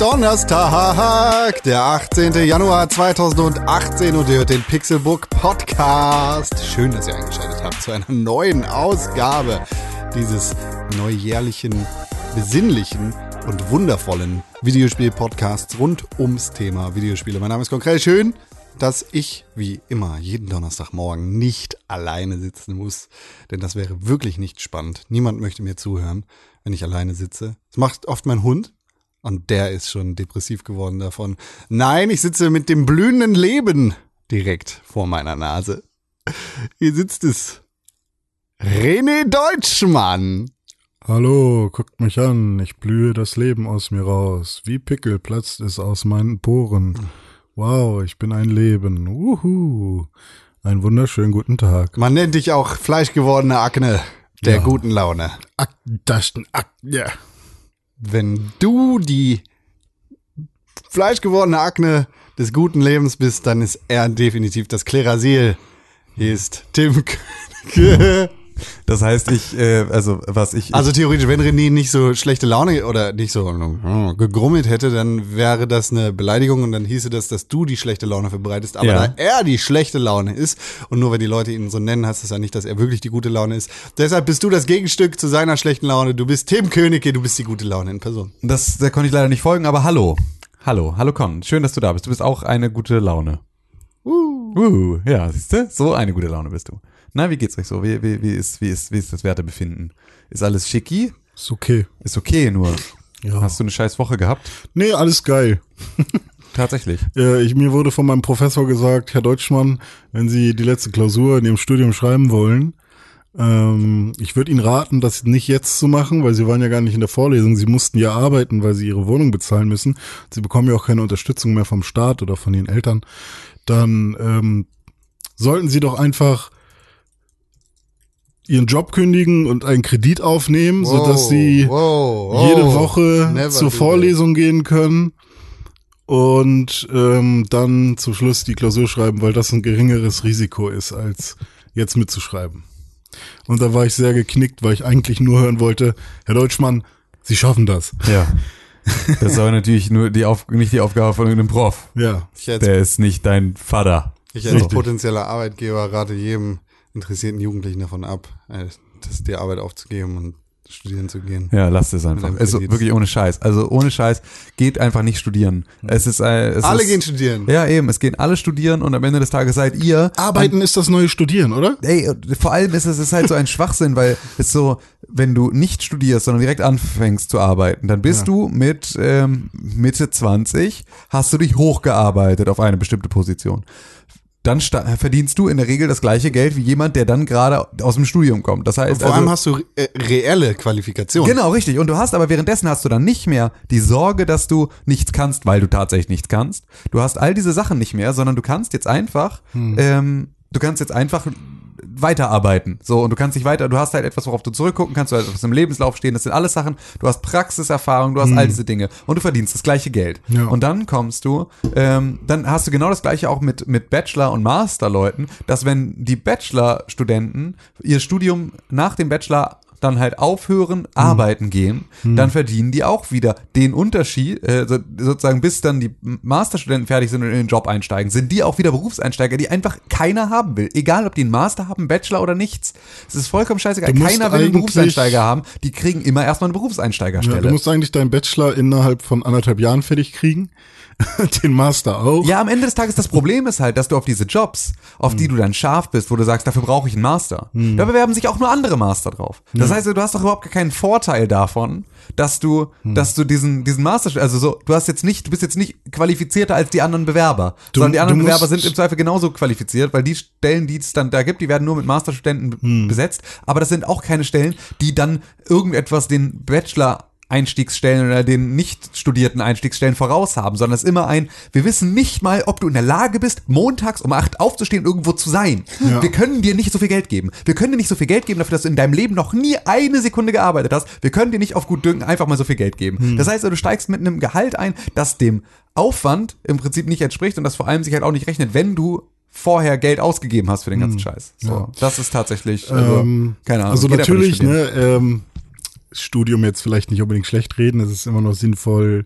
Donnerstag, der 18. Januar 2018 und ihr hört den Pixelbook Podcast. Schön, dass ihr eingeschaltet habt zu einer neuen Ausgabe dieses neujährlichen, besinnlichen und wundervollen Videospiel-Podcasts rund ums Thema Videospiele. Mein Name ist Konkret. Schön, dass ich, wie immer, jeden Donnerstagmorgen nicht alleine sitzen muss. Denn das wäre wirklich nicht spannend. Niemand möchte mir zuhören, wenn ich alleine sitze. Das macht oft mein Hund. Und der ist schon depressiv geworden davon. Nein, ich sitze mit dem blühenden Leben direkt vor meiner Nase. Hier sitzt es. René Deutschmann. Hallo, guckt mich an, ich blühe das Leben aus mir raus. Wie Pickel platzt es aus meinen Poren. Wow, ich bin ein Leben. Uhu. Einen wunderschönen guten Tag. Man nennt dich auch fleischgewordene Akne der Ja. guten Laune. Ak ja. Wenn du die fleischgewordene Akne des guten Lebens bist, dann ist er definitiv das Klerasil. Hier ist Tim Königke. Das heißt, ich, äh, also was ich, Also theoretisch, wenn René nicht so schlechte Laune oder nicht so äh, gegrummelt hätte, dann wäre das eine Beleidigung und dann hieße das, dass du die schlechte Laune verbreitest. Aber Ja. da er die schlechte Laune ist und nur wenn die Leute ihn so nennen, heißt das ja nicht, dass er wirklich die gute Laune ist. Deshalb bist du das Gegenstück zu seiner schlechten Laune. Du bist Tim Königke, du bist die gute Laune in Person. das, da konnte ich leider nicht folgen, aber hallo. Hallo, hallo Con. Schön, dass du da bist. Du bist auch eine gute Laune. Uh. Uh, ja, siehst du? So eine gute Laune bist du. Na, wie geht's euch so? Wie, wie, wie, ist, wie, ist, wie ist das Wertebefinden? Ist alles schicki? Ist okay. Ist okay, nur Ja. hast du eine scheiß Woche gehabt? Nee, alles geil. Tatsächlich. Äh, ich, mir wurde von meinem Professor gesagt, Herr Deutschmann, wenn Sie die letzte Klausur in Ihrem Studium schreiben wollen, ähm, ich würde Ihnen raten, das nicht jetzt zu machen, weil Sie waren ja gar nicht in der Vorlesung. Sie mussten ja arbeiten, weil Sie Ihre Wohnung bezahlen müssen. Sie bekommen ja auch keine Unterstützung mehr vom Staat oder von Ihren Eltern. Dann ähm, sollten Sie doch einfach Ihren Job kündigen und einen Kredit aufnehmen, sodass Sie wow, wow. jede Woche zur Vorlesung gehen können und ähm, dann zum Schluss die Klausur schreiben, weil das ein geringeres Risiko ist, als jetzt mitzuschreiben. Und da war ich sehr geknickt, weil ich eigentlich nur hören wollte, Herr Deutschmann, Sie schaffen das. Ja. Das ist aber natürlich nur die Auf, nicht die Aufgabe von irgendeinem Prof. Ja. Der ist nicht dein Vater. ich als potenzieller Arbeitgeber rate jedem interessierten Jugendlichen davon ab, äh, das die Arbeit aufzugeben und studieren zu gehen. Ja, lasst es einfach. Also wirklich ohne Scheiß. Also ohne Scheiß geht einfach nicht studieren. Es ist, äh, es Alle ist, gehen studieren. Ja, eben. Es gehen alle studieren und am Ende des Tages seid ihr. Arbeiten ist das neue Studieren, oder? Ey, vor allem ist es ist halt so ein Schwachsinn, weil es so, wenn du nicht studierst, sondern direkt anfängst zu arbeiten, dann bist du mit ähm, Mitte 20, hast du dich hochgearbeitet auf eine bestimmte Position. Dann verdienst du in der Regel das gleiche Geld wie jemand, der dann gerade aus dem Studium kommt. Das heißt, Und vor also, allem hast du äh, reelle Qualifikationen. Genau, richtig. Und du hast aber währenddessen hast du dann nicht mehr die Sorge, dass du nichts kannst, weil du tatsächlich nichts kannst. Du hast all diese Sachen nicht mehr, sondern du kannst jetzt einfach, ähm, du kannst jetzt einfach weiterarbeiten. So, und du kannst dich weiter, du hast halt etwas, worauf du zurückgucken kannst, du hast etwas im Lebenslauf stehen, das sind alles Sachen, du hast Praxiserfahrung, du hast all diese Dinge und du verdienst das gleiche Geld. Ja. Und dann kommst du, ähm, dann hast du genau das gleiche auch mit, mit Bachelor- und Masterleuten, dass wenn die Bachelor-Studenten ihr Studium nach dem Bachelor dann halt aufhören, arbeiten gehen, dann verdienen die auch wieder den Unterschied, äh, so, sozusagen bis dann die Masterstudenten fertig sind und in den Job einsteigen, sind die auch wieder Berufseinsteiger, die einfach keiner haben will. Egal, ob die einen Master haben, Bachelor oder nichts. Es ist vollkommen scheißegal. Keiner will einen Berufseinsteiger haben. Die kriegen immer erstmal eine Ja, Berufseinsteigerstelle. du musst eigentlich deinen Bachelor innerhalb von anderthalb Jahren fertig kriegen. Den Master auch. Ja, am Ende des Tages, das Problem ist halt, dass du auf diese Jobs, auf die du dann scharf bist, wo du sagst, dafür brauche ich einen Master, da bewerben sich auch nur andere Master drauf. Das heißt, du hast doch überhaupt keinen Vorteil davon, dass du, dass du diesen, diesen Master, also so, du hast jetzt nicht, du bist jetzt nicht qualifizierter als die anderen Bewerber, Du- sondern die anderen Bewerber sind im Zweifel genauso qualifiziert, weil die Stellen, die es dann da gibt, die werden nur mit Masterstudenten besetzt, aber das sind auch keine Stellen, die dann irgendetwas den Bachelor Einstiegsstellen oder den nicht studierten Einstiegsstellen voraus haben, sondern es ist immer ein, wir wissen nicht mal, ob du in der Lage bist, montags um acht aufzustehen, irgendwo zu sein. Ja. Wir können dir nicht so viel Geld geben. Wir können dir nicht so viel Geld geben dafür, dass du in deinem Leben noch nie eine Sekunde gearbeitet hast. Wir können dir nicht auf gut Dünken einfach mal so viel Geld geben. Das heißt, du steigst mit einem Gehalt ein, das dem Aufwand im Prinzip nicht entspricht und das vor allem sich halt auch nicht rechnet, wenn du vorher Geld ausgegeben hast für den ganzen Scheiß. So, Ja. Das ist tatsächlich, also, Ähm, keine Ahnung. Also natürlich, ne, ähm, Studium jetzt vielleicht nicht unbedingt schlecht reden. Es ist immer noch sinnvoll,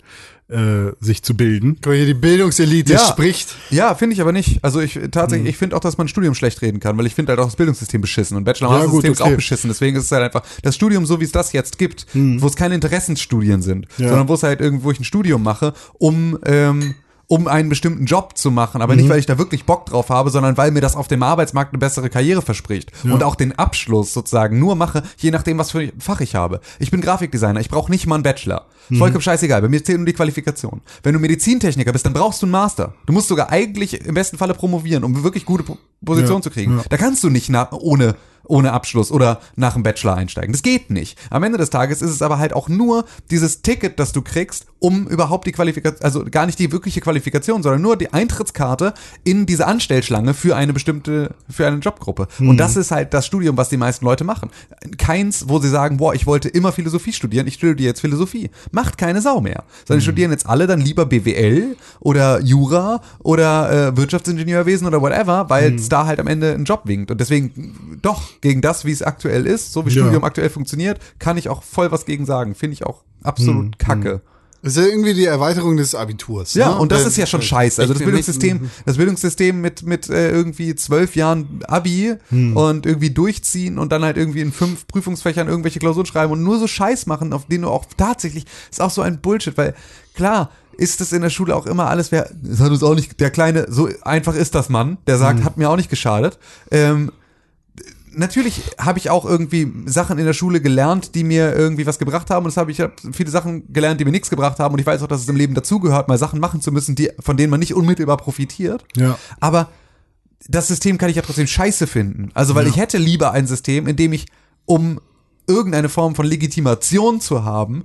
äh, sich zu bilden. Guck hier, die Bildungselite Ja. spricht. Ja, finde ich aber nicht. Also ich tatsächlich, ich finde auch, dass man Studium schlecht reden kann, weil ich finde halt auch das Bildungssystem beschissen und Bachelor Ja, ist okay. auch beschissen. Deswegen ist es halt einfach das Studium so wie es das jetzt gibt, wo es keine Interessensstudien sind, Ja. sondern wo es halt irgendwo ich ein Studium mache, um ähm, um einen bestimmten Job zu machen, aber nicht, weil ich da wirklich Bock drauf habe, sondern weil mir das auf dem Arbeitsmarkt eine bessere Karriere verspricht und auch den Abschluss sozusagen nur mache, je nachdem, was für ein Fach ich habe. Ich bin Grafikdesigner, ich brauche nicht mal einen Bachelor. Vollkommen scheißegal, bei mir zählt nur die Qualifikation. Wenn du Medizintechniker bist, dann brauchst du einen Master. Du musst sogar eigentlich im besten Falle promovieren, um wirklich gute Po- Position Ja, zu kriegen. ja. Da kannst du nicht nach, ohne ohne Abschluss oder nach dem Bachelor einsteigen. Das geht nicht. Am Ende des Tages ist es aber halt auch nur dieses Ticket, das du kriegst, um überhaupt die Qualifikation, also gar nicht die wirkliche Qualifikation, sondern nur die Eintrittskarte in diese Anstellschlange für eine bestimmte, für eine Jobgruppe. Und das ist halt das Studium, was die meisten Leute machen. Keins, wo sie sagen, boah, ich wollte immer Philosophie studieren, ich studiere jetzt Philosophie. Macht keine Sau mehr. Sondern die studieren jetzt alle dann lieber BWL oder Jura oder äh, Wirtschaftsingenieurwesen oder whatever, weil es da halt am Ende ein Job winkt. Und deswegen, doch, gegen das, wie es aktuell ist, so wie Ja. Studium aktuell funktioniert, kann ich auch voll was gegen sagen. Finde ich auch absolut kacke. Das ist ja irgendwie die Erweiterung des Abiturs. Ja, ne? und das Äh, ist ja schon scheiße. Also das Bildungssystem, das Bildungssystem mit, mit äh, irgendwie zwölf Jahren Abi und irgendwie durchziehen und dann halt irgendwie in fünf Prüfungsfächern irgendwelche Klausuren schreiben und nur so Scheiß machen, auf den du auch tatsächlich, ist auch so ein Bullshit, weil klar, ist es in der Schule auch immer alles, wer, das hat uns auch nicht, der Kleine, so einfach ist das Mann, der sagt, hat mir auch nicht geschadet. Ähm, natürlich habe ich auch irgendwie Sachen in der Schule gelernt, die mir irgendwie was gebracht haben. Und das habe ich hab viele Sachen gelernt, die mir nichts gebracht haben. Und ich weiß auch, dass es im Leben dazugehört, mal Sachen machen zu müssen, die, von denen man nicht unmittelbar profitiert. Ja. Aber das System kann ich ja trotzdem scheiße finden. Also, weil ich hätte lieber ein System, in dem ich, um irgendeine Form von Legitimation zu haben,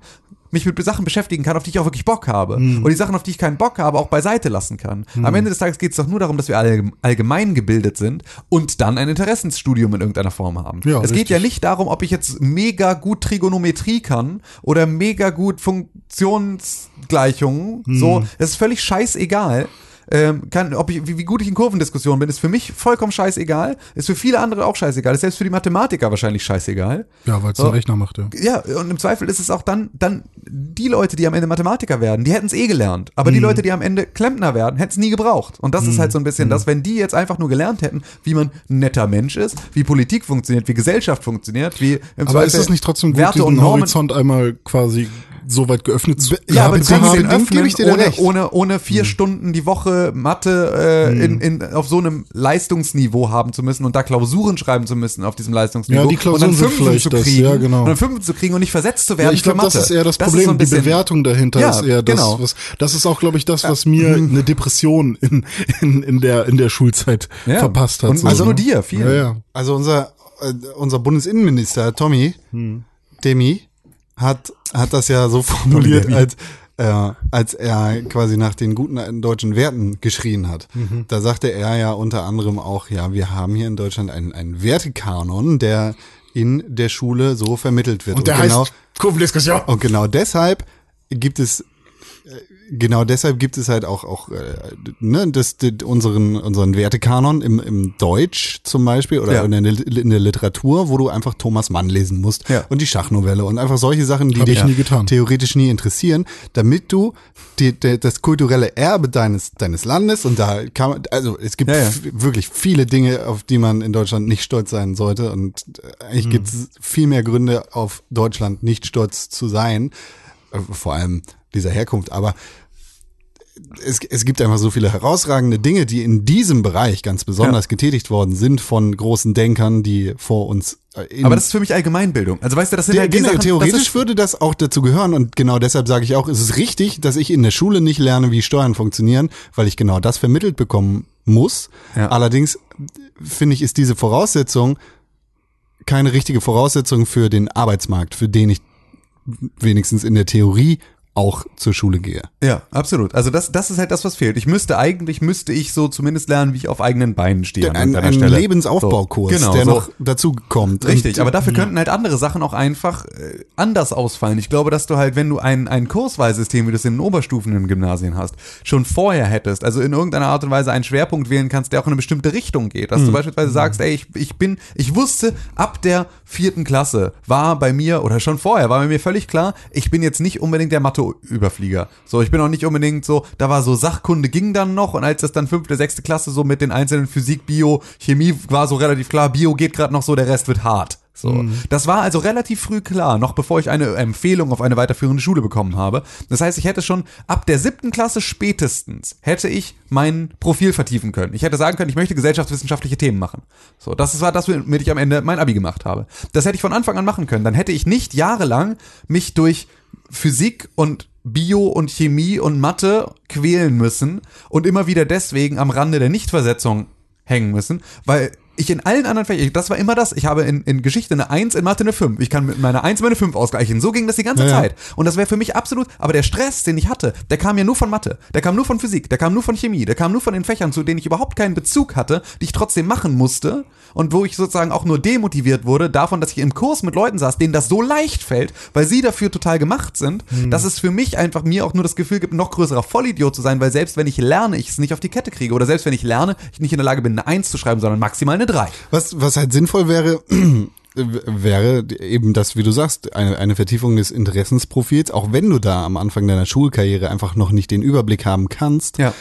mich mit Sachen beschäftigen kann, auf die ich auch wirklich Bock habe. Und die Sachen, auf die ich keinen Bock habe, auch beiseite lassen kann. Am Ende des Tages geht es doch nur darum, dass wir alle allgemein gebildet sind und dann ein Interessensstudium in irgendeiner Form haben. Ja, es geht richtig. ja nicht darum, ob ich jetzt mega gut Trigonometrie kann oder mega gut Funktionsgleichungen. So, das ist völlig scheißegal. Ähm, kann, ob ich, wie, wie gut ich in Kurvendiskussionen bin, ist für mich vollkommen scheißegal. Ist für viele andere auch scheißegal. Ist selbst für die Mathematiker wahrscheinlich scheißegal. Ja, weil es So. ein Rechner macht, ja. Ja, und im Zweifel ist es auch dann, dann die Leute, die am Ende Mathematiker werden, die hätten es eh gelernt. Aber Mhm. die Leute, die am Ende Klempner werden, hätten es nie gebraucht. Und das ist halt so ein bisschen Mhm. das, wenn die jetzt einfach nur gelernt hätten, wie man ein netter Mensch ist, wie Politik funktioniert, wie Gesellschaft funktioniert, wie im Aber ist Zweifel es nicht trotzdem gut, Werte und diesen Normen Horizont einmal quasi so weit geöffnet zu ja, aber öffnen, gebe ich dir da ohne, recht. ohne, ohne vier Stunden die Woche Mathe äh, in, in, auf so einem Leistungsniveau haben zu müssen und da Klausuren schreiben zu müssen auf diesem Leistungsniveau. Ja, die Klausuren und dann Fünfen vielleicht zu das, kriegen, ja, genau. Und dann Fünfen zu kriegen und nicht versetzt zu werden Ja, ich glaube, für das ist eher das ist Problem. so die Bewertung dahinter Ja, ist eher das, genau. was, das ist auch, glaube ich, das, was mir eine Depression in, in, in der, in der Schulzeit Ja. verpasst hat. Und so, also nur ne? dir, vielen. Ja, ja. Also unser, äh, unser Bundesinnenminister Tommy Demi hat, hat das ja so formuliert, als, äh, als er quasi nach den guten deutschen Werten geschrien hat. Da sagte er ja unter anderem auch, ja, wir haben hier in Deutschland einen, einen Wertekanon, der in der Schule so vermittelt wird. Und der genau, heißt Kurvendiskussion. und genau deshalb gibt es genau deshalb gibt es halt auch auch äh, ne, das, das, unseren unseren Wertekanon im, im Deutsch zum Beispiel oder Ja. in, der, in der Literatur, wo du einfach Thomas Mann lesen musst Ja. und die Schachnovelle und einfach solche Sachen, die Hab ich dich nie getan. theoretisch nie interessieren, damit du die, die, das kulturelle Erbe deines deines Landes und da kann man, also es gibt Ja, wirklich viele Dinge, auf die man in Deutschland nicht stolz sein sollte und äh, eigentlich Mhm. gibt es viel mehr Gründe, auf Deutschland nicht stolz zu sein, äh, vor allem dieser Herkunft, aber es, es gibt einfach so viele herausragende Dinge, die in diesem Bereich ganz besonders getätigt worden sind von großen Denkern, die vor uns äh, Aber das ist für mich Allgemeinbildung. Also weißt du, das sind der, halt die genau, Sachen, theoretisch das ist, würde das auch dazu gehören und genau deshalb sage ich auch, es ist richtig, dass ich in der Schule nicht lerne, wie Steuern funktionieren, weil ich genau das vermittelt bekommen muss. Ja. Allerdings finde ich, ist diese Voraussetzung keine richtige Voraussetzung für den Arbeitsmarkt, für den ich wenigstens in der Theorie auch zur Schule gehe. Ja, absolut. Also das, das ist halt das, was fehlt. Ich müsste eigentlich, müsste ich so zumindest lernen, wie ich auf eigenen Beinen stehe. an Ein, irgendeiner ein Stelle. Lebensaufbaukurs, So, genau, der so. noch dazu kommt. Richtig, Und, aber dafür könnten halt andere Sachen auch einfach äh, anders ausfallen. Ich glaube, dass du halt, wenn du ein, ein Kurswahlsystem, wie du es in den Oberstufen in Gymnasien hast, schon vorher hättest, also in irgendeiner Art und Weise einen Schwerpunkt wählen kannst, der auch in eine bestimmte Richtung geht. Dass du beispielsweise sagst, ey, ich, ich bin, ich wusste, ab der vierten Klasse war bei mir, oder schon vorher, war bei mir völlig klar, ich bin jetzt nicht unbedingt der Mathe-Überflieger. So, ich bin auch nicht unbedingt so, da war so Sachkunde ging dann noch und als das dann fünfte, sechste Klasse so mit den einzelnen Physik, Bio, Chemie war so relativ klar, Bio geht gerade noch so, der Rest wird hart. So. Das war also relativ früh klar, noch bevor ich eine Empfehlung auf eine weiterführende Schule bekommen habe. Das heißt, ich hätte schon ab der siebten Klasse spätestens hätte ich mein Profil vertiefen können. Ich hätte sagen können, ich möchte gesellschaftswissenschaftliche Themen machen. So, das war das, womit ich am Ende mein Abi gemacht habe. Das hätte ich von Anfang an machen können. Dann hätte ich nicht jahrelang mich durch Physik und Bio und Chemie und Mathe quälen müssen und immer wieder deswegen am Rande der Nichtversetzung hängen müssen, weil ich in allen anderen Fächern, das war immer das, ich habe in, in Geschichte eine 1, in Mathe eine 5. Ich kann mit meiner 1 meine 5 ausgleichen. So ging das die ganze Ja. Zeit. Und das wäre für mich absolut, aber der Stress, den ich hatte, der kam ja nur von Mathe, der kam nur von Physik, der kam nur von Chemie, der kam nur von den Fächern, zu denen ich überhaupt keinen Bezug hatte, die ich trotzdem machen musste und wo ich sozusagen auch nur demotiviert wurde davon, dass ich im Kurs mit Leuten saß, denen das so leicht fällt, weil sie dafür total gemacht sind, dass es für mich einfach mir auch nur das Gefühl gibt, noch größerer Vollidiot zu sein, weil selbst wenn ich lerne, ich es nicht auf die Kette kriege oder selbst wenn ich lerne, ich nicht in der Lage bin, eine 1 zu schreiben, sondern maximal eine 3. Was, was halt sinnvoll wäre, wäre eben das, wie du sagst, eine, eine Vertiefung des Interessensprofils, auch wenn du da am Anfang deiner Schulkarriere einfach noch nicht den Überblick haben kannst, Ja.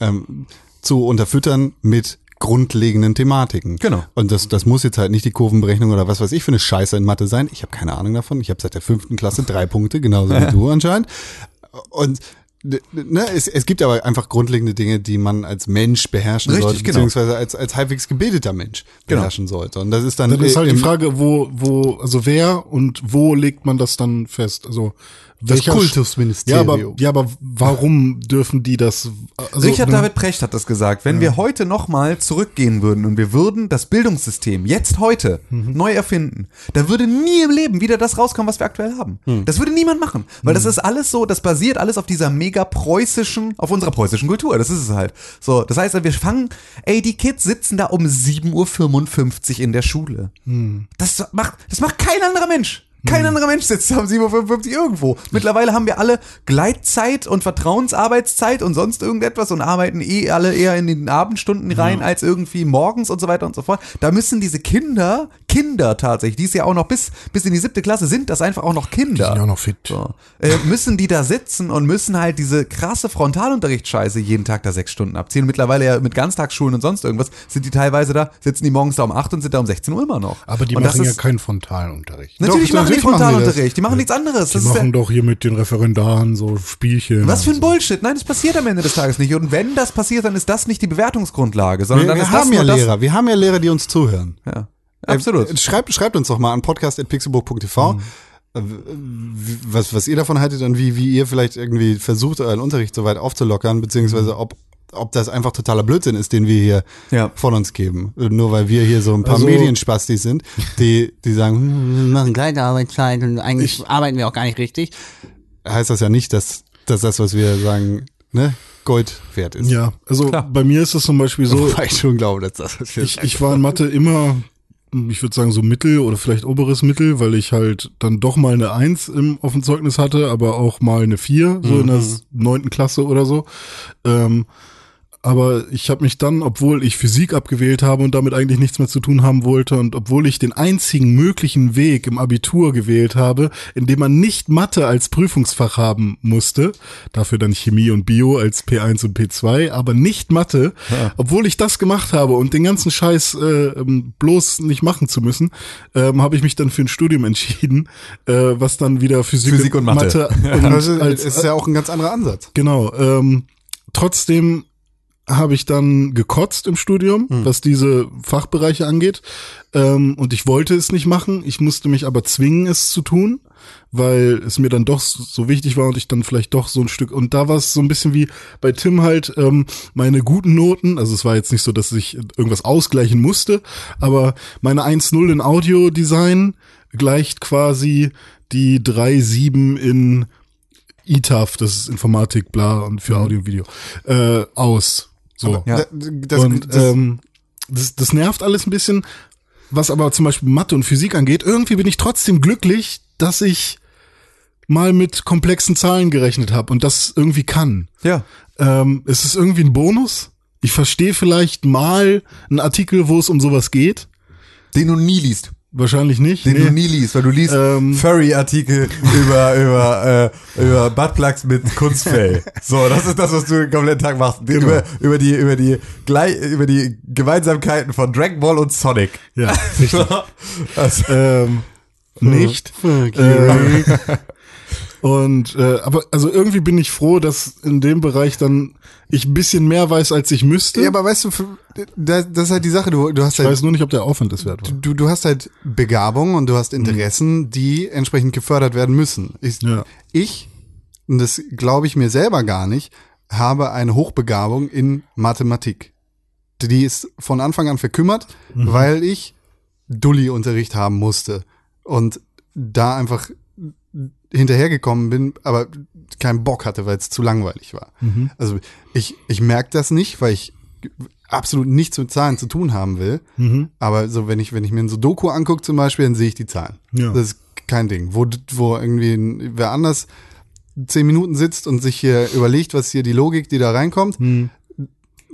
ähm, zu unterfüttern mit grundlegenden Thematiken. Genau. Und das, das muss jetzt halt nicht die Kurvenberechnung oder was weiß ich für eine Scheiße in Mathe sein. Ich habe keine Ahnung davon. Ich habe seit der fünften Klasse drei Punkte, genauso wie du anscheinend. Und ne, es, es gibt aber einfach grundlegende Dinge, die man als Mensch beherrschen Richtig, sollte, genau. beziehungsweise als, als halbwegs gebildeter Mensch Genau. beherrschen sollte. Und das ist dann, Dann ist halt die Frage, wo, wo, also wer und wo legt man das dann fest? Also Das Kultusministerium. Ja, aber, ja, aber warum dürfen die das? Also, Richard ne, David Precht hat das gesagt. Wenn wir heute nochmal zurückgehen würden und wir würden das Bildungssystem jetzt heute Mhm. neu erfinden, da würde nie im Leben wieder das rauskommen, was wir aktuell haben. Mhm. Das würde niemand machen. Weil das ist alles so, das basiert alles auf dieser mega preußischen, auf unserer preußischen Kultur. Das ist es halt. So, das heißt, wir fangen, ey, die Kids sitzen da um 7.55 Uhr in der Schule. Mhm. Das macht, das macht kein anderer Mensch. Kein anderer Mensch sitzt da um 7.55 Uhr irgendwo. Mittlerweile haben wir alle Gleitzeit und Vertrauensarbeitszeit und sonst irgendetwas und arbeiten eh alle eher in den Abendstunden rein als irgendwie morgens und so weiter und so fort. Da müssen diese Kinder, Kinder tatsächlich, die ist ja auch noch bis, bis in die siebte Klasse sind, das einfach auch noch Kinder. sind ja auch noch fit. So. Äh, müssen die da sitzen und müssen halt diese krasse Frontalunterrichtsscheiße jeden Tag da sechs Stunden abziehen. Mittlerweile ja mit Ganztagsschulen und sonst irgendwas sind die teilweise da, sitzen die morgens da um acht und sind da um 16 Uhr immer noch. aber die und machen ja ist- keinen Frontalunterricht. Natürlich Doch, machen die machen die Frontalunterricht, die, machen nichts anderes. Die Das machen doch hier mit den Referendaren so Spielchen. was für ein so. Bullshit. Nein, das passiert am Ende des Tages nicht. Und wenn das passiert, dann ist das nicht die Bewertungsgrundlage, sondern wir, wir haben ja. Lehrer, wir haben ja Lehrer, die uns zuhören. Ja, absolut. Äh, schreibt, schreibt uns doch mal an podcast.pixelburg.tv, äh, w- was, was ihr davon haltet und wie, wie ihr vielleicht irgendwie versucht, euren Unterricht so weit aufzulockern, beziehungsweise ob, ob das einfach totaler Blödsinn ist, den wir hier Ja. von uns geben. Nur weil wir hier so ein paar Also- Medienspastis sind, die, die sagen, hm, Wir machen Gleitarbeitszeit und eigentlich arbeiten wir auch gar nicht richtig. heißt das ja nicht, dass, dass das, was wir sagen, ne, Gold wert ist. Ja, also Klar. bei mir ist es zum Beispiel so, Wobei ich schon glaube, dass das, ich, ich war in Mathe immer, ich würde sagen so Mittel oder vielleicht oberes Mittel, weil ich halt dann doch mal eine Eins im, auf dem Zeugnis hatte, aber auch mal eine Vier, so in der neunten Klasse oder so. Ähm, aber ich habe mich dann, obwohl ich Physik abgewählt habe und damit eigentlich nichts mehr zu tun haben wollte und obwohl ich den einzigen möglichen Weg im Abitur gewählt habe, in dem man nicht Mathe als Prüfungsfach haben musste, dafür dann Chemie und Bio als P1 und P2, aber nicht Mathe, obwohl ich das gemacht habe und den ganzen Scheiß äh, ähm, bloß nicht machen zu müssen, ähm, habe ich mich dann für ein Studium entschieden, äh, was dann wieder Physik, Physik und Mathe. und das ist, als, ist ja auch ein ganz anderer Ansatz. Genau. Ähm, trotzdem habe ich dann gekotzt im Studium, was diese Fachbereiche angeht. Ähm, und ich wollte es nicht machen. Ich musste mich aber zwingen, es zu tun, weil es mir dann doch so wichtig war und ich dann vielleicht doch so ein Stück. Und da war es so ein bisschen wie bei Tim halt ähm, meine guten Noten. Also es war jetzt nicht so, dass ich irgendwas ausgleichen musste, aber meine 1-0 in Audiodesign gleicht quasi die 3-7 in ITAF, das ist Informatik, bla und für Audio und Video, äh, aus. So. Ja. Da- Das, und das, ähm, das, das nervt alles ein bisschen. Was aber zum Beispiel Mathe und Physik angeht, irgendwie bin ich trotzdem glücklich, dass ich mal mit komplexen Zahlen gerechnet habe und das irgendwie kann. Ja. Ähm, es ist irgendwie ein Bonus. Ich verstehe vielleicht mal einen Artikel, wo es um sowas geht. Den du nie liest. Wahrscheinlich nicht. Den Nee. du nie liest, weil du liest Ähm. Furry-Artikel über, über, äh, über Buttplugs mit Kunstfell. So, das ist das, was du den kompletten Tag machst. Genau. Über, über die, über die, gleich, über die Gemeinsamkeiten von Dragon Ball und Sonic. Ja, richtig. also, ähm, nicht. Äh, und äh, aber also irgendwie bin ich froh, dass in dem Bereich dann ich ein bisschen mehr weiß, als ich müsste. ja, aber weißt du, das, das ist halt die Sache, du, du hast ich halt weiß nur nicht, ob der Aufwand es wert war. du, du hast halt Begabung und du hast Interessen, die entsprechend gefördert werden müssen. Ich, Ja. ich und das glaube ich mir selber gar nicht, habe eine Hochbegabung in Mathematik. Die ist von Anfang an verkümmert, weil ich Dulli-Unterricht haben musste und da einfach hinterhergekommen bin, aber keinen Bock hatte, weil es zu langweilig war. Also ich, ich merke das nicht, weil ich absolut nichts mit Zahlen zu tun haben will. Aber so, wenn ich, wenn ich mir ein Sudoku angucke zum Beispiel, dann sehe ich die Zahlen. Ja. Das ist kein Ding. Wo, wo irgendwie ein, wer anders zehn Minuten sitzt und sich hier überlegt, was hier die Logik, die da reinkommt,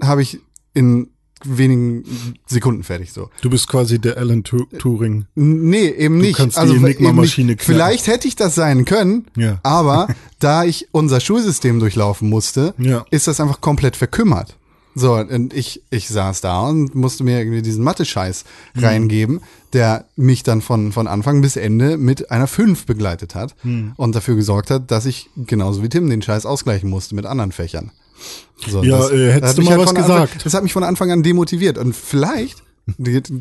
habe ich in wenigen Sekunden fertig so. Du bist quasi der Alan Tu- Turing. Nee, eben nicht. kannst die also Enigma-Maschine nicht. knacken. Vielleicht hätte ich das sein können, Ja. aber da ich unser Schulsystem durchlaufen musste, Ja. ist das einfach komplett verkümmert. So, und ich, ich saß da und musste mir irgendwie diesen Mathe-Scheiß Mhm. reingeben, der mich dann von, von Anfang bis Ende mit einer 5 begleitet hat Mhm. und dafür gesorgt hat, dass ich genauso wie Tim den Scheiß ausgleichen musste mit anderen Fächern. So, Ja, äh, hättest du mal was von Anfang, gesagt. Das hat mich von Anfang an demotiviert und vielleicht,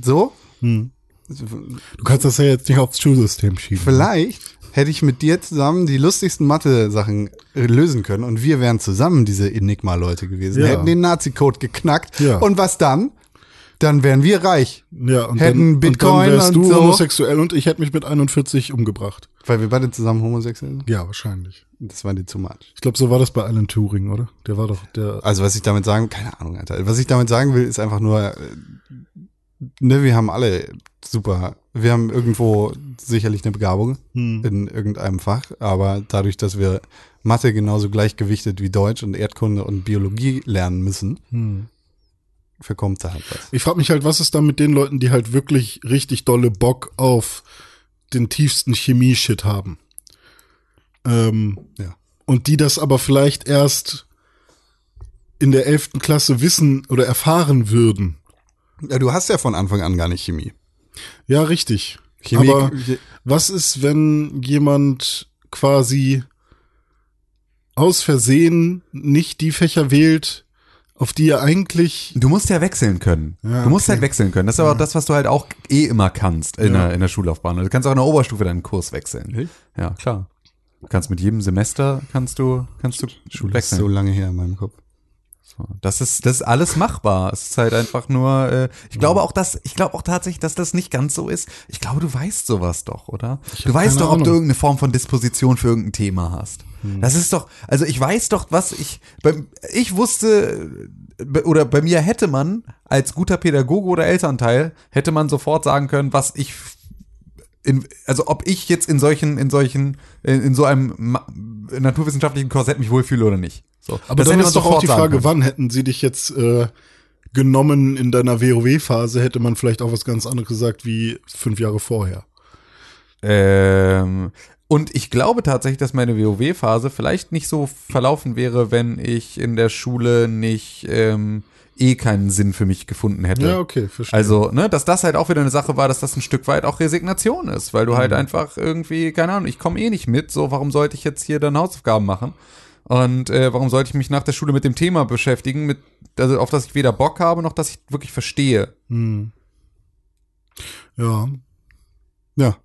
so, Du kannst das ja jetzt nicht aufs Schulsystem schieben. Vielleicht hätte ich mit dir zusammen die lustigsten Mathe-Sachen äh, lösen können und wir wären zusammen diese Enigma-Leute gewesen, Ja. hätten den Nazi-Code geknackt Ja. und was dann? Dann wären wir reich, Ja, und Hätten dann, Bitcoin und dann wärst und du so. homosexuell und ich hätte mich mit 41 umgebracht. weil wir beide zusammen homosexuell sind. Ja, wahrscheinlich. Das war dir zu much. Ich glaube, so war das bei Alan Turing, oder? Der war doch der. Also was ich damit sagen, keine Ahnung, Alter. Was ich damit sagen will, ist einfach nur, äh, ne, wir haben alle super, wir haben irgendwo sicherlich eine Begabung Hm. in irgendeinem Fach, aber dadurch, dass wir Mathe genauso gleichgewichtet wie Deutsch und Erdkunde und Biologie lernen müssen, Hm. verkommt da halt was. Ich frage mich halt, was ist da mit den Leuten, die halt wirklich richtig dolle Bock auf den tiefsten Chemie-Shit haben? Ähm, Ja. Und die das aber vielleicht erst in der elften Klasse wissen oder erfahren würden. Ja, du hast ja von Anfang an gar nicht Chemie. Ja, richtig. Chemie, Aber was ist, wenn jemand quasi aus Versehen nicht die Fächer wählt, auf die er eigentlich Du musst ja wechseln können. Ja, du musst okay. halt wechseln können. Das ist aber auch das, was du halt auch eh immer kannst in, Ja. der, in der Schullaufbahn. Du kannst auch in der Oberstufe deinen Kurs wechseln. Echt? Ja, klar. Du kannst mit jedem Semester kannst du kannst du Schule ist wechseln. so lange her in meinem Kopf. So, Das ist, das ist alles machbar. Es ist halt einfach nur, äh, ich glaube auch, dass, ich glaube auch tatsächlich, dass das nicht ganz so ist. Ich glaube, du weißt sowas doch, oder? Du weißt doch, ob du Ahnung. irgendeine Form von Disposition für irgendein Thema hast. Das ist doch, also ich weiß doch, was ich, beim, ich wusste, oder bei mir hätte man als guter Pädagoge oder Elternteil, hätte man sofort sagen können, was ich in, also ob ich jetzt in solchen, in solchen, in, in so einem ma- naturwissenschaftlichen Korsett mich wohlfühle oder nicht. So, Aber das dann ist doch auch die Frage, können. wann hätten sie dich jetzt äh, genommen in deiner WoW-Phase, hätte man vielleicht auch was ganz anderes gesagt wie fünf Jahre vorher. Ähm, und ich glaube tatsächlich, dass meine WoW-Phase vielleicht nicht so verlaufen wäre, wenn ich in der Schule nicht ähm, eh keinen Sinn für mich gefunden hätte. Ja, okay, verstehe. Also, ne, dass das halt auch wieder eine Sache war, dass das ein Stück weit auch Resignation ist, weil du halt Mhm. einfach irgendwie, keine Ahnung, ich komme eh nicht mit, so warum sollte ich jetzt hier dann Hausaufgaben machen? Und äh, warum sollte ich mich nach der Schule mit dem Thema beschäftigen, mit, also auf das ich weder Bock habe, noch dass ich wirklich verstehe. Hm. Ja, Ja.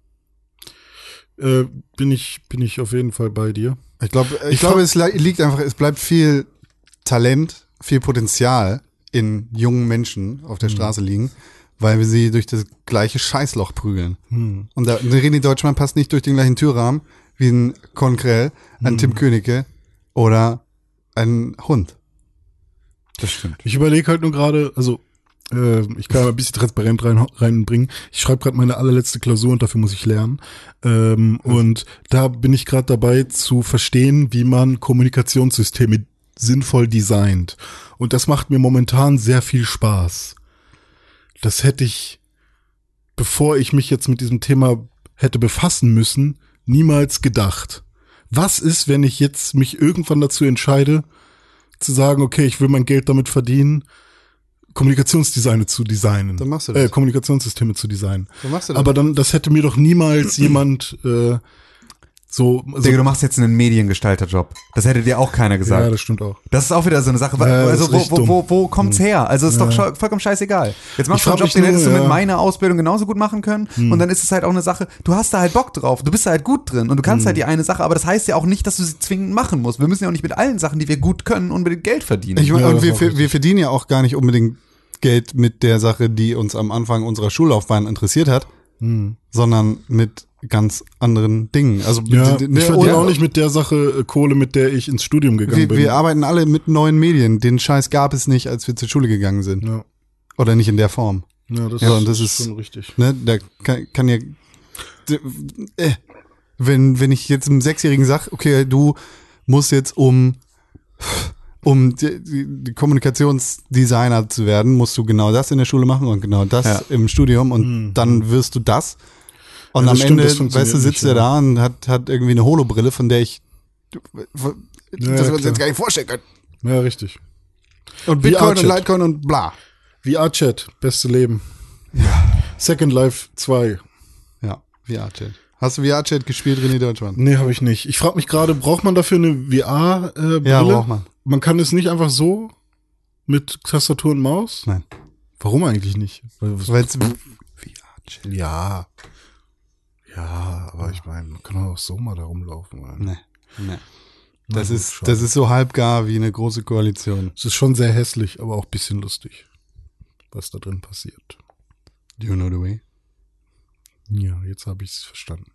äh, bin ich bin ich auf jeden Fall bei dir. Ich glaube, ich, Ich glaube, frag- es li- liegt einfach, es bleibt viel Talent, viel Potenzial in jungen Menschen auf der Straße liegen, weil wir sie durch das gleiche Scheißloch prügeln. Und da, der René Deutschmann passt nicht durch den gleichen Türrahmen wie ein Konkrell, ein Tim Königke oder ein Hund. Das stimmt. Ich überlege halt nur gerade, also äh, ich kann ein bisschen Transparenz rein, reinbringen. Ich schreibe gerade meine allerletzte Klausur und dafür muss ich lernen. Ähm, Und da bin ich gerade dabei zu verstehen, wie man Kommunikationssysteme sinnvoll designt. Und das macht mir momentan sehr viel Spaß. Das hätte ich, bevor ich mich jetzt mit diesem Thema hätte befassen müssen, niemals gedacht. Was ist, wenn ich jetzt mich irgendwann dazu entscheide, zu sagen, okay, ich will mein Geld damit verdienen, Kommunikationsdesigne zu designen. Dann machst du das. Äh, Kommunikationssysteme zu designen. Dann machst du das. Aber dann, das hätte mir doch niemals jemand äh, so, so Digga, du machst jetzt einen Mediengestalterjob. Das hätte dir auch keiner gesagt. ja, das stimmt auch. Das ist auch wieder so eine Sache. Ja, also wo, wo, wo, wo kommt's her? Also ist doch scho- vollkommen scheißegal. Jetzt machst du einen Job, den nur, hättest du mit ja. Hm. meiner Ausbildung genauso gut machen können. Und dann ist es halt auch eine Sache, du hast da halt Bock drauf. Du bist da halt gut drin und du Hm. kannst halt die eine Sache, aber das heißt ja auch nicht, dass du sie zwingend machen musst. Wir müssen ja auch nicht mit allen Sachen, die wir gut können, unbedingt Geld verdienen. Ich, Ja, und wir, wir verdienen ja auch gar nicht unbedingt Geld mit der Sache, die uns am Anfang unserer Schullaufbahn interessiert hat, sondern mit ganz anderen Dingen. Also Ja, d- d- ich ne, verdiene oder- auch nicht mit der Sache äh, Kohle, mit der ich ins Studium gegangen wir, bin. wir arbeiten alle mit neuen Medien. Den Scheiß gab es nicht, als wir zur Schule gegangen sind. ja. Oder nicht in der Form. Ja, das, Ja, ist, das ist- schon richtig. Ne? Da kann, kann ja. Äh, wenn, wenn ich jetzt einem Sechsjährigen sag, okay, du musst jetzt um um die, die, die Kommunikationsdesigner zu werden, musst du genau das in der Schule machen und genau das Ja. im Studium und dann wirst du das. Und Mhm. Ja, am das stimmt, Ende, weißt du, sitzt er ja. da und hat, hat irgendwie eine Holobrille, von der ich das wir uns jetzt gar nicht vorstellen können. Ja, richtig. Und Bitcoin und. Litecoin und bla. VR-Chat, beste Leben. Second Life 2. Ja, VR-Chat. Hast du VR-Chat gespielt, René Deutschmann? Nee, habe ich nicht. Ich frage mich gerade, braucht man dafür eine VR-Brille? Ja, braucht man. Man kann es nicht einfach so mit Tastatur und Maus? Nein. Warum eigentlich nicht? Weil, es VR-Chat. ja. Ja, aber ich meine, man kann auch so mal da rumlaufen. Oder? Nee, nee. Das ist, das ist so halbgar wie eine große Koalition. Es ist schon sehr hässlich, aber auch ein bisschen lustig, was da drin passiert. Do you know the way? Ja, jetzt habe ich es verstanden.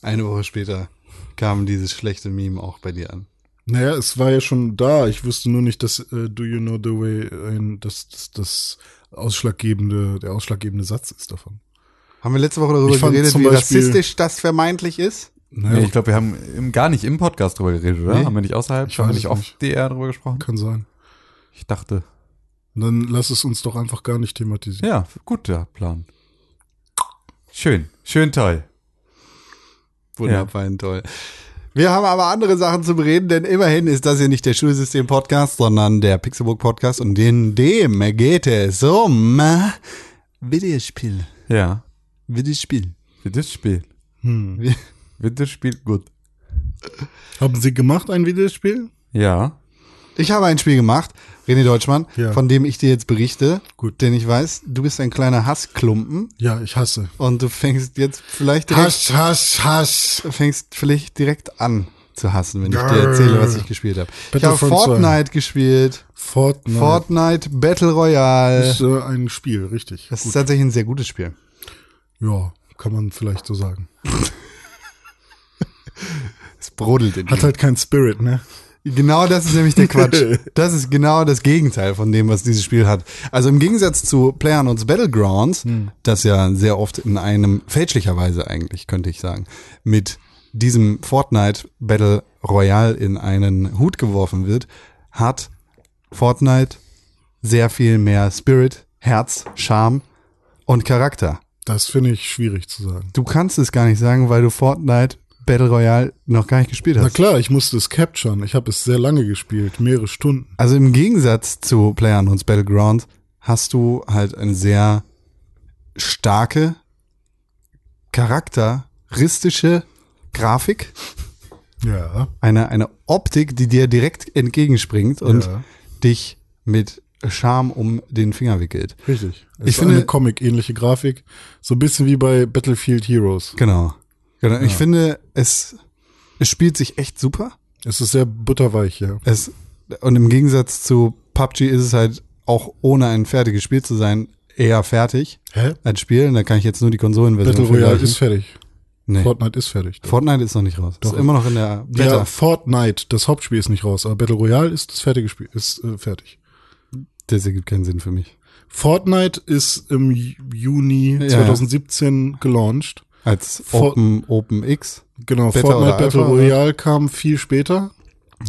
Eine Woche später kam dieses schlechte Meme auch bei dir an. Naja, es war ja schon da. Ich wusste nur nicht, dass äh, Do You Know the Way ein, das, das, das ausschlaggebende, der ausschlaggebende Satz ist davon. Haben wir letzte Woche darüber geredet, wie Beispiel- rassistisch das vermeintlich ist? Naja, Nee, ich glaube, wir haben im, gar nicht im Podcast drüber geredet, oder? Nee. Haben wir nicht außerhalb? Ich haben wir nicht nicht. DR drüber gesprochen? kann sein. Ich dachte, Dann lass es uns doch einfach gar nicht thematisieren. ja, guter Plan. Schön, schön toll. Wunderbar, toll. Wir haben aber andere Sachen zu bereden, denn immerhin ist das hier nicht der Schulsystem-Podcast, sondern der Pixelbook-Podcast und in dem geht es um äh, Videospiel. Ja, Videospiel. für das Spiel. Hm. Wie- Für das Spiel gut. Haben Sie gemacht ein Videospiel? Ja, Ich habe ein Spiel gemacht, René Deutschmann, Ja. von dem ich dir jetzt berichte. Gut. Denn ich weiß, du bist ein kleiner Hassklumpen Ja, ich hasse. und du fängst jetzt vielleicht direkt, Hass, Hass, Hass. fängst vielleicht direkt an zu hassen, wenn ich dir erzähle, was ich gespielt habe. Ich habe Battlefront 2. Fortnite gespielt. Fortnite. Fortnite Battle Royale. ist äh, ein Spiel, richtig. Das ist tatsächlich ein sehr gutes Spiel. Ja, kann man vielleicht so sagen. Es brodelt in Hat mir. halt keinen Spirit, ne? Genau das ist nämlich der Quatsch. Das ist genau das Gegenteil von dem, was dieses Spiel hat. Also im Gegensatz zu PlayerUnknown's Battlegrounds, das ja sehr oft in einem, fälschlicherweise eigentlich, könnte ich sagen, mit diesem Fortnite Battle Royale in einen Hut geworfen wird, hat Fortnite sehr viel mehr Spirit, Herz, Charme und Charakter. Das finde ich schwierig zu sagen. Du kannst es gar nicht sagen, weil du Fortnite Battle Royale noch gar nicht gespielt hast. Na klar, ich musste es capturen. Ich habe es sehr lange gespielt, mehrere Stunden. Also im Gegensatz zu PlayerUnknown's Battleground hast du halt eine sehr starke, charakteristische Grafik, Ja. eine, eine Optik, die dir direkt entgegenspringt und Ja. dich mit Charme um den Finger wickelt. Richtig. Es Ich finde- eine Comic-ähnliche Grafik. So ein bisschen wie bei Battlefield Heroes. Genau. Genau. Ich finde, es, es spielt sich echt super. Es ist sehr butterweich, ja. Es, und im Gegensatz zu PUBG ist es halt auch ohne ein fertiges Spiel zu sein eher fertig Hä? als Spiel. Und da kann ich jetzt nur die Konsolenversion Battle Royale ist fertig. Nee. Fortnite ist fertig. Fortnite ist noch nicht raus. Doch. Ist immer noch in der ja, Beta. Fortnite, das Hauptspiel ist nicht raus, aber Battle Royale ist das fertige Spiel, ist äh, fertig. Das ergibt keinen Sinn für mich. Fortnite ist im Ju- Juni Ja. 2017 gelauncht. Als For- Open, Open X. Genau, Beta Fortnite Battle Alpha? Royale kam viel später.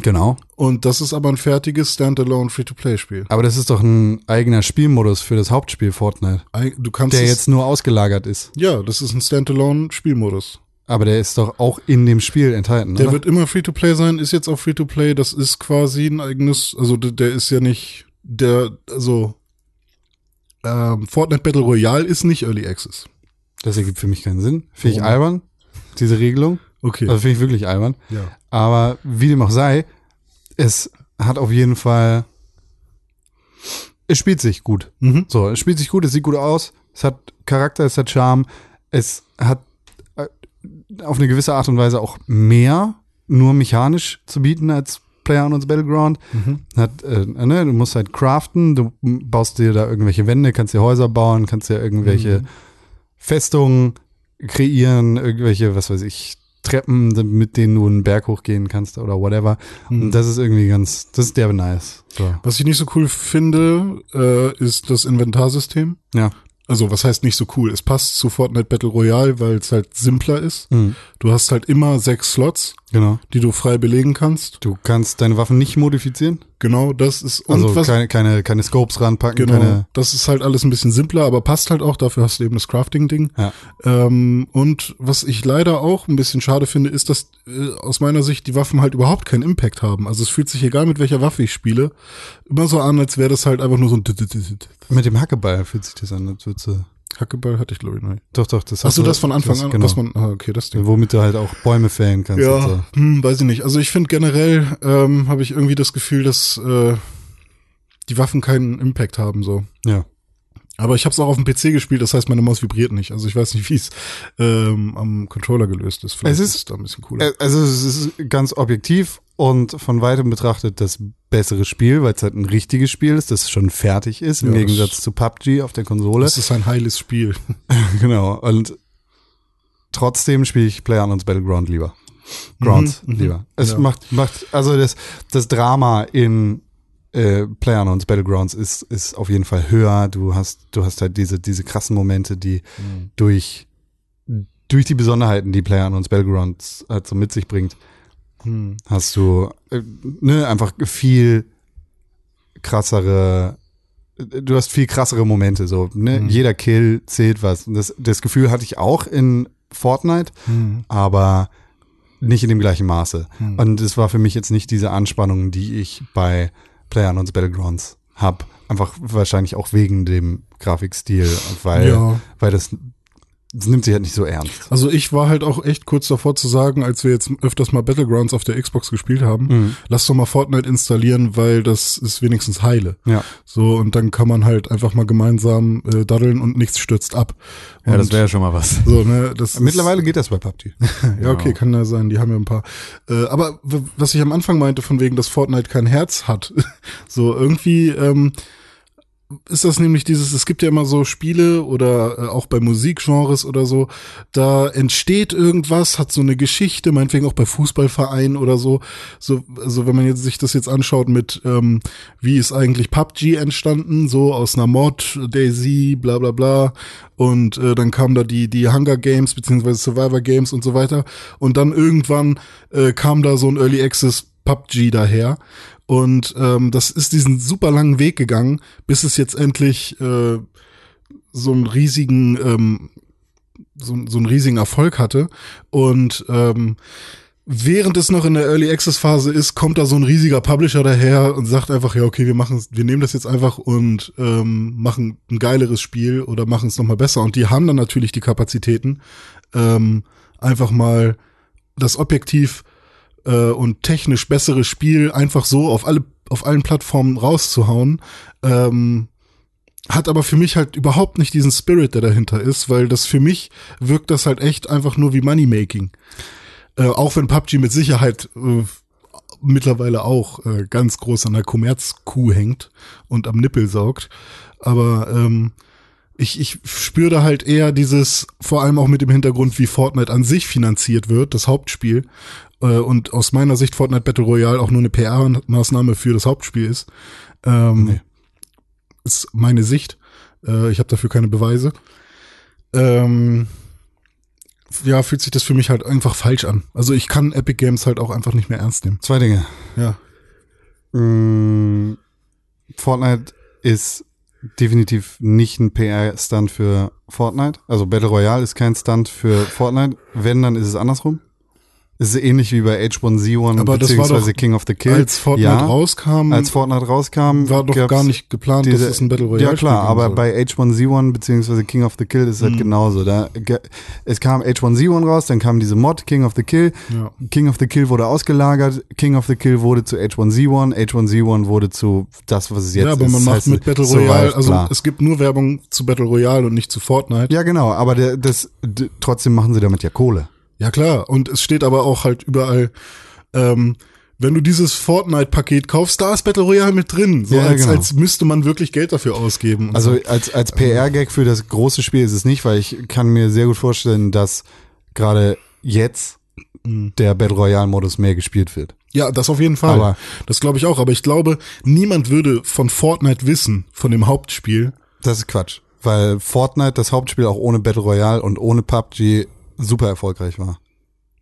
Genau. Und das ist aber ein fertiges Standalone Free-to-Play-Spiel. Aber das ist doch ein eigener Spielmodus für das Hauptspiel Fortnite, Du kannst der jetzt nur ausgelagert ist. ja, das ist ein Standalone-Spielmodus. Aber der ist doch auch in dem Spiel enthalten, Der oder? wird immer Free-to-Play sein, ist jetzt auch Free-to-Play. Das ist quasi ein eigenes, also der, der ist ja nicht, der, also ähm, Fortnite Battle Royale ist nicht Early Access. Das ergibt für mich keinen Sinn. Finde ich albern, diese Regelung. Okay. Also finde ich wirklich albern. ja. Aber wie dem auch sei, es hat auf jeden Fall, es spielt sich gut. Mhm. So, es spielt sich gut, es sieht gut aus, es hat Charakter, es hat Charme, es hat äh, auf eine gewisse Art und Weise auch mehr nur mechanisch zu bieten als PlayerUnknown's Battleground. Mhm. Hat, äh, ne, du musst halt craften, du baust dir da irgendwelche Wände, kannst dir Häuser bauen, kannst dir irgendwelche Mhm. Festungen kreieren, irgendwelche, was weiß ich, Treppen, mit denen du einen Berg hochgehen kannst oder whatever. Mhm. Und das ist irgendwie ganz, das ist derbe nice. So. Was ich nicht so cool finde, äh, ist das Inventarsystem. Ja. Also was heißt nicht so cool? Es passt zu Fortnite Battle Royale, weil es halt simpler ist. Mhm. Du hast halt immer sechs Slots, Genau. die du frei belegen kannst. Du kannst deine Waffen nicht modifizieren. Genau, das ist und Also was keine, keine, keine Scopes ranpacken, genau, keine. das ist halt alles ein bisschen simpler, aber passt halt auch. Dafür hast du eben das Crafting-Ding. Ja. Ähm, und was ich leider auch ein bisschen schade finde, ist, dass äh, aus meiner Sicht die Waffen halt überhaupt keinen Impact haben. Also es fühlt sich egal mit welcher Waffe ich spiele, immer so an, als wäre das halt einfach nur so ein Mit dem Hackeball fühlt sich das an, als würdest du. Hackeball hatte ich glaube ich noch nicht. Doch, doch, das Hast du du- das von Anfang an, Genau. was man, ah, okay, das Ding. Womit du halt auch Bäume fällen kannst. und so. Ja, hm, weiß ich nicht. Also ich finde generell ähm, habe ich irgendwie das Gefühl, dass äh, die Waffen keinen Impact haben so. Ja. Aber ich habe es auch auf dem PC gespielt, das heißt, meine Maus vibriert nicht. Also ich weiß nicht, wie es ähm, am Controller gelöst ist. Vielleicht Es ist- es da ein bisschen cooler. Also es ist ganz objektiv und von weitem betrachtet das bessere Spiel, weil es halt ein richtiges Spiel ist, das schon fertig ist, im Ja, Gegensatz zu PUBG auf der Konsole. das ist ein heiles Spiel. genau. Und trotzdem spiele ich PlayerUnknown's Battleground lieber. Grounds Mhm, mhm. lieber. Es Ja. macht, macht, also das, das Drama in äh, PlayerUnknown's Battlegrounds ist, ist auf jeden Fall höher. Du hast, du hast halt diese, diese krassen Momente, die Mhm. durch, durch die Besonderheiten, die PlayerUnknown's Battlegrounds halt so mit sich bringt, Hm. hast du äh, ne, einfach viel krassere, äh, du hast viel krassere Momente, so, ne? Mhm. Jeder Kill zählt was. Das, das Gefühl hatte ich auch in Fortnite, Hm. aber nicht in dem gleichen Maße. Hm. Und es war für mich jetzt nicht diese Anspannung, die ich bei PlayerUnknown's Battlegrounds hab. Einfach wahrscheinlich auch wegen dem Grafikstil, weil, Ja. weil das, das nimmt sich halt nicht so ernst. Also ich war halt auch echt kurz davor zu sagen, als wir jetzt öfters mal Battlegrounds auf der Xbox gespielt haben, Mhm. lass doch mal Fortnite installieren, weil das ist wenigstens heile. Ja. So, und dann kann man halt einfach mal gemeinsam äh, daddeln und nichts stürzt ab. Und ja schon mal was. so, ne, das Mittlerweile geht das bei PUBG. Ja, okay, kann ja sein, die haben ja ein paar. Äh, aber was ich am Anfang meinte, von wegen, dass Fortnite kein Herz hat, so irgendwie ähm, ist das nämlich dieses, es gibt ja immer so Spiele oder äh, auch bei Musikgenres oder so, da entsteht irgendwas, hat so eine Geschichte, meinetwegen auch bei Fußballvereinen oder so. So, also wenn man jetzt sich das jetzt anschaut mit, ähm, wie ist eigentlich PUBG entstanden, so aus einer Mod, Daisy, bla bla bla. Und äh, dann kamen da die, die Hunger Games beziehungsweise Survivor Games und so weiter. Und dann irgendwann äh, kam da so ein Early Access PUBG daher. Und ähm, das ist diesen super langen Weg gegangen, bis es jetzt endlich äh, so einen riesigen, ähm, so, so einen riesigen Erfolg hatte. Und ähm, während es noch in der Early Access Phase ist, kommt da so ein riesiger Publisher daher und sagt einfach, ja, okay, wir machen wir nehmen das jetzt einfach und ähm, machen ein geileres Spiel oder machen es nochmal besser. Und die haben dann natürlich die Kapazitäten, ähm, einfach mal das objektiv äh, und technisch bessere Spiel einfach so auf alle auf allen Plattformen rauszuhauen. Ähm, hat aber für mich halt überhaupt nicht diesen Spirit, der dahinter ist, weil das für mich wirkt das halt echt einfach nur wie Moneymaking. Äh, auch wenn PUBG mit Sicherheit äh, mittlerweile auch äh, ganz groß an der Kommerzkuh hängt und am Nippel saugt. Aber ähm, ich, ich spüre da halt eher dieses, vor allem auch mit dem Hintergrund, wie Fortnite an sich finanziert wird, das Hauptspiel. Äh, und aus meiner Sicht Fortnite Battle Royale auch nur eine PR-Maßnahme für das Hauptspiel ist. Ähm, Ist meine Sicht. Äh, ich habe dafür keine Beweise. Ähm, ja, fühlt sich das für mich halt einfach falsch an. Also ich kann Epic Games halt auch einfach nicht mehr ernst nehmen. Zwei Dinge. Ja. Mm, Fortnite ist definitiv nicht ein PR-Stunt für Fortnite. Also Battle Royale ist kein Stunt für Fortnite. Wenn, dann ist es andersrum. Es ist ähnlich wie bei H1Z1 Aber das beziehungsweise King of the Kill. Als Fortnite ja, rauskam, als Fortnite rauskam, war doch gar nicht geplant, diese- dass es ein Battle Royale Ja klar, aber soll. Mhm. bei H1Z1 beziehungsweise King of the Kill ist es halt genauso. Da, es kam H1Z1 raus, dann kam diese Mod King of the Kill. Ja. King of the Kill wurde ausgelagert. King of the Kill wurde zu H1Z1. H1Z1 wurde zu das, was es jetzt ja, aber ist. man Das macht heißt, mit Battle Royale, also klar. es gibt nur Werbung zu Battle Royale und nicht zu Fortnite. Ja, genau, aber der, das, trotzdem machen sie damit ja Kohle. Ja klar, und es steht aber auch halt überall, ähm, wenn du dieses Fortnite-Paket kaufst, da ist Battle Royale mit drin. So Ja, als, genau. als müsste man wirklich Geld dafür ausgeben. Also so. als, als PR-Gag für das große Spiel ist es nicht, weil ich kann mir sehr gut vorstellen, dass gerade jetzt Mhm. der Battle Royale-Modus mehr gespielt wird. ja, das auf jeden Fall. aber- das glaube ich auch. Aber ich glaube, niemand würde von Fortnite wissen, von dem Hauptspiel. Das ist Quatsch, weil Fortnite, das Hauptspiel, auch ohne Battle Royale und ohne PUBG super erfolgreich war.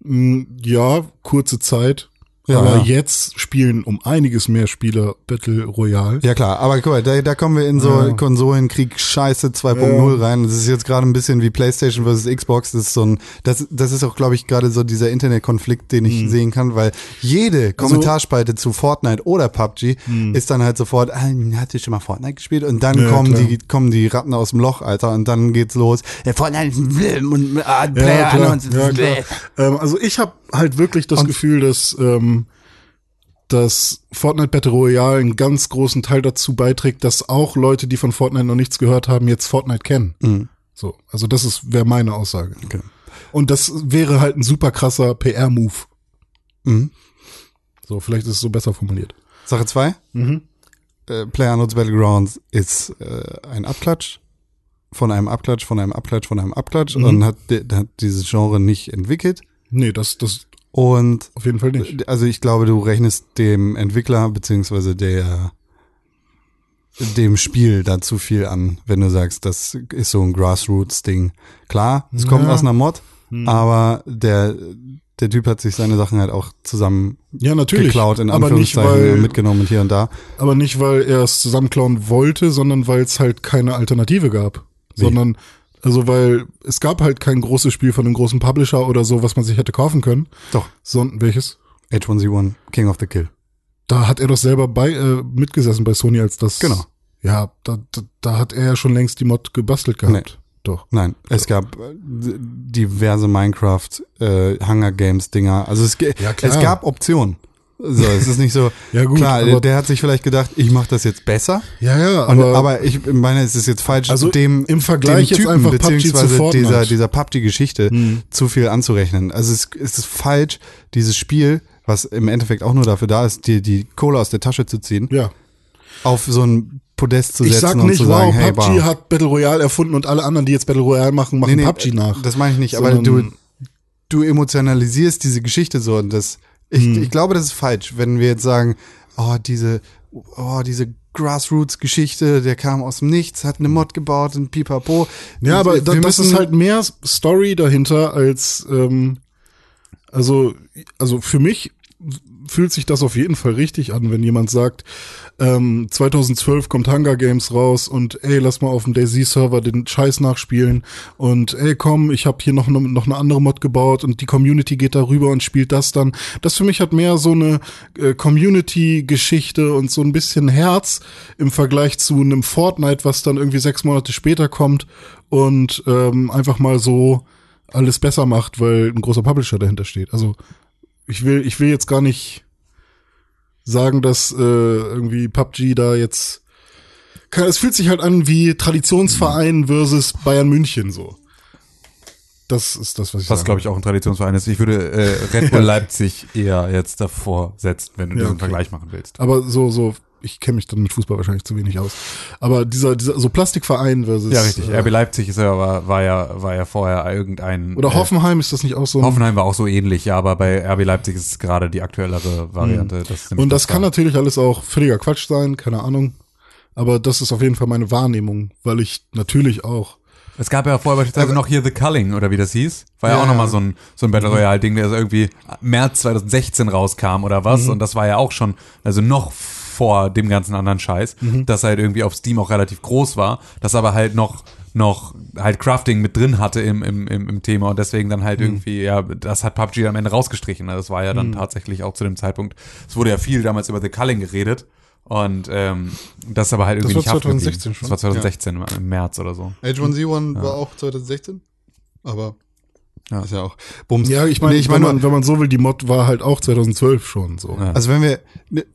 Mm, Ja, kurze Zeit. Ja, aber ja. jetzt spielen um einiges mehr Spieler Battle Royale. Ja klar, aber guck mal, da, da kommen wir in so Ja. Konsolenkrieg Scheiße 2.0 rein. Das ist jetzt gerade ein bisschen wie PlayStation versus Xbox. Das ist so ein, das, das ist auch, glaube ich, gerade so dieser Internetkonflikt, den ich sehen kann, weil jede Also Kommentarspalte zu Fortnite oder PUBG ist dann halt sofort, ah, hat ihr schon mal Fortnite gespielt? Und dann. Ja, kommen klar. die, kommen die Ratten aus dem Loch, Alter, und dann geht's los. Ja, Fortnite und ah, Player Ja, klar. Ja, klar. Ähm, also ich habe halt wirklich das Und- Gefühl, dass, ähm, dass Fortnite Battle Royale einen ganz großen Teil dazu beiträgt, dass auch Leute, die von Fortnite noch nichts gehört haben, jetzt Fortnite kennen. Mhm. So, also das ist wäre meine Aussage. Okay. Und das wäre halt ein super krasser PR-Move. Mhm. So, vielleicht ist es so besser formuliert. Sache zwei. Mhm. äh, PlayerUnknown's Battlegrounds ist äh, ein Abklatsch von einem Abklatsch, von einem Abklatsch, von einem Abklatsch Mhm. und hat, hat dieses Genre nicht entwickelt. Nee, das, das Und auf jeden Fall nicht. also ich glaube, du rechnest dem Entwickler beziehungsweise der dem Spiel da zu viel an, wenn du sagst, das ist so ein Grassroots-Ding. Klar, es kommt Ja. aus einer Mod, Hm. aber der der Typ hat sich seine Sachen halt auch zusammen Ja, natürlich. geklaut, in aber nicht, Anführungszeichen, weil, mitgenommen und hier und da. aber nicht, weil er es zusammenklauen wollte, sondern weil es halt keine Alternative gab. Sondern, also weil es gab halt kein großes Spiel von einem großen Publisher oder so, was man sich hätte kaufen können. Doch, Sondern, welches? H1Z1, King of the Kill. Da hat er doch selber bei, äh, mitgesessen bei Sony, als das. Genau. Ja, da, da, da hat er ja schon längst die Mod gebastelt gehabt. Doch. Nein, es gab äh, diverse Minecraft äh, Hunger Games Dinger. Also es, Ja, es gab Optionen. So, es ist nicht so. Ja, gut, klar, der, aber- der hat sich vielleicht gedacht, ich mache das jetzt besser. Ja, ja, Und, aber, aber, ich meine, es ist jetzt falsch, Also dem im Vergleich dem jetzt einfach PUBG beziehungsweise Fortnite. dieser dieser PUBG-Geschichte Hm. zu viel anzurechnen. Also es, es ist falsch, dieses Spiel, was im Endeffekt auch nur dafür da ist, dir die Kohle aus der Tasche zu ziehen, ja. auf so ein Podest zu Ich setzen sag und nicht, zu sagen, wow, hey, PUBG wow. hat Battle Royale erfunden und alle anderen, die jetzt Battle Royale machen, machen Nee, nee, PUBG nach. Das meine ich nicht, aber du, du emotionalisierst diese Geschichte so und das, ich, Hm. ich glaube, das ist falsch, wenn wir jetzt sagen, oh, diese, oh, diese Grassroots-Geschichte, der kam aus dem Nichts, hat eine Mod gebaut und pipapo. Ja, aber da, das ist halt mehr Story dahinter als ähm, also also für mich fühlt sich das auf jeden Fall richtig an, wenn jemand sagt, ähm, 2012 kommt Hunger Games raus und ey, lass mal auf dem Daisy-Server den Scheiß nachspielen und ey, komm, ich habe hier noch eine, noch eine andere Mod gebaut und die Community geht darüber und spielt das dann. Das für mich hat mehr so eine äh, Community-Geschichte und so ein bisschen Herz im Vergleich zu einem Fortnite, was dann irgendwie sechs Monate später kommt und ähm, einfach mal so alles besser macht, weil ein großer Publisher dahinter steht. Also ich will, ich will jetzt gar nicht sagen, dass äh, irgendwie PUBG da jetzt. Kann, es fühlt sich halt an wie Traditionsverein versus Bayern München so. Das ist das, was ich Was, glaube ich, auch ein Traditionsverein ist. Ich würde äh, Red Bull Leipzig eher jetzt davor setzen, wenn du Ja, diesen okay. Vergleich machen willst. Aber so, so, ich kenne mich dann mit Fußball wahrscheinlich zu wenig aus. Aber dieser, dieser so Plastikverein versus. Ja, richtig. Äh, RB Leipzig ist ja, war, war ja, war ja vorher irgendein. oder äh, Hoffenheim ist das nicht auch so. Hoffenheim war auch so ähnlich, ja, aber bei RB Leipzig ist es gerade die aktuellere Variante. Das ist nämlich Und das kann natürlich alles auch völliger Quatsch sein, keine Ahnung. Aber das ist auf jeden Fall meine Wahrnehmung, weil ich natürlich auch. Es gab ja vorher beispielsweise noch hier The Culling, oder wie das hieß. War ja, Ja, auch nochmal so ein, so ein Battle Royale-Ding, der so irgendwie März 2016 rauskam oder was. Und das war ja auch schon, also noch vor dem ganzen anderen Scheiß, das halt irgendwie auf Steam auch relativ groß war, das aber halt noch noch halt Crafting mit drin hatte im, im, im, im Thema und deswegen dann halt irgendwie, ja, das hat PUBG am Ende rausgestrichen. Das war ja dann tatsächlich auch zu dem Zeitpunkt, es wurde ja viel damals über The Culling geredet und ähm, das aber halt Das irgendwie war nicht haften 2016 geblieben. schon? Das war 2016 im März oder so. H1Z1 war auch 2016, aber Ja. ist ja auch Bums. Ja, ich meine, Nee, ich meine, wenn, man, wenn man so will, die Mod war halt auch 2012 schon so. Ja. Also wenn wir, ne,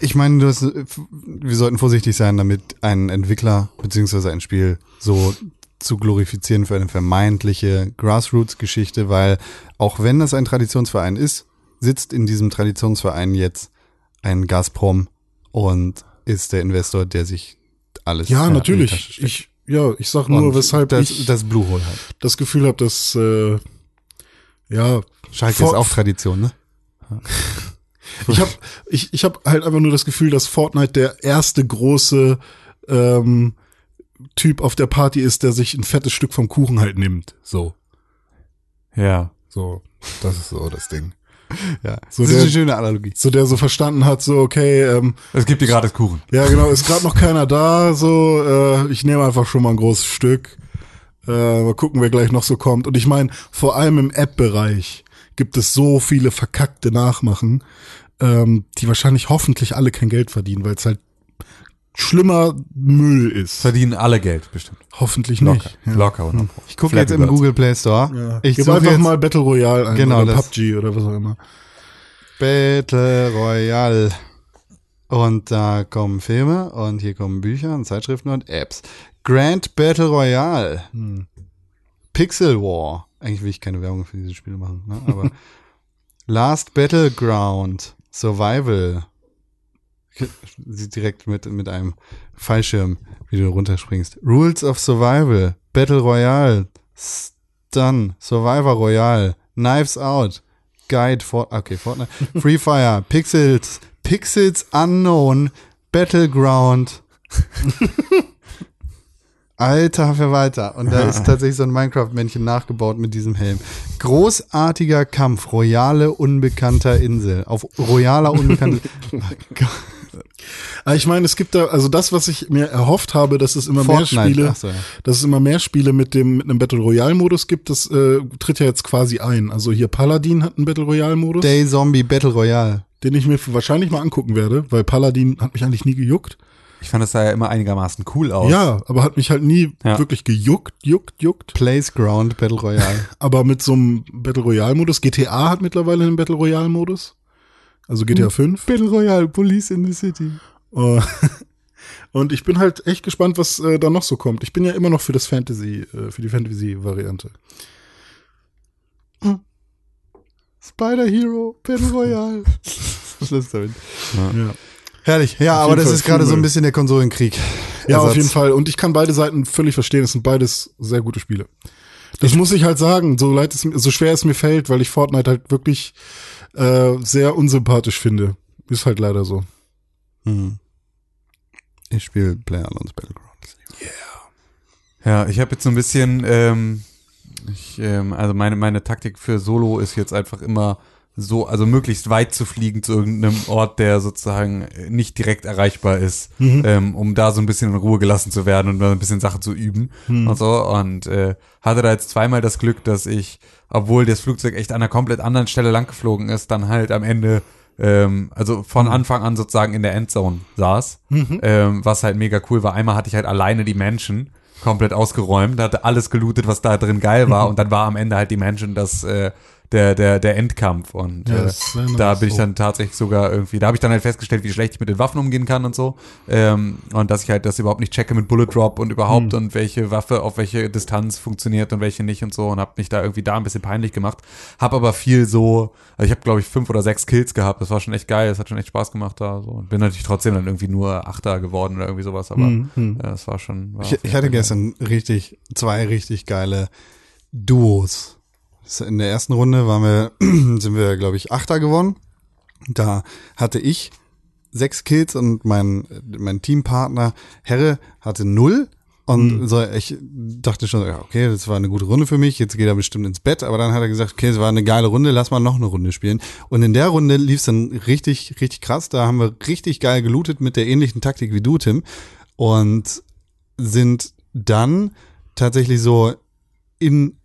ich meine, du hast, wir sollten vorsichtig sein, damit einen Entwickler beziehungsweise ein Spiel so zu glorifizieren für eine vermeintliche Grassroots-Geschichte, weil auch wenn das ein Traditionsverein ist, sitzt in diesem Traditionsverein jetzt ein Gazprom und ist der Investor, der sich alles Ja, natürlich. Ich, ja, ich sag nur, Und weshalb das, ich das Bluehole hat. das Gefühl habe, dass äh, ja, Schalke ist auch Tradition, ne? ich habe ich, ich hab halt einfach nur das Gefühl, dass Fortnite der erste große ähm, Typ auf der Party ist, der sich ein fettes Stück vom Kuchen halt nimmt. So, Ja. so, das ist so das Ding. Ja, So das ist der- eine schöne Analogie. So der so verstanden hat, so okay, ähm, Es gibt dir gratis Kuchen. ja genau, ist gerade noch keiner da, so äh, ich nehme einfach schon mal ein großes Stück. Äh, mal gucken, wer gleich noch so kommt. Und ich meine, vor allem im App-Bereich gibt es so viele verkackte Nachmachen, ähm, die wahrscheinlich hoffentlich alle kein Geld verdienen, weil es halt schlimmer Müll ist. Verdienen alle Geld, bestimmt. Hoffentlich Locker. nicht. Ja. Locker. Und Ich gucke jetzt im. Google Play Store. Ja. Ich Gib einfach mal Battle Royale ein Genau, oder das- PUBG oder was auch immer. Battle Royale. Und da kommen Filme und hier kommen Bücher und Zeitschriften und Apps. Grand Battle Royale. Hm. Pixel War. Eigentlich will ich keine Werbung für diese Spiele machen, ne? aber Last Battleground. Survival. Sieht direkt mit, mit einem Fallschirm, wie du runterspringst. Rules of Survival. Battle Royale. Stun. Survivor Royale. Knives Out. Guide for, okay, Fortnite. Free Fire. Pixels. Pixels Unknown. Battleground. Alter Verwalter. Und da ist tatsächlich so ein Minecraft-Männchen nachgebaut mit diesem Helm. Großartiger Kampf. Royale unbekannter Insel. Auf royaler unbekannter. Aber ich meine, es gibt da, also das, was ich mir erhofft habe, dass es immer mehr Fortnite. Spiele, Ach so, ja. dass es immer mehr Spiele mit dem mit einem Battle Royale Modus gibt, das äh, tritt ja jetzt quasi ein. Also hier Paladin hat einen Battle Royale Modus, Day Zombie Battle Royale. den ich mir wahrscheinlich mal angucken werde, weil Paladin hat mich eigentlich nie gejuckt. Ich fand, das sah ja immer einigermaßen cool aus. Ja, aber hat mich halt nie Ja. wirklich gejuckt, juckt, juckt. Placeground Battle Royale. Aber mit so einem Battle Royale Modus, GTA hat mittlerweile einen Battle Royale Modus. Also GTA 5. Battle Royale, Police in the City. Äh, Und ich bin halt echt gespannt, was äh, da noch so kommt. Ich bin ja immer noch für das Fantasy, äh, für die Fantasy-Variante. Spider Hero Battle Royale. Schluss damit. Ja. Herrlich. Ja, Auf aber das Fall ist gerade so ein bisschen der Konsolenkrieg. Ja, auf jeden Fall. Und ich kann beide Seiten völlig verstehen. Es sind beides sehr gute Spiele. Das muss ich halt sagen, so leid es so schwer es mir fällt, weil ich Fortnite halt wirklich äh, sehr unsympathisch finde. Ist halt leider so. Hm. Ich spiele PlayerUnknown's Battlegrounds. Ja, ich habe jetzt so ein bisschen, ähm, ich, ähm, also meine, meine Taktik für Solo ist jetzt einfach immer so, also möglichst weit zu fliegen zu irgendeinem Ort, der sozusagen nicht direkt erreichbar ist, ähm, um da so ein bisschen in Ruhe gelassen zu werden und mal ein bisschen Sachen zu üben und so. Und äh, hatte da jetzt zweimal das Glück, dass ich, obwohl das Flugzeug echt an einer komplett anderen Stelle lang geflogen ist, dann halt am Ende ähm, also von Anfang an sozusagen in der Endzone saß, ähm, was halt mega cool war. Einmal hatte ich halt alleine die Menschen komplett ausgeräumt, hatte alles gelootet, was da drin geil war und dann war am Ende halt die Mansion das, äh, der, der, der Endkampf. Und Ja, äh, da bin ich dann tatsächlich sogar irgendwie, da habe ich dann halt festgestellt, wie schlecht ich mit den Waffen umgehen kann und so. Ähm, und dass ich halt das überhaupt nicht checke mit Bullet Drop und überhaupt und welche Waffe auf welche Distanz funktioniert und welche nicht und so. Und habe mich da irgendwie da ein bisschen peinlich gemacht. Hab aber viel so, also ich habe glaube ich fünf oder sechs Kills gehabt. Das war schon echt geil. Das hat schon echt Spaß gemacht da. So. Und bin natürlich trotzdem dann irgendwie nur Achter geworden oder irgendwie sowas. Aber Mhm. ja, das war schon. War Ich, ich hatte gestern richtig, zwei richtig geile Duos. In der ersten Runde waren wir, sind wir, glaube ich, Achter geworden. Da hatte ich sechs Kills und mein, mein Teampartner Herre hatte null. Und so, ich dachte schon, ja, okay, das war eine gute Runde für mich, jetzt geht er bestimmt ins Bett. Aber dann hat er gesagt, okay, es war eine geile Runde, lass mal noch eine Runde spielen. Und in der Runde lief es dann richtig, richtig krass. Da haben wir richtig geil gelootet mit der ähnlichen Taktik wie du, Tim. Und sind dann tatsächlich so in,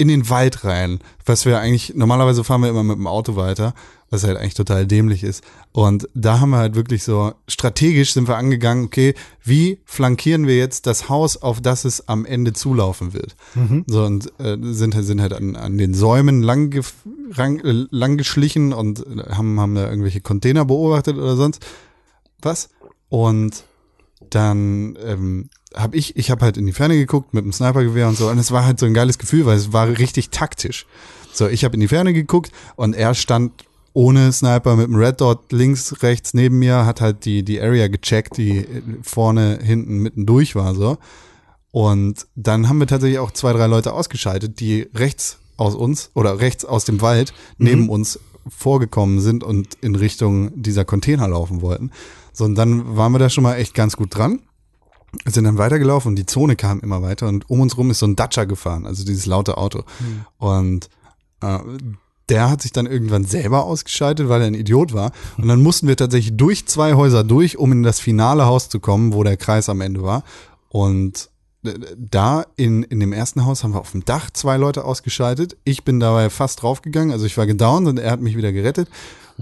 in den Wald rein, was wir eigentlich, normalerweise fahren wir immer mit dem Auto weiter, was halt eigentlich total dämlich ist. Und da haben wir halt wirklich so, strategisch sind wir angegangen, okay, wie flankieren wir jetzt das Haus, auf das es am Ende zulaufen wird? So, und äh, sind, halt- sind halt an, an den Säumen lang, gef- ran, äh, lang geschlichen und haben, haben da irgendwelche Container beobachtet oder sonst was. Und dann ähm, habe ich, ich habe halt in die Ferne geguckt mit dem Snipergewehr und so und es war halt so ein geiles Gefühl, weil es war richtig taktisch. So, ich habe in die Ferne geguckt und er stand ohne Sniper mit dem Red Dot links, rechts neben mir, hat halt die, die Area gecheckt, die vorne, hinten, mitten durch war so. Und dann haben wir tatsächlich auch zwei, drei Leute ausgeschaltet, die rechts aus uns oder rechts aus dem Wald neben uns vorgekommen sind und in Richtung dieser Container laufen wollten. So, und dann waren wir da schon mal echt ganz gut dran. Sind dann weitergelaufen und die Zone kam immer weiter und um uns rum ist so ein Dacia gefahren, also dieses laute Auto. Und äh, der hat sich dann irgendwann selber ausgeschaltet, weil er ein Idiot war. Und dann mussten wir tatsächlich durch zwei Häuser durch, um in das finale Haus zu kommen, wo der Kreis am Ende war. Und äh, da in, in dem ersten Haus haben wir auf dem Dach zwei Leute ausgeschaltet. Ich bin dabei fast draufgegangen, also ich war gedownt und er hat mich wieder gerettet.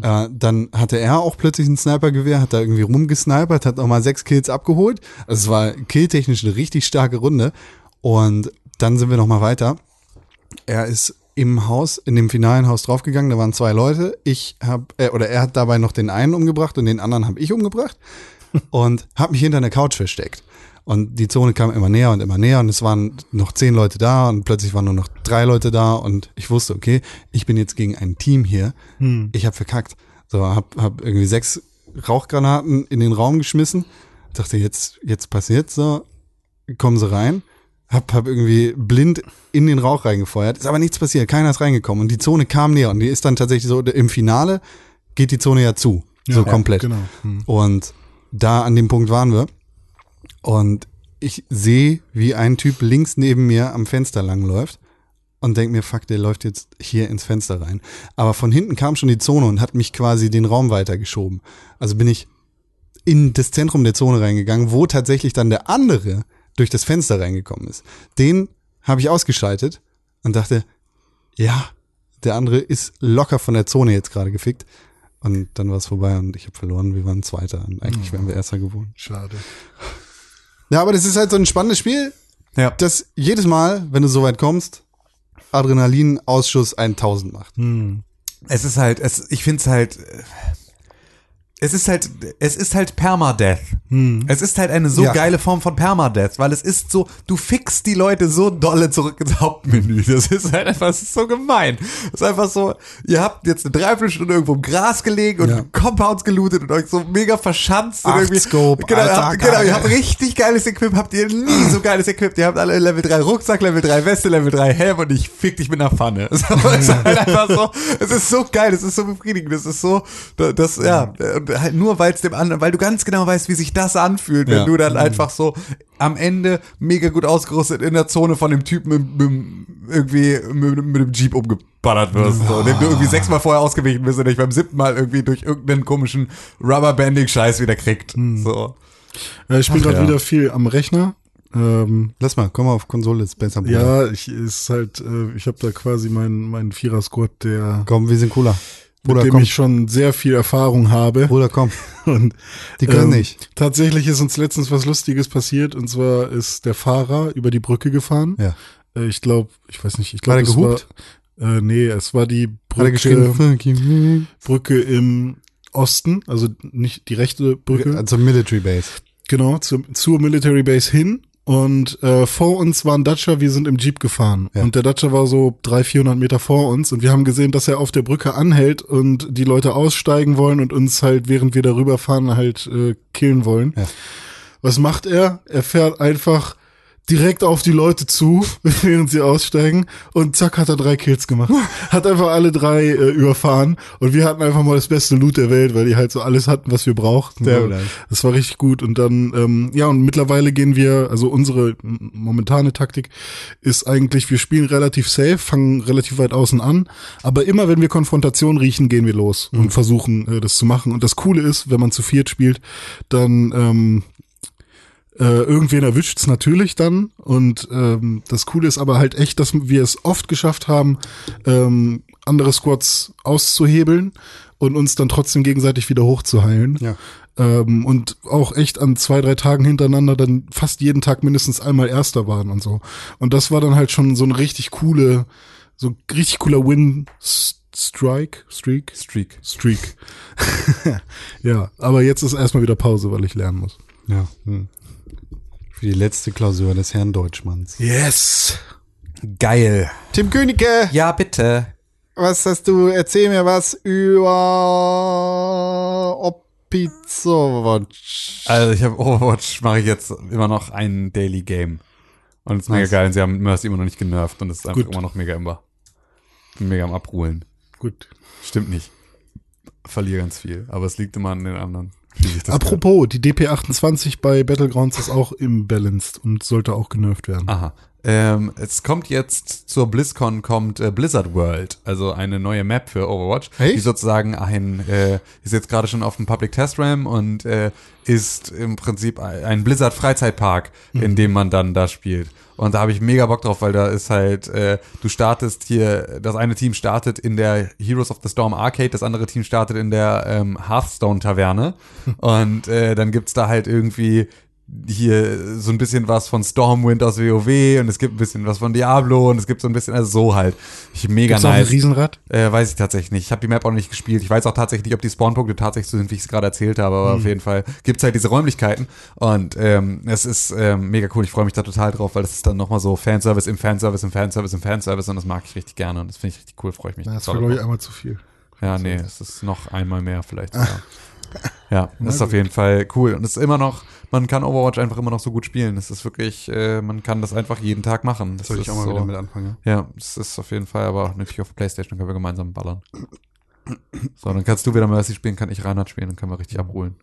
Äh, dann hatte er auch plötzlich ein Snipergewehr, hat da irgendwie rumgesnipert, hat nochmal sechs Kills abgeholt. Also es war killtechnisch eine richtig starke Runde. Und dann sind wir nochmal weiter. Er ist im Haus, in dem finalen Haus draufgegangen, da waren zwei Leute. Ich habe, äh, oder er hat dabei noch den einen umgebracht und den anderen habe ich umgebracht und habe mich hinter einer Couch versteckt. Und die Zone kam immer näher und immer näher und es waren noch zehn Leute da und plötzlich waren nur noch drei Leute da und ich wusste, okay, ich bin jetzt gegen ein Team hier. Ich habe verkackt. So, hab, hab irgendwie sechs Rauchgranaten in den Raum geschmissen. Dachte, jetzt, jetzt passiert's so. Kommen sie rein. Hab, hab irgendwie blind in den Rauch reingefeuert. Ist aber nichts passiert. Keiner ist reingekommen. Und die Zone kam näher. Und die ist dann tatsächlich so, im Finale geht die Zone ja zu. so Ja, komplett. Genau. Hm. Und da an dem Punkt waren wir. Und ich sehe, wie ein Typ links neben mir am Fenster langläuft und denke mir, fuck, der läuft jetzt hier ins Fenster rein. Aber von hinten kam schon die Zone und hat mich quasi den Raum weitergeschoben. Also bin ich in das Zentrum der Zone reingegangen, wo tatsächlich dann der andere durch das Fenster reingekommen ist. Den habe ich ausgeschaltet und dachte, ja, der andere ist locker von der Zone jetzt gerade gefickt. Und dann war es vorbei und ich habe verloren. Wir waren Zweiter und eigentlich wären wir Erster geworden. Schade. Ja, aber das ist halt so ein spannendes Spiel, Ja. das jedes Mal, wenn du so weit kommst, Adrenalinausschuss 1000 macht. Hm. Es ist halt, es, ich finde es halt, äh, es ist halt, es ist halt Permadeath. Es ist halt eine so Ja. geile Form von Permadeath, weil es ist so, du fixst die Leute so dolle zurück ins Hauptmenü. Das ist halt einfach, das ist so gemein. Es ist einfach so, ihr habt jetzt eine Dreiviertelstunde irgendwo im Gras gelegen und Ja. Compounds gelootet und euch so mega verschanzt. und Acht irgendwie, Scope, genau, ihr Alter, habt, genau, ihr habt richtig geiles Equip, habt ihr nie so geiles Equip. Ihr habt alle Level 3 Rucksack, Level 3 Weste, Level 3 Helm und ich fick dich mit einer Pfanne. So, es ist halt einfach so, es ist so geil, es ist so befriedigend, es ist so, das, ja, und halt nur weil es dem anderen, weil du ganz genau weißt, wie sich das anfühlt, wenn Ja. du dann einfach so am Ende mega gut ausgerüstet in der Zone von dem Typen mit, mit, irgendwie mit, mit dem Jeep umgeballert wirst, so, dem du irgendwie sechsmal vorher ausgewichen bist und dich beim siebten Mal irgendwie durch irgendeinen komischen Rubberbanding-Scheiß wieder kriegt. So. Ja, ich spiele Ach, gerade ja. wieder viel am Rechner. Ähm, Lass mal, komm mal auf Konsole, ist besser. Bruder. ja, ich ist halt, äh, ich habe da quasi meinen meinen Vierer-Squad, der Komm, wir sind cooler. Mit Bruder, dem komm. ich schon sehr viel Erfahrung habe. Bruder, komm. Und Die können ähm, nicht. Tatsächlich ist uns letztens was Lustiges passiert und zwar ist der Fahrer über die Brücke gefahren. Ja. Äh, ich glaube, ich weiß nicht, ich War glaube, der gehupt? Äh, nee, es war die Brücke. Brücke im Osten, also nicht die rechte Brücke. Also Military Base. Genau, zur, zur Military Base hin. Und äh, vor uns war ein Dacia, wir sind im Jeep gefahren. Ja. Und der Dacia war so 300, 400 Meter vor uns. Und wir haben gesehen, dass er auf der Brücke anhält und die Leute aussteigen wollen und uns halt, während wir darüber fahren, halt äh, killen wollen. Ja. Was macht er? Er fährt einfach direkt auf die Leute zu, während sie aussteigen und zack hat er drei Kills gemacht. Hat einfach alle drei äh, überfahren und wir hatten einfach mal das beste Loot der Welt, weil die halt so alles hatten, was wir brauchten. Nice. Das war richtig gut und dann, ähm, ja und mittlerweile gehen wir, also unsere momentane Taktik ist eigentlich, wir spielen relativ safe, fangen relativ weit außen an, aber immer wenn wir Konfrontation riechen, gehen wir los und versuchen äh, das zu machen. Und das Coole ist, wenn man zu viert spielt, dann ähm, äh, irgendwen erwischt's natürlich dann. Und ähm, das Coole ist aber halt echt, dass wir es oft geschafft haben, ähm, andere Squads auszuhebeln und uns dann trotzdem gegenseitig wieder hochzuheilen. Ja. Ähm, und auch echt an zwei, drei Tagen hintereinander dann fast jeden Tag mindestens einmal Erster waren und so. Und das war dann halt schon so ein richtig coole, so ein richtig cooler Win-Strike, Streak, Streak. Streak. ja, aber jetzt ist erstmal wieder Pause, weil ich lernen muss. Ja. Hm. Für die letzte Klausur des Herrn Deutschmanns. Yes! Geil. Tim Königke, Ja, bitte. was hast du? Erzähl mir was über Opizowatch. Also ich habe Overwatch mache ich jetzt immer noch ein Daily Game. Und es ist mega geil. Und sie haben Mercy immer noch nicht genervt und es ist einfach Gut. immer noch mega imber. Bin mega am Abruhen. Gut. Stimmt nicht. Verliere ganz viel. Aber es liegt immer an den anderen. Apropos, die DP28 bei Battlegrounds ist auch imbalanced und sollte auch genervt werden. Aha. Ähm, es kommt jetzt zur BlizzCon kommt äh, Blizzard World, also eine neue Map für Overwatch, Echt? die sozusagen ein äh, ist jetzt gerade schon auf dem Public Test RAM und äh, ist im Prinzip ein Blizzard Freizeitpark, in dem man dann da spielt. Und da habe ich mega Bock drauf, weil da ist halt, äh, du startest hier, das eine Team startet in der Heroes of the Storm Arcade, das andere Team startet in der ähm, Hearthstone Taverne. Und äh, dann gibt's da halt irgendwie hier so ein bisschen was von Stormwind aus WoW und es gibt ein bisschen was von Diablo und es gibt so ein bisschen, also so halt. Ich, mega Gibt's auch ein nice. Riesenrad? Äh, weiß ich tatsächlich nicht. Ich habe die Map auch noch nicht gespielt. Ich weiß auch tatsächlich nicht, ob die Spawnpunkte tatsächlich so sind, wie ich es gerade erzählt habe, aber auf jeden Fall gibt's halt diese Räumlichkeiten und ähm, es ist ähm, mega cool. Ich freue mich da total drauf, weil das ist dann nochmal so Fanservice im Fanservice im Fanservice im Fanservice und das mag ich richtig gerne und das finde ich richtig cool, freue ich mich. Na, das war, glaube ich, einmal zu viel. Ja, nee, es ist noch einmal mehr vielleicht sogar. Ja, das ist auf jeden Fall cool. Und es ist immer noch, man kann Overwatch einfach immer noch so gut spielen. Es ist wirklich, äh, man kann das einfach jeden Tag machen. Das Soll ich auch mal so, wieder mit anfangen? Ja, es ist auf jeden Fall, aber auch natürlich auf Playstation, können wir gemeinsam ballern. So, dann kannst du wieder Mercy spielen, kann ich Reinhard spielen, dann können wir richtig abholen.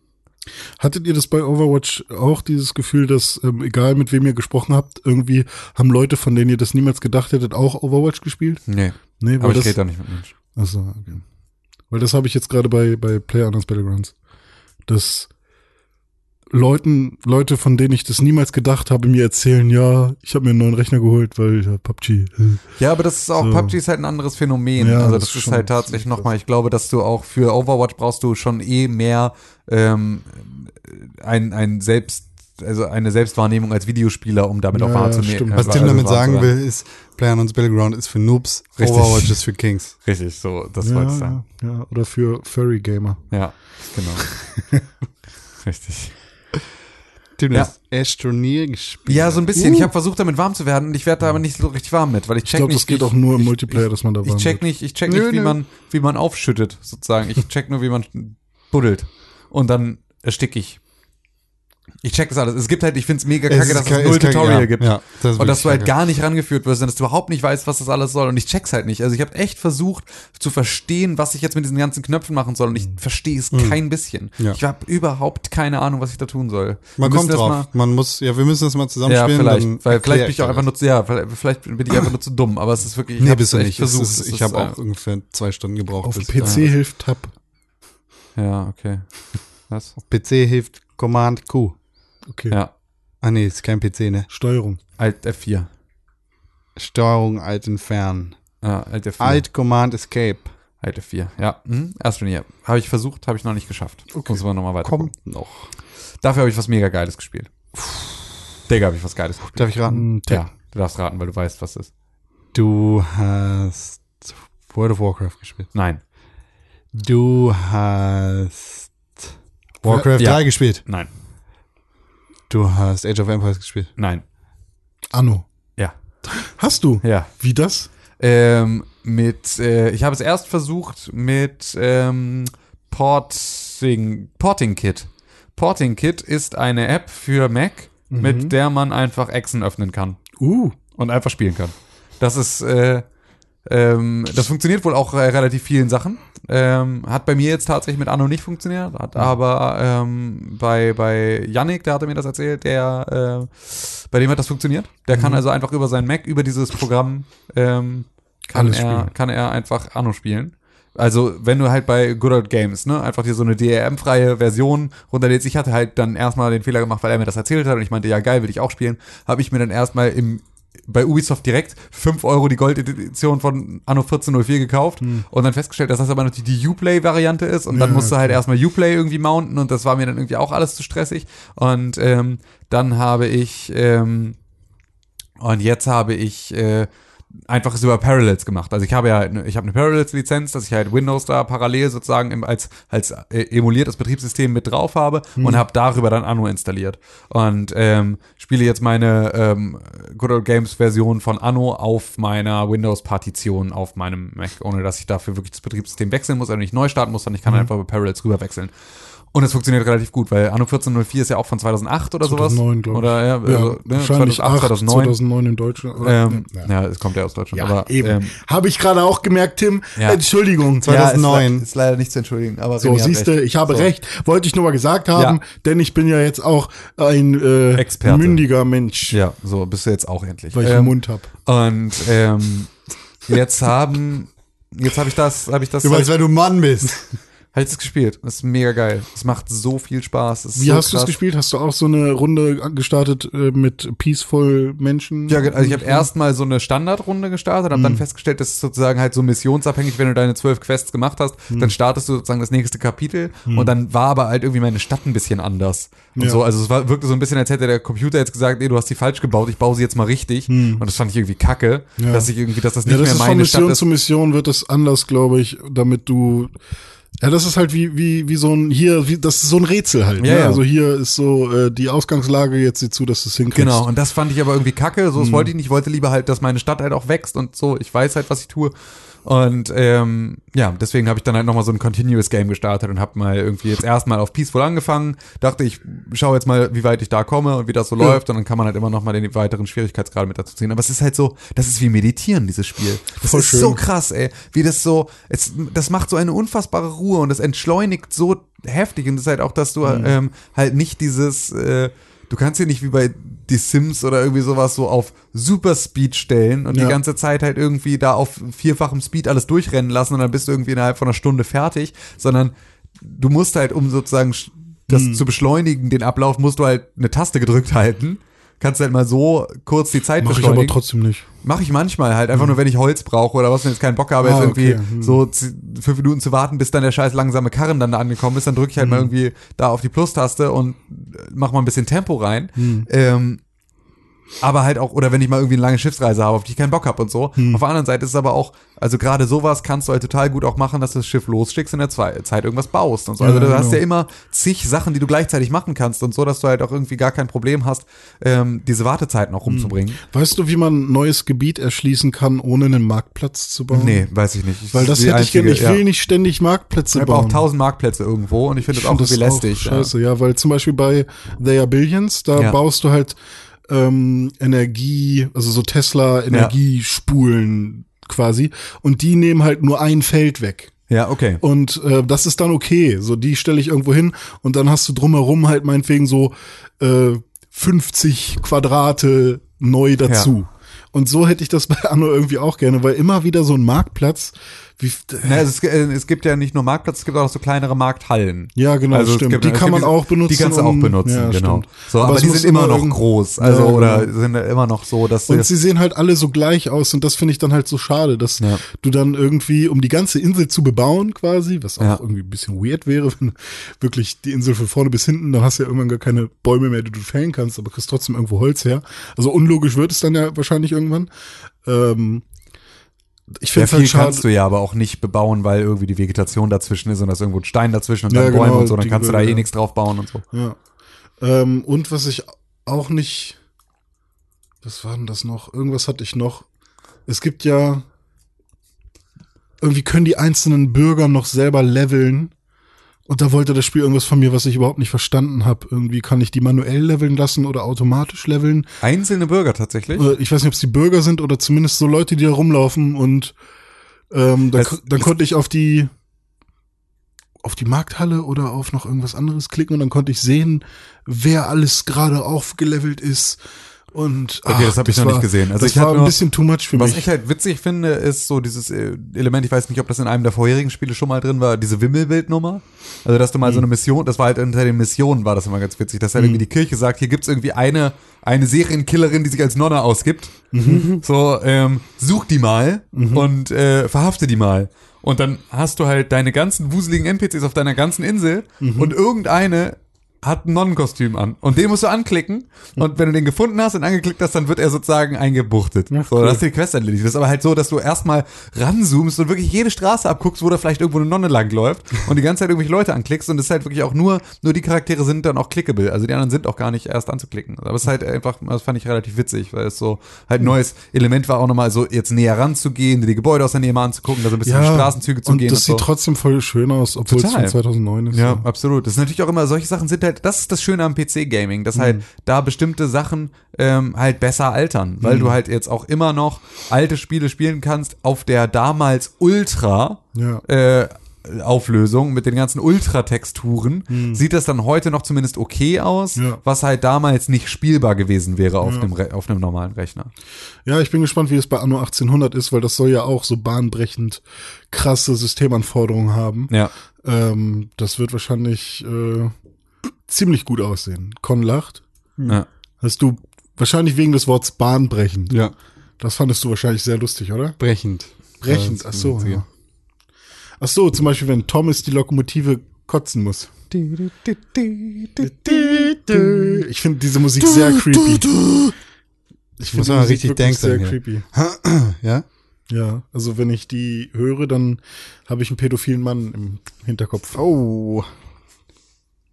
Hattet ihr das bei Overwatch auch dieses Gefühl, dass ähm, egal mit wem ihr gesprochen habt, irgendwie haben Leute, von denen ihr das niemals gedacht hättet, auch Overwatch gespielt? Nee, Nee, aber ich das, rede da nicht mit Menschen. Achso, okay. Weil das habe ich jetzt gerade bei, bei PlayerUnknown's Battlegrounds. Dass Leuten, Leute, von denen ich das niemals gedacht habe, mir erzählen, ja, ich habe mir einen neuen Rechner geholt, weil ja, PUBG. Ja, aber das ist auch, So. PUBG ist halt ein anderes Phänomen. Ja, also das das, ist halt tatsächlich nochmal, ich glaube, dass du auch für Overwatch brauchst du schon eh mehr ähm, ein, ein Selbst, also eine Selbstwahrnehmung als Videospieler, um damit auch Ja, wahrzunehmen. äh, Was Tim also damit sagen will, ist, PlayerUnknown's Battleground ist für Noobs, Richtig. Overwatch ist für Kings. Richtig, so, das ja, wollte ich sagen. ja, ja, oder für Furry Gamer. Ja, genau. Richtig. Tim, Ja. du hast Ash Turnier gespielt. Ja, so ein bisschen. Ich habe versucht, damit warm zu werden und ich werde da aber nicht so richtig warm mit, weil ich Ich check glaube, nicht. das geht ich, auch nur im ich, Multiplayer, dass man da Ich warm check wird. nicht, ich check Nö, nicht, wie nö. man, wie man aufschüttet, sozusagen. Ich check nur, wie man buddelt. Und dann erstick ich. Ich check das alles. Es gibt halt, ich find's mega Es kacke, ist dass es null Tutorial ja, gibt. ja, das und dass du halt kacke. gar nicht rangeführt wirst und dass du überhaupt nicht weißt, was das alles soll. Und ich check's halt nicht. Also ich habe echt versucht zu verstehen, was ich jetzt mit diesen ganzen Knöpfen machen soll. Und ich verstehe es kein bisschen. Mhm. Ja. Ich habe überhaupt keine Ahnung, was ich da tun soll. Man kommt drauf. mal- Man muss, ja, wir müssen das mal ja, zusammenspielen. vielleicht. dann Weil vielleicht bin ich auch einfach nur zu, ja, vielleicht vielleicht bin ich einfach nur zu dumm, aber es ist wirklich, ich Nee, hab's bist du echt nicht. Es versucht. Ist, Es ich habe äh, auch ungefähr zwei Stunden gebraucht. Auf bis- PC hilft Tab. Ja, okay. Was? PC hilft Command Q. Okay. Ja. Ah nee, ist kein PC, ne? Steuerung. Alt F4. Steuerung Alt entfernen. Ja, Alt F4. Alt Command Escape. Alt F4. Ja. Mhm. Astroneer. Habe ich versucht, habe ich noch nicht geschafft. Okay. Muss man nochmal weiter. Kommt noch. Dafür habe ich was mega Geiles gespielt. Digga, habe ich was Geiles gespielt. Darf ich raten? Hm. Ja, du darfst raten, weil du weißt, was ist. Du hast World of Warcraft gespielt. Nein. Du hast Warcraft Ja. 3 gespielt. Nein. Du hast Age of Empires gespielt. Nein. Anno. Ja. Hast du? Ja. Wie das? Ähm, mit, äh, ich habe es erst versucht mit ähm, Porting, Porting Kit. Porting Kit ist eine App für Mac, mit der man einfach Echsen öffnen kann Uh. und einfach spielen kann. Das ist, äh, ähm, das funktioniert wohl auch äh, relativ vielen Sachen. Ähm, hat bei mir jetzt tatsächlich mit Anno nicht funktioniert, hat aber ähm, bei, bei Yannick, der hatte mir das erzählt, der, äh, bei dem hat das funktioniert. Der kann also einfach über sein Mac, über dieses Programm, ähm, kann Alles er, spielen. kann er einfach Anno spielen. Also, wenn du halt bei Good Old Games, ne, einfach dir so eine DRM-freie Version runterlädst, ich hatte halt dann erstmal den Fehler gemacht, weil er mir das erzählt hat und ich meinte, ja geil, will ich auch spielen, habe ich mir dann erstmal im bei Ubisoft direkt 5 Euro die Gold-Edition von Anno 1404 gekauft und dann festgestellt, dass das aber natürlich die Uplay-Variante ist und dann Ja, musst du halt okay. erstmal Uplay irgendwie mounten und das war mir dann irgendwie auch alles zu stressig und ähm, dann habe ich ähm, und jetzt habe ich äh, einfach es über Parallels gemacht. Also ich habe ja, ne- ich habe eine Parallels-Lizenz, dass ich halt Windows da parallel sozusagen als als äh, emuliertes Betriebssystem mit drauf habe und habe darüber dann Anno installiert und ähm, spiele jetzt meine ähm, Good Old Games Version von Anno auf meiner Windows-Partition auf meinem Mac, ohne dass ich dafür wirklich das Betriebssystem wechseln muss, also nicht neu starten muss, sondern ich kann einfach über Parallels rüber wechseln. Und es funktioniert relativ gut, weil Anno 1404 ist ja auch von 2008 oder sowas. 2009, glaube ich. Oder ja, also, ne, wahrscheinlich 2008, 8, 2009. 2009 in Deutschland. Oder? Ähm, ja. ja. es kommt ja aus Deutschland. Ja, aber, eben. Ähm, Habe ich gerade auch gemerkt, Tim. Ja. Entschuldigung. Ja, 2009. Ist, le- ist leider nicht zu entschuldigen. Aber So, siehst du, ich habe So. recht. Wollte ich nur mal gesagt haben, Ja. denn ich bin ja jetzt auch ein äh, Experte. mündiger Mensch, Ja, so bist du jetzt auch endlich. weil ich einen Ähm, Mund hab. und ähm, jetzt haben, jetzt habe ich das, habe ich das, Du weißt, wenn du Mann bist. habe ich das gespielt. Das ist mega geil. Es macht so viel Spaß. Es Wie so hast du es gespielt? Hast du auch so eine Runde gestartet äh, mit Peaceful Menschen? Ja, also ich habe erstmal so eine Standardrunde gestartet, habe Mhm. dann festgestellt, das ist sozusagen halt so missionsabhängig, wenn du deine zwölf Quests gemacht hast, Mhm. dann startest du sozusagen das nächste Kapitel und dann war aber halt irgendwie meine Stadt ein bisschen anders. Und Ja. so, also es war, wirkte so ein bisschen, als hätte der Computer jetzt gesagt, nee, du hast die falsch gebaut, ich baue sie jetzt mal richtig. Und das fand ich irgendwie kacke, Mhm. Ja. dass ich irgendwie, dass das nicht Ja, das mehr ist von meine Stadt Mission ist. zu Mission wird es anders, glaube ich, damit du ja, das ist halt wie wie wie so ein hier, wie, das ist so ein Rätsel halt. Ja, ne? ja. Also hier ist so äh, die Ausgangslage jetzt sieh zu, dass du es hinkriegst. Genau, und das fand ich aber irgendwie kacke. Mhm. So, das wollte ich nicht. Ich wollte lieber halt, dass meine Stadt halt auch wächst und so. Ich weiß halt, was ich tue. Und ähm, ja, deswegen habe ich dann halt nochmal so ein Continuous Game gestartet und habe mal irgendwie jetzt erstmal auf Peaceful angefangen. Dachte, ich schaue jetzt mal, wie weit ich da komme und wie das so läuft. Und dann kann man halt immer nochmal den weiteren Schwierigkeitsgrad mit dazu ziehen. Aber es ist halt so, das ist wie Meditieren, dieses Spiel. Das Voll ist schön. so krass, ey. Wie das so, es, das macht so eine unfassbare Ruhe und das entschleunigt so heftig. Und das ist halt auch, dass du Mhm. ähm, halt nicht dieses, äh, du kannst hier nicht wie bei die Sims oder irgendwie sowas so auf Super Speed stellen und Ja. die ganze Zeit halt irgendwie da auf vierfachem Speed alles durchrennen lassen und dann bist du irgendwie innerhalb von einer Stunde fertig, sondern du musst halt, um sozusagen das Hm. zu beschleunigen, den Ablauf, musst du halt eine Taste gedrückt halten. Kannst halt mal so kurz die Zeit Mach ich beschleunigen. aber trotzdem nicht. Mache ich manchmal halt, einfach nur wenn ich Holz brauche oder was, wenn ich jetzt keinen Bock habe, Ah, jetzt irgendwie okay. Hm. so fünf Minuten zu warten, bis dann der scheiß langsame Karren dann da angekommen ist, dann drücke ich halt mal Hm. irgendwie da auf die Plus-Taste und äh, mach mal ein bisschen Tempo rein. Hm. Ähm, aber halt auch, oder wenn ich mal irgendwie eine lange Schiffsreise habe, auf die ich keinen Bock habe und so. Hm. Auf der anderen Seite ist es aber auch, also gerade sowas kannst du halt total gut auch machen, dass du das Schiff losschickst und in der Zwei- Zeit irgendwas baust und so. Also Ja, du hast genau. ja immer zig Sachen, die du gleichzeitig machen kannst und so, dass du halt auch irgendwie gar kein Problem hast, ähm, diese Wartezeiten Hm. auch rumzubringen. Weißt du, wie man ein neues Gebiet erschließen kann, ohne einen Marktplatz zu bauen? Nee, weiß ich nicht. Weil das hätte ich gerne. Ich einzige- will ja. nicht ständig Marktplätze Ich habe bauen. auch tausend Marktplätze irgendwo und ich finde das auch find irgendwie lästig. scheiße, ja. weil zum Beispiel bei They Are Billions, da Ja. baust du halt ähm, Energie, also so Tesla Energiespulen quasi, und die nehmen halt nur ein Feld weg. Ja, ja okay. Und äh, das ist dann okay. So, die stelle ich irgendwo hin und dann hast du drumherum halt meinetwegen so äh, 50 Quadrate neu dazu. Und so hätte ich das bei Anno irgendwie auch gerne, weil immer wieder so ein Marktplatz, wie, Na, es, äh, es gibt ja nicht nur Marktplatz, es gibt auch so kleinere Markthallen. Ja, genau, Also stimmt. gibt- die kann man diese- auch benutzen. Die kannst du auch benutzen, ja, genau. stimmt. So, aber, es die sind immer noch groß. Also, Ja, oder genau. sind immer noch so, dass Und sie sehen halt alle so gleich aus und das finde ich dann halt so schade, dass Ja. du dann irgendwie, um die ganze Insel zu bebauen quasi, was auch irgendwie ein bisschen weird wäre, wenn wirklich die Insel von vorne bis hinten, dann hast du ja irgendwann gar keine Bäume mehr, die du fällen kannst, aber kriegst trotzdem irgendwo Holz her. Also unlogisch wird es dann ja wahrscheinlich irgendwann. Ähm, ich finde viel halt kannst du ja aber auch nicht bebauen, weil irgendwie die Vegetation dazwischen ist und da ist irgendwo ein Stein dazwischen und dann Ja, Bäume genau, und so, dann kannst du da Gebirge, eh nichts drauf bauen und so. Ja. Ähm, und was ich auch nicht, was war denn das noch? Irgendwas hatte ich noch. Es gibt ja, irgendwie können die einzelnen Bürger noch selber leveln. Und da wollte das Spiel irgendwas von mir, was ich überhaupt nicht verstanden habe. Irgendwie kann ich die manuell leveln lassen oder automatisch leveln. Einzelne Bürger tatsächlich? Äh, Ich weiß nicht, ob es die Bürger sind oder zumindest so Leute, die da rumlaufen. Und ähm, dann, Es- ko- dann konnte ich auf die auf die Markthalle oder auf noch irgendwas anderes klicken und dann konnte ich sehen, wer alles gerade aufgelevelt ist. Und Okay, das hab ich noch war, nicht gesehen. Also das ich war ein nur- bisschen too much für Was mich. ich halt witzig finde, ist so dieses äh, Element, ich weiß nicht, ob das in einem der vorherigen Spiele schon mal drin war, diese Wimmelbildnummer. Also, dass du mal so eine Mission, das war halt unter den Missionen, war das immer ganz witzig, dass halt irgendwie die Kirche sagt, hier gibt's irgendwie eine, eine Serienkillerin, die sich als Nonne ausgibt. So, ähm, such die mal und äh, verhafte die mal. Und dann hast du halt deine ganzen wuseligen NPCs auf deiner ganzen Insel und irgendeine hat ein Nonnenkostüm an. Und den musst du anklicken. Und wenn du den gefunden hast und angeklickt hast, dann wird er sozusagen eingebuchtet. Ja, so, cool. hast du die Quest erledigt. Das ist aber halt so, dass du erstmal ranzoomst und wirklich jede Straße abguckst, wo da vielleicht irgendwo eine Nonne langläuft und die ganze Zeit irgendwelche Leute anklickst. Und es ist halt wirklich auch nur, nur die Charaktere sind dann auch clickable. Also die anderen sind auch gar nicht erst anzuklicken. Aber es ist halt einfach, das fand ich relativ witzig, weil es so halt ein neues Element war, auch nochmal so jetzt näher ranzugehen, die Gebäude aus der Nähe mal anzugucken, da so ein bisschen die Straßenzüge zu und gehen. das und sieht so. trotzdem voll schön aus, obwohl es von 2009 ist. Ja, absolut. Das ist natürlich auch immer, solche Sachen sind halt, das ist das Schöne am PC-Gaming, dass halt da bestimmte Sachen ähm, halt besser altern, weil du halt jetzt auch immer noch alte Spiele spielen kannst auf der damals Ultra Ja. äh, Auflösung mit den ganzen Ultra-Texturen, sieht das dann heute noch zumindest okay aus, Ja. was halt damals nicht spielbar gewesen wäre auf, einem, Re auf einem normalen Rechner. Ja, ich bin gespannt, wie es bei Anno 1800 ist, weil das soll ja auch so bahnbrechend krasse Systemanforderungen haben. Ja. Ähm, das wird wahrscheinlich äh, ziemlich gut aussehen. Con lacht. ja. Hast du Wahrscheinlich wegen des Wortes bahnbrechend. ja Das fandest du wahrscheinlich sehr lustig, oder? brechend. Brechend, ach so, ja. Ach so, zum Beispiel, wenn Thomas die Lokomotive kotzen muss. Ich finde diese Musik sehr creepy. Ich Muss mal richtig denken sehr hier. creepy. Ja? Ja, also wenn ich die höre, dann habe ich einen pädophilen Mann im Hinterkopf. Oh.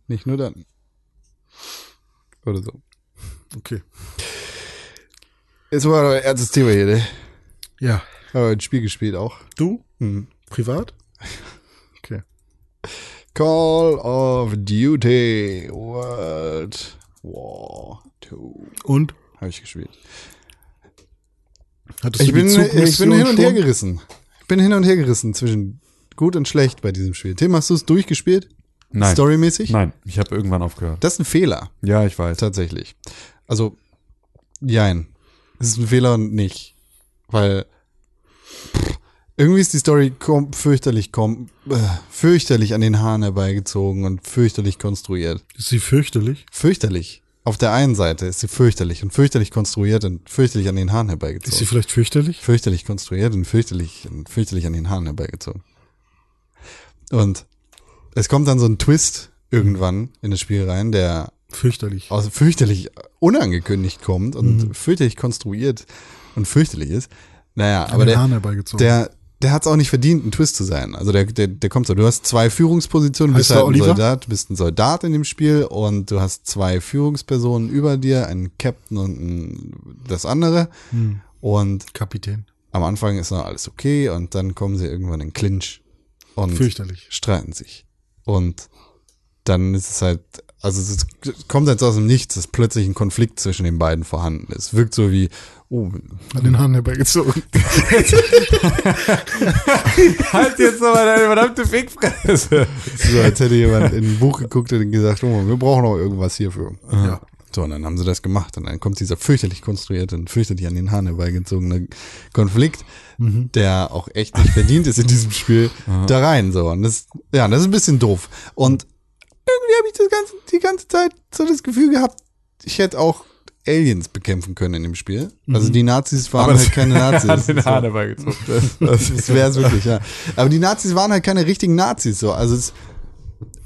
Nicht nur dann. Oder so. Okay. Jetzt war ein ernstes Thema hier, ne? Ja. Aber ein Spiel gespielt auch. Du? Hm. Privat? Okay. Call of Duty World War 2 Und? habe ich gespielt. Hattest Ich bin, ich bin hin und her gerissen. Ich bin hin und her gerissen zwischen gut und schlecht bei diesem Spiel. Tim, hast du es durchgespielt? Nein. Storymäßig? Nein, ich habe irgendwann aufgehört. Das ist ein Fehler, Ja, ich weiß. tatsächlich. Also, jein. Es ist ein Fehler und nicht. Weil pff, irgendwie ist die Story kom fürchterlich, kom äh, fürchterlich an den Haaren herbeigezogen und fürchterlich konstruiert. Ist sie fürchterlich? Fürchterlich. Auf der einen Seite ist sie fürchterlich und fürchterlich konstruiert und fürchterlich an den Haaren Ist sie herbeigezogen. vielleicht fürchterlich? Fürchterlich konstruiert und fürchterlich, und fürchterlich an den Haaren herbeigezogen. Und es kommt dann so ein Twist irgendwann in das Spiel rein, der Fürchterlich. aus fürchterlich unangekündigt kommt und fürchterlich konstruiert und fürchterlich ist. Naja, aber der, der, der hat es auch nicht verdient, ein Twist zu sein. Also der, der, der kommt so. Du hast zwei Führungspositionen, du Heißt bist halt ein Oliver? Soldat, du bist ein Soldat in dem Spiel und du hast zwei Führungspersonen über dir, einen Captain und ein, das andere. Hm. Und Kapitän. am Anfang ist noch alles okay und dann kommen sie irgendwann in Clinch und Fürchterlich. streiten sich. Und dann ist es halt, also es kommt jetzt aus dem Nichts, dass plötzlich ein Konflikt zwischen den beiden vorhanden ist. Wirkt so wie, oh, An den Haaren herbeigezogen. halt jetzt nochmal deine verdammte Fickfresse. so als hätte jemand in ein Buch geguckt und gesagt, oh, wir brauchen noch irgendwas hierfür. Ja. So, und dann haben sie das gemacht und dann kommt dieser fürchterlich konstruierte und fürchterlich an den Haaren herbeigezogene Konflikt, der auch echt nicht verdient ist in diesem Spiel, da rein, so. Und das, ja, das ist ein bisschen doof. Und irgendwie habe ich das ganze, die ganze Zeit so das Gefühl gehabt, ich hätte auch Aliens bekämpfen können in dem Spiel. Also die Nazis waren halt keine Nazis. An den. Haaren herbeigezogen. Das, das wäre es wirklich, ja. Aber die Nazis waren halt keine richtigen Nazis so. Also es,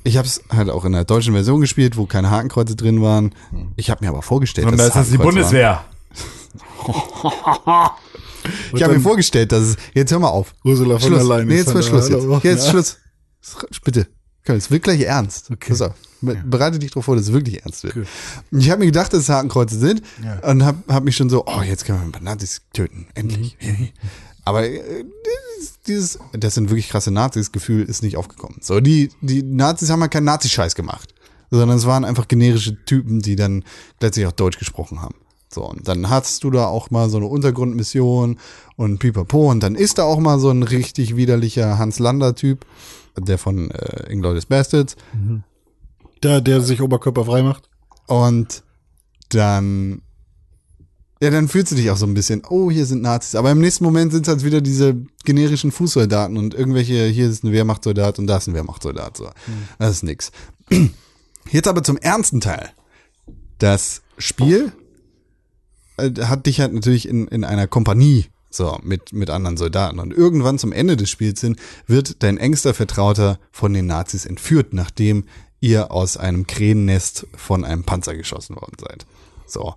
ich habe es halt auch in der deutschen Version gespielt, wo keine Hakenkreuze drin waren. Ich habe mir aber vorgestellt, Und da dass ist das die Bundeswehr. Ich habe mir vorgestellt, dass es. Jetzt hör mal auf. Ursula von Schluss. der Leyen Nee, ist jetzt mal Schluss. da, Jetzt, aber- jetzt ja. Schluss. Bitte. Komm, es wird gleich ernst. Okay. Pass auf. Be- Bereite dich darauf vor, dass es wirklich ernst wird. Okay. Ich habe mir gedacht, dass es Hakenkreuze sind Ja. und habe hab mich schon so, oh, jetzt können wir ein paar Nazis töten. Endlich. Mhm. Aber äh, dieses, das sind wirklich krasse Nazis, Gefühl ist nicht aufgekommen. So, die, die Nazis haben ja keinen Nazi-Scheiß gemacht, sondern es waren einfach generische Typen, die dann letztlich auch Deutsch gesprochen haben. So, und dann hast du da auch mal so eine Untergrundmission und pipapo und dann ist da auch mal so ein richtig widerlicher Hans Lander-Typ, der von äh, Inglourious Bastards. Der, der sich oberkörperfrei macht. Und dann, ja, dann fühlst du dich auch so ein bisschen, oh, hier sind Nazis. Aber im nächsten Moment sind es halt wieder diese generischen Fußsoldaten und irgendwelche, hier ist ein Wehrmachtssoldat und da ist ein Wehrmachtssoldat. So. Das ist nix. Jetzt aber zum ernsten Teil. Das Spiel äh, hat dich halt natürlich in, in einer Kompanie so mit, mit anderen Soldaten. Und irgendwann zum Ende des Spiels hin wird dein engster Vertrauter von den Nazis entführt, nachdem ihr aus einem Krähennest von einem Panzer geschossen worden seid. So.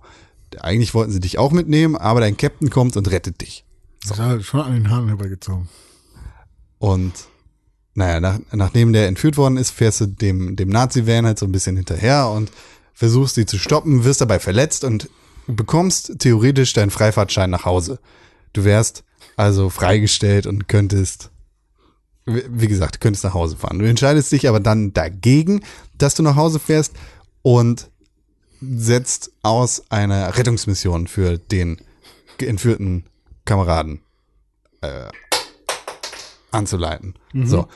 Eigentlich wollten sie dich auch mitnehmen, aber dein Captain kommt und rettet dich. Das ist halt schon an den Haaren herbeigezogen. Und naja, nach, nachdem der entführt worden ist, fährst du dem, dem Nazi-Van halt so ein bisschen hinterher und versuchst sie zu stoppen, wirst dabei verletzt und bekommst theoretisch deinen Freifahrtschein nach Hause. Du wärst also freigestellt und könntest, wie gesagt, könntest nach Hause fahren. Du entscheidest dich aber dann dagegen, dass du nach Hause fährst und setzt aus einer Rettungsmission für den entführten Kameraden äh, anzuleiten. So.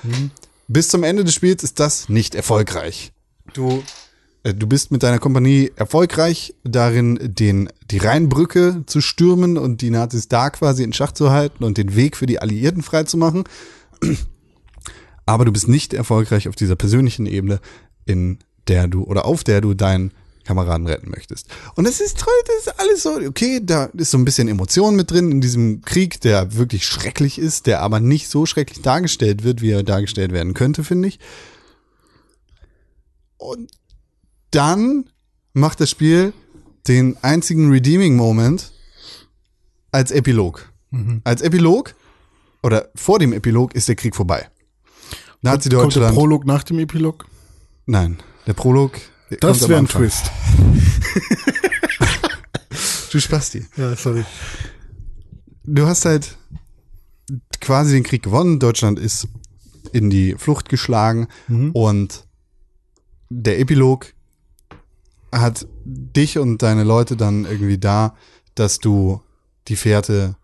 Bis zum Ende des Spiels ist das nicht erfolgreich. Du, äh, du bist mit deiner Kompanie erfolgreich darin, den, die Rheinbrücke zu stürmen und die Nazis da quasi in Schach zu halten und den Weg für die Alliierten freizumachen. Aber du bist nicht erfolgreich auf dieser persönlichen Ebene, in der du oder auf der du deinen Kameraden retten möchtest. Und das ist toll, das ist alles so, okay, da ist so ein bisschen Emotion mit drin in diesem Krieg, der wirklich schrecklich ist, der aber nicht so schrecklich dargestellt wird, wie er dargestellt werden könnte, finde ich. Und dann macht das Spiel den einzigen Redeeming Moment als Epilog. Als Epilog oder vor dem Epilog ist der Krieg vorbei. Kommt der Nazi-Deutschland. Prolog nach dem Epilog? Nein, der Prolog. Das wäre ein. Twist. Du Spasti. Ja, sorry. Du hast halt quasi den Krieg gewonnen. Deutschland ist in die Flucht geschlagen und der Epilog hat dich und deine Leute dann irgendwie da, dass du die Fährte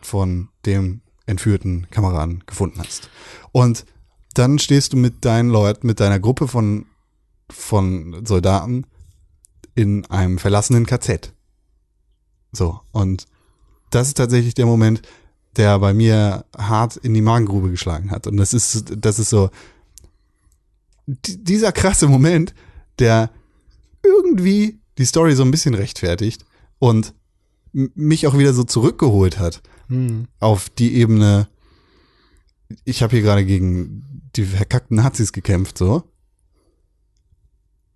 von dem entführten Kameraden gefunden hast. Und dann stehst du mit deinen Leuten, mit deiner Gruppe von, von Soldaten in einem verlassenen KZ. So, und das ist tatsächlich der Moment, der bei mir hart in die Magengrube geschlagen hat. Und das ist, das ist so di- dieser krasse Moment, der irgendwie die Story so ein bisschen rechtfertigt und mich auch wieder so zurückgeholt hat Hm. auf die Ebene. Ich habe hier gerade gegen die verkackten Nazis gekämpft, so.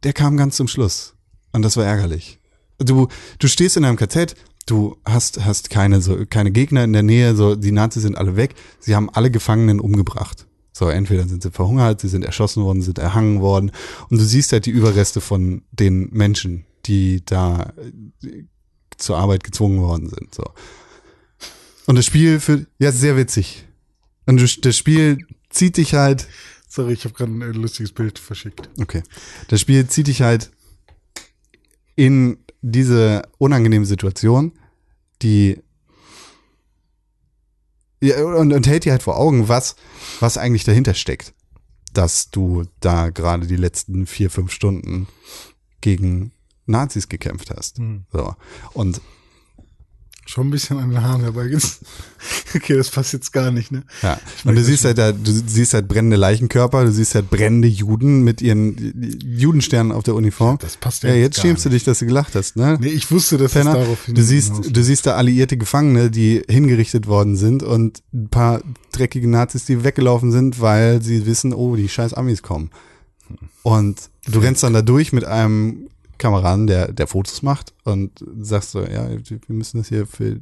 Der kam ganz zum Schluss. Und das war ärgerlich. Du, du stehst in einem KZ, du hast, hast keine, so, keine Gegner in der Nähe, so, die Nazis sind alle weg. Sie haben alle Gefangenen umgebracht. So, entweder sind sie verhungert, sie sind erschossen worden, sind erhangen worden. Und du siehst halt die Überreste von den Menschen, die da äh, zur Arbeit gezwungen worden sind, so. Und das Spiel für, ja, sehr witzig. Und das Spiel zieht dich halt, Sorry, ich habe gerade ein lustiges Bild verschickt. okay, das Spiel zieht dich halt in diese unangenehme Situation, die, ja, und, und hält dir halt vor Augen, was, was eigentlich dahinter steckt, dass du da gerade die letzten vier, fünf Stunden gegen Nazis gekämpft hast. So. Und Schon ein bisschen an den Haaren herbeigezogen. okay, das passt jetzt gar nicht, ne? Ja, und du siehst halt da, du siehst halt brennende Leichenkörper, du siehst halt brennende Juden mit ihren Judensternen auf der Uniform. Das passt ja ja. jetzt schämst du dich, dass du gelacht hast, ne? Nee, ich wusste, dass Penner, es darauf du siehst, hinaus- du siehst da alliierte Gefangene, die hingerichtet worden sind und ein paar dreckige Nazis, die weggelaufen sind, weil sie wissen, oh, die scheiß Amis kommen. Und du rennst dann da durch mit einem Kameraden, der, der Fotos macht und sagst so, ja, wir müssen das hier für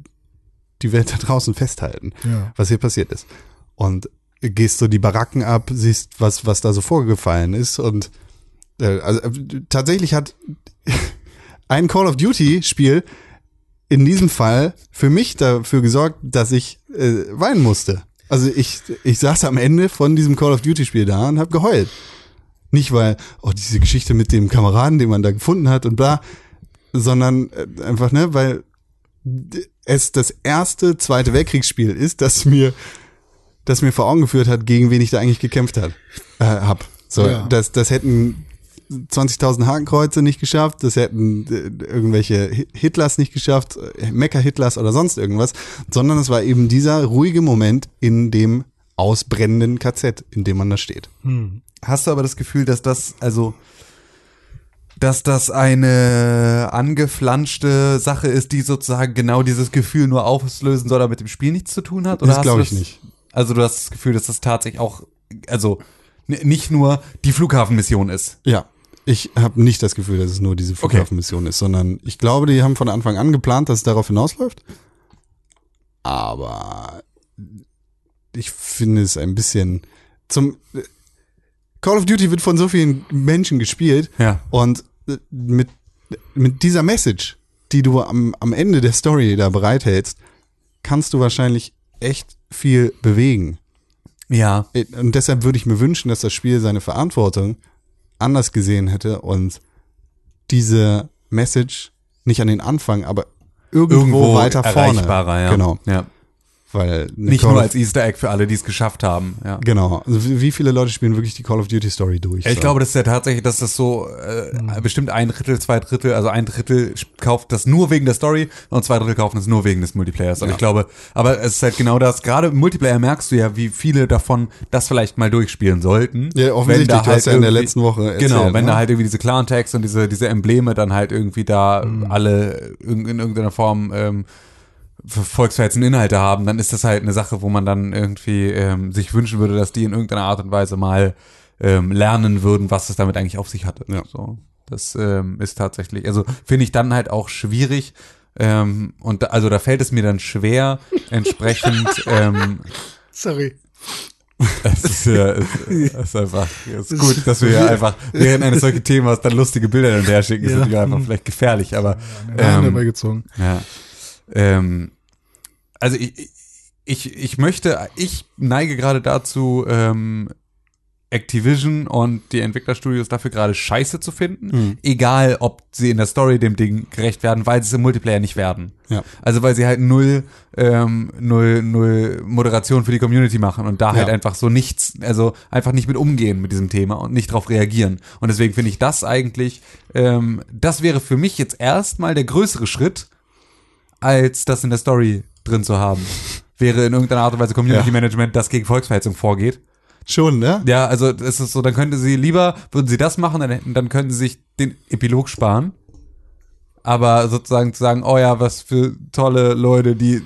die Welt da draußen festhalten, Ja. was hier passiert ist. Und gehst so die Baracken ab, siehst, was, was da so vorgefallen ist. Und äh, also, äh, tatsächlich hat ein Call of Duty-Spiel in diesem Fall für mich dafür gesorgt, dass ich äh, weinen musste. Also ich, ich saß am Ende von diesem Call of Duty-Spiel da und habe geheult. Nicht weil, oh, diese Geschichte mit dem Kameraden, den man da gefunden hat und bla, sondern äh, einfach, ne, weil es das erste Zweite Weltkriegsspiel ist, das mir, das mir vor Augen geführt hat, gegen wen ich da eigentlich gekämpft hat, äh, hab. So, Ja. das, das hätten 20.000 Hakenkreuze nicht geschafft, das hätten äh, irgendwelche Hi- Hitlers nicht geschafft, äh, Mecker-Hitlers oder sonst irgendwas, sondern es war eben dieser ruhige Moment in dem ausbrennenden KZ, in dem man da steht. Hast du aber das Gefühl, dass das, also, dass das eine angeflanschte Sache ist, die sozusagen genau dieses Gefühl nur auslösen soll, aber mit dem Spiel nichts zu tun hat? Das hast du glaube ich nicht. Also du hast das Gefühl, dass das tatsächlich auch, also nicht nur die Flughafenmission ist. Ja, ich habe nicht das Gefühl, dass es nur diese Flughafenmission ist, sondern ich glaube, die haben von Anfang an geplant, dass es darauf hinausläuft. Aber ich finde es ein bisschen zum Call of Duty wird von so vielen Menschen gespielt Ja. und äh, mit, mit dieser Message, die du am, am Ende der Story da bereithältst, kannst du wahrscheinlich echt viel bewegen. Ja. Und deshalb würde ich mir wünschen, dass das Spiel seine Verantwortung anders gesehen hätte und diese Message nicht an den Anfang, aber irgendwo, weiter vorne. erreichbarer, ja. Genau. Ja. Weil Nicht Call nur als Easter Egg für alle, die es geschafft haben. Ja. Genau. Also wie viele Leute spielen wirklich die Call of Duty Story durch? Ja, ich So. glaube, das ist ja tatsächlich, dass das so äh, bestimmt ein Drittel, zwei Drittel, also ein Drittel kauft das nur wegen der Story und zwei Drittel kaufen es nur wegen des Multiplayers. Und ich glaube, aber es ist halt genau das, gerade im Multiplayer merkst du ja, wie viele davon das vielleicht mal durchspielen sollten. Ja, offensichtlich, Wenn da du hast ja in der letzten Woche erzählt, Genau, wenn ne? da halt irgendwie diese Clan-Tags und diese, diese Embleme dann halt irgendwie da Mhm. alle in, in irgendeiner Form ähm, volksverhetzende Inhalte haben, dann ist das halt eine Sache, wo man dann irgendwie ähm, sich wünschen würde, dass die in irgendeiner Art und Weise mal ähm, lernen würden, was es damit eigentlich auf sich hatte. Ja. So, das ähm, ist tatsächlich, also finde ich dann halt auch schwierig. Ähm, und da, also da fällt es mir dann schwer, entsprechend ähm, Sorry. es ist, ja, es es ist einfach es ist gut, dass wir ja einfach während eines solchen Themas dann lustige Bilder und her schicken. Ja. Ist natürlich einfach vielleicht gefährlich, aber ähm, gezogen. ja. Ähm, also ich, ich, ich möchte, ich neige gerade dazu, ähm, Activision und die Entwicklerstudios dafür gerade scheiße zu finden. Mhm. Egal, ob sie in der Story dem Ding gerecht werden, weil sie es im Multiplayer nicht werden. Ja. Also weil sie halt null, ähm, null, null Moderation für die Community machen und da halt Ja. einfach so nichts, also einfach nicht mit umgehen mit diesem Thema und nicht drauf reagieren. Und deswegen finde ich das eigentlich, ähm, das wäre für mich jetzt erstmal der größere Schritt, als das in der Story drin zu haben. Wäre in irgendeiner Art und Weise Community Ja. Management, das gegen Volksverhetzung vorgeht. Schon, ne? Ja, also es ist so, dann könnte sie lieber, würden sie das machen, dann, dann könnten sie sich den Epilog sparen. Aber sozusagen zu sagen, oh ja, was für tolle Leute, die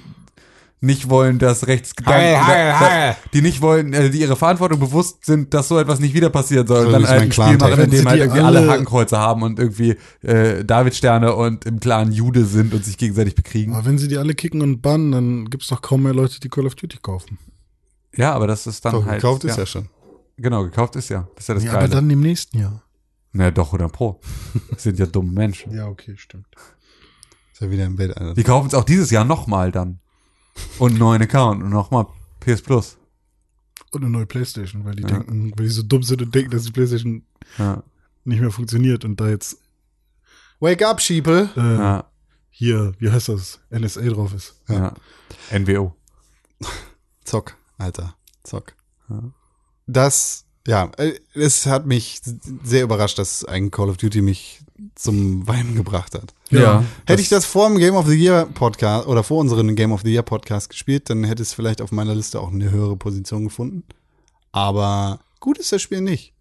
nicht wollen, dass Rechtsgedanken, Heil, heil, heil. die nicht wollen, äh, die ihre Verantwortung bewusst sind, dass so etwas nicht wieder passieren soll. So und dann halt ein Spiel machen, in Wenn dem sie halt die irgendwie alle alle- Hakenkreuze haben und irgendwie äh, Davidsterne und im Clan Jude sind und sich gegenseitig bekriegen. Aber wenn sie die alle kicken und bannen, dann gibt's doch kaum mehr Leute, die Call of Duty kaufen. Ja, aber das ist dann Doch, halt. gekauft ist ja schon. Genau, gekauft ist ja. Das ist ja das Ja, aber Geile. dann im nächsten Jahr. Na doch, oder Pro. Das sind ja dumme Menschen. Ja, okay, stimmt. Ist ja wieder im Bett. Alter. Die kaufen es auch dieses Jahr nochmal dann. Und einen neuen Account und nochmal PS Plus. Und eine neue Playstation, weil die Ja. denken, weil die so dumm sind und denken, dass die Playstation Ja, nicht mehr funktioniert und da jetzt Wake up, Sheeple. äh, ja, hier, wie heißt das, NSA drauf ist. ja. NWO. Zock, Alter. Zock. Ja. Das, ja, äh, es hat mich sehr überrascht, dass ein Call of Duty mich zum Weinen gebracht hat. Ja. Hätte ich das vor dem Game of the Year Podcast oder vor unserem Game of the Year Podcast gespielt, dann hätte es vielleicht auf meiner Liste auch eine höhere Position gefunden. Aber gut ist das Spiel nicht.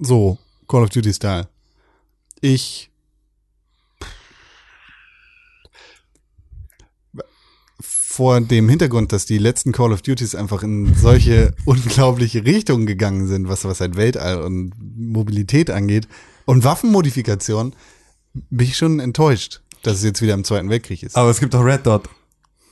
So, Call of Duty Style. Ich. Vor dem Hintergrund, dass die letzten Call of Duties einfach in solche unglaubliche Richtungen gegangen sind, was, was halt Weltall und Mobilität angeht und Waffenmodifikation, bin ich schon enttäuscht, dass es jetzt wieder im Zweiten Weltkrieg ist. Aber es gibt auch Red Dot.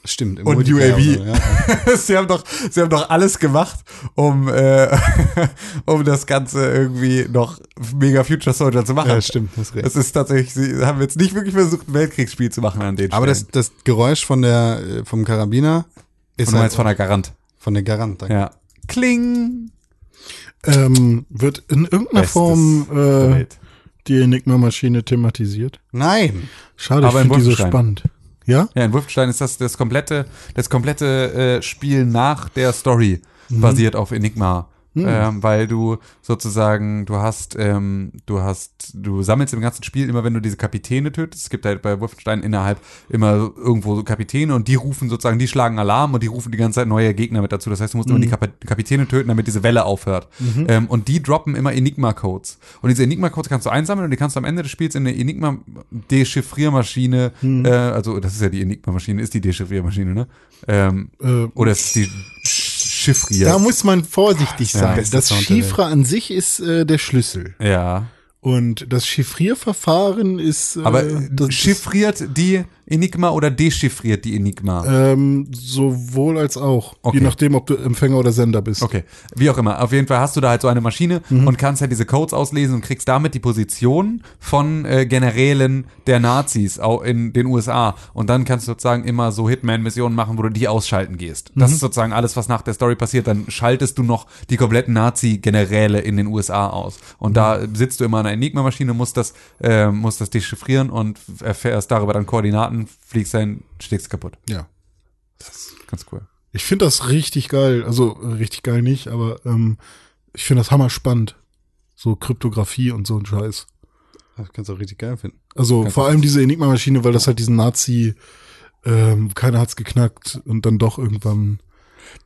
Stimmt. im Und UAV. ja. sie haben doch, sie haben doch alles gemacht, um, äh, um das Ganze irgendwie noch mega Future Soldier zu machen. Ja, stimmt, hast recht. Es ist tatsächlich, sie haben jetzt nicht wirklich versucht, ein Weltkriegsspiel zu machen an den Aber das, Stellen. das Geräusch von der, äh, vom Karabiner ist Und du halt meinst von der Garant. von der Garant. danke. Ja. Kling. Ähm, wird in irgendeiner Bestes Form äh, Welt. die Enigma-Maschine thematisiert? Nein. Schade, Aber ich in finde die so spannend. Ja? Ja, in Wolfenstein ist das das komplette, das komplette äh, Spiel nach der Story Mhm. basiert auf Enigma. Ähm, weil du sozusagen, du hast, ähm, du hast, du sammelst im ganzen Spiel immer, wenn du diese Kapitäne tötest. Es gibt halt bei Wolfenstein innerhalb immer irgendwo so Kapitäne und die rufen sozusagen, die schlagen Alarm und die rufen die ganze Zeit neue Gegner mit dazu. Das heißt, du musst immer die Kap Kapitäne töten, damit diese Welle aufhört. Ähm, und die droppen immer Enigma-Codes. Und diese Enigma-Codes kannst du einsammeln und die kannst du am Ende des Spiels in eine Enigma-Dechiffriermaschine, äh, also das ist ja die Enigma-Maschine, ist die Dechiffriermaschine, ne? Ähm, Äh, oder ist die Chiffrier? Da muss man vorsichtig sein. bester das. Chiffre an sich ist äh, der Schlüssel. ja. Und das Chiffrierverfahren ist. Äh, Aber chiffriert die Enigma oder dechiffriert die Enigma? Ähm, sowohl als auch. Okay. Je nachdem, ob du Empfänger oder Sender bist. Okay, wie auch immer. Auf jeden Fall hast du da halt so eine Maschine Mhm. und kannst halt diese Codes auslesen und kriegst damit die Position von äh, Generälen der Nazis auch in den USA. Und dann kannst du sozusagen immer so Hitman-Missionen machen, wo du die ausschalten gehst. Das Mhm. ist sozusagen alles, was nach der Story passiert. Dann schaltest du noch die kompletten Nazi-Generäle in den USA aus. Und Mhm. da sitzt du immer an einer Enigma-Maschine, musst das, äh, musst das dechiffrieren und erfährst darüber dann Koordinaten, fliegst dahin, schlägst kaputt. Ja. Ganz cool. Ich finde das richtig geil. Also äh, richtig geil nicht, aber ähm, ich finde das hammer spannend. So Kryptographie und so ein Scheiß. Das kannst du auch richtig geil finden. Also vor allem diese Enigma-Maschine, weil das halt diesen Nazi, ähm, keiner hat's geknackt und dann doch irgendwann.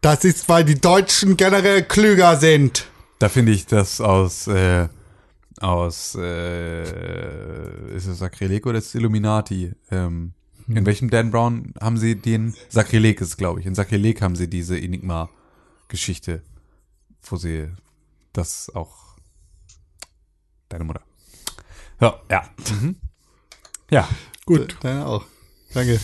Das ist, weil die Deutschen generell klüger sind. Da finde ich das aus, äh, aus, äh, ist es Sakrileg oder ist es Illuminati? Ähm, In welchem Dan Brown haben sie den, Sakrileg ist es, glaube ich, in Sakrileg haben sie diese Enigma-Geschichte, wo sie das auch, deine Mutter. Ja, ja. Mhm. Ja. Gut. Deine auch. Danke.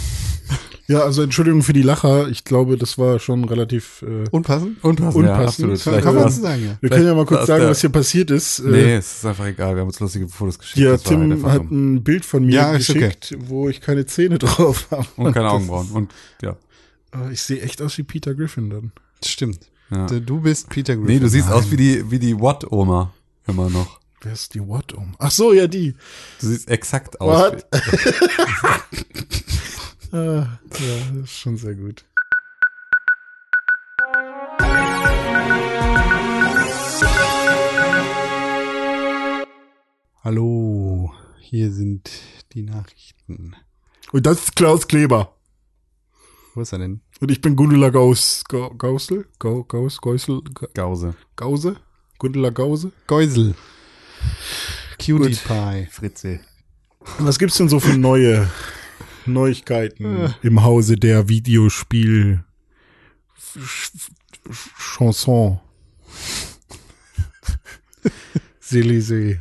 Ja, also Entschuldigung für die Lacher. Ich glaube, das war schon relativ. Äh, Unpassend? Unpassend, ja, Unpassend. absolut. Kann- Vielleicht man sagen, ja. wir können ja mal kurz sagen, was hier passiert ist. Äh, Nee, es ist einfach egal. Wir haben uns lustige Fotos geschickt. Ja, Das halt Tim einfach hat ein Bild von mir Ja, ist okay. geschickt, wo ich keine Zähne drauf habe. Und keine Augenbrauen. Und, ja. Ah, Ich sehe echt aus wie Peter Griffin dann. Stimmt. Ja. Du- bist Peter Griffin. Nee, du siehst aus wie die, wie die Watt-Oma. Immer noch. Wer ist die um? Ach so, ja, die. Du siehst exakt aus. What? Ah, ja, das ist schon sehr gut. Hallo, hier sind die Nachrichten. Und das ist Klaus Kleber. Wo ist er denn? Und ich bin Gundula Gaus, Ga- Gausel? Gau, Gaus, Gausel, Ga- Gause. Gause? Gundula Gause? Geusel. Cutie Pie. Fritze. Was gibt's denn so für neue Neuigkeiten im Hause der Videospiel Chanson? Élysée.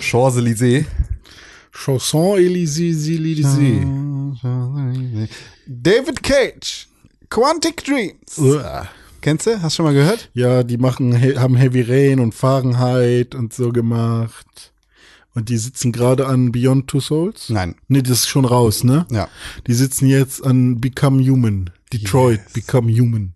Champs-Élysées. Chanson Élysée, Élysée. David Cage. Quantic Dreams. Uah. Kennst du? Hast du schon mal gehört? Ja, die machen, he- haben Heavy Rain und Fahrenheit und so gemacht. Und die sitzen gerade an Beyond Two Souls? Nein. Nee, das ist schon raus, ne? Ja. Die sitzen jetzt an Become Human. Detroit, Become Human.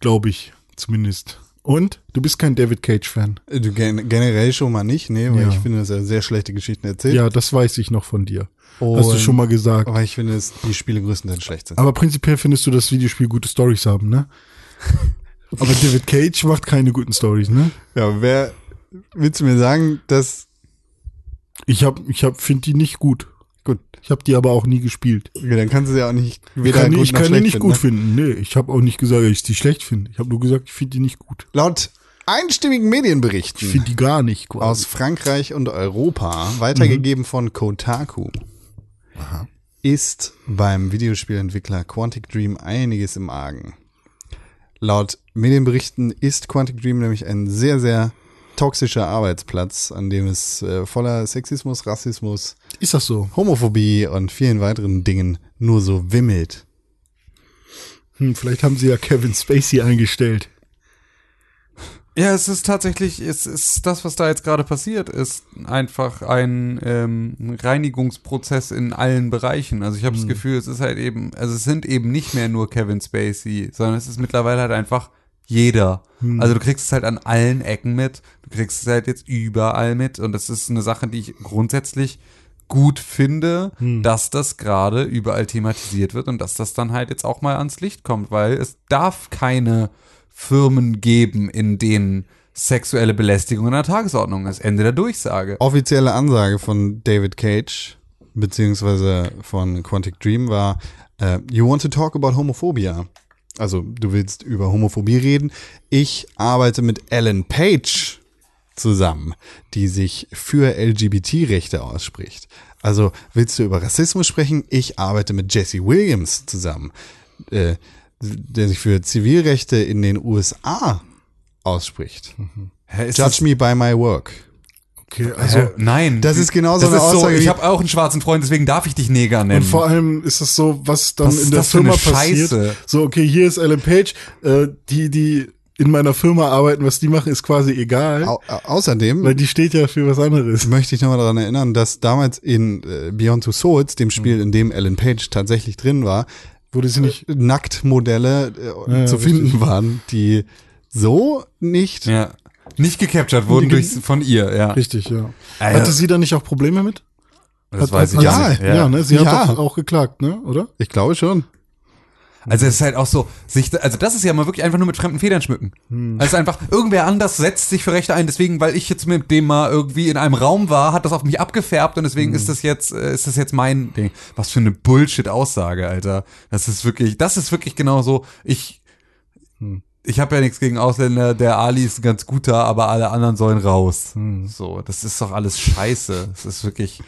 Glaube ich, zumindest. Und? Du bist kein David Cage-Fan. Du gen generell schon mal nicht, nee, weil Ja. ich finde, dass er sehr schlechte Geschichten erzählt. Ja, das weiß ich noch von dir. Hast du Und- schon mal gesagt. Aber ich finde, dass die Spiele größtenteils schlecht sind. Aber prinzipiell findest du, dass Videospiele gute Stories haben, ne? Aber David Cage macht keine guten Stories, ne? Ja, wer, willst du mir sagen, dass, Ich hab, ich hab, find die nicht gut. gut, Ich habe die aber auch nie gespielt. okay, dann kannst du sie ja auch nicht Ich weder kann, gut ich noch kann die nicht finden, gut ne? finden. Nee, ich habe auch nicht gesagt, dass ich die schlecht finde. Ich habe nur gesagt, ich finde die nicht gut. Laut einstimmigen Ich Medienberichten finde die gar nicht quasi. aus Frankreich und Europa, weitergegeben von Kotaku, ist beim Videospielentwickler Quantic Dream einiges im Argen. Laut Medienberichten ist Quantic Dream nämlich ein sehr, sehr toxischer Arbeitsplatz, an dem es äh, voller Sexismus, Rassismus, Ist das so? Homophobie und vielen weiteren Dingen nur so wimmelt. Hm, vielleicht haben sie ja Kevin Spacey eingestellt. Ja, es ist tatsächlich, es ist das, was da jetzt gerade passiert, ist einfach ein ähm, Reinigungsprozess in allen Bereichen. Also ich habe das Gefühl, es ist halt eben, also es sind eben nicht mehr nur Kevin Spacey, sondern es ist mittlerweile halt einfach jeder. Also du kriegst es halt an allen Ecken mit, du kriegst es halt jetzt überall mit und das ist eine Sache, die ich grundsätzlich gut finde, dass das gerade überall thematisiert wird und dass das dann halt jetzt auch mal ans Licht kommt, weil es darf keine Firmen geben, in denen sexuelle Belästigung in der Tagesordnung ist. Ende der Durchsage. Offizielle Ansage von David Cage, beziehungsweise von Quantic Dream war, äh, you want to talk about homophobia. Also du willst über Homophobie reden. Ich arbeite mit Ellen Page zusammen, die sich für LGBT-Rechte ausspricht. Also willst du über Rassismus sprechen? Ich arbeite mit Jesse Williams zusammen, äh, der sich für Zivilrechte in den USA ausspricht. Hä, ist Judge me by my work. Okay, das, also Hä? nein. Das ist genau so das eine ist so, Aussage Ich habe auch einen schwarzen Freund, deswegen darf ich dich Neger nennen. und vor allem ist es so, was dann Was in der das Firma passiert. So, okay, hier ist Ellen Page, äh, die, die in meiner Firma arbeiten, was die machen, ist quasi egal, Au au außerdem weil die steht ja für was anderes. möchte ich nochmal daran erinnern, dass damals in äh, Beyond Two Souls, dem Spiel, in dem Ellen Page tatsächlich drin war, Wurde sie nicht, Nacktmodelle äh, Ja, ja, zu richtig. finden waren, die so nicht. ja. Nicht gecaptured wurden Die- durch, von ihr, ja. richtig, ja. Ja. Hatte sie da nicht auch Probleme mit? Das Hat- weiß ich gar ja, nicht. Ja, ne? Sie Ja. hat doch auch geklagt, ne? Oder? Ich glaube schon. Also es ist halt auch so, sich, also das ist ja mal wirklich einfach nur mit fremden Federn schmücken. Hm. Also einfach, irgendwer anders setzt sich für Rechte ein, deswegen, weil ich jetzt mit dem mal irgendwie in einem Raum war, hat das auf mich abgefärbt und deswegen Hm. ist das jetzt, äh, ist das jetzt mein Ding. Was für eine Bullshit-Aussage, Alter. Das ist wirklich, das ist wirklich genau so, ich, Hm. Ich habe ja nichts gegen Ausländer, der Ali ist ein ganz guter, aber alle anderen sollen raus. Hm. So, das ist doch alles scheiße. Das ist wirklich,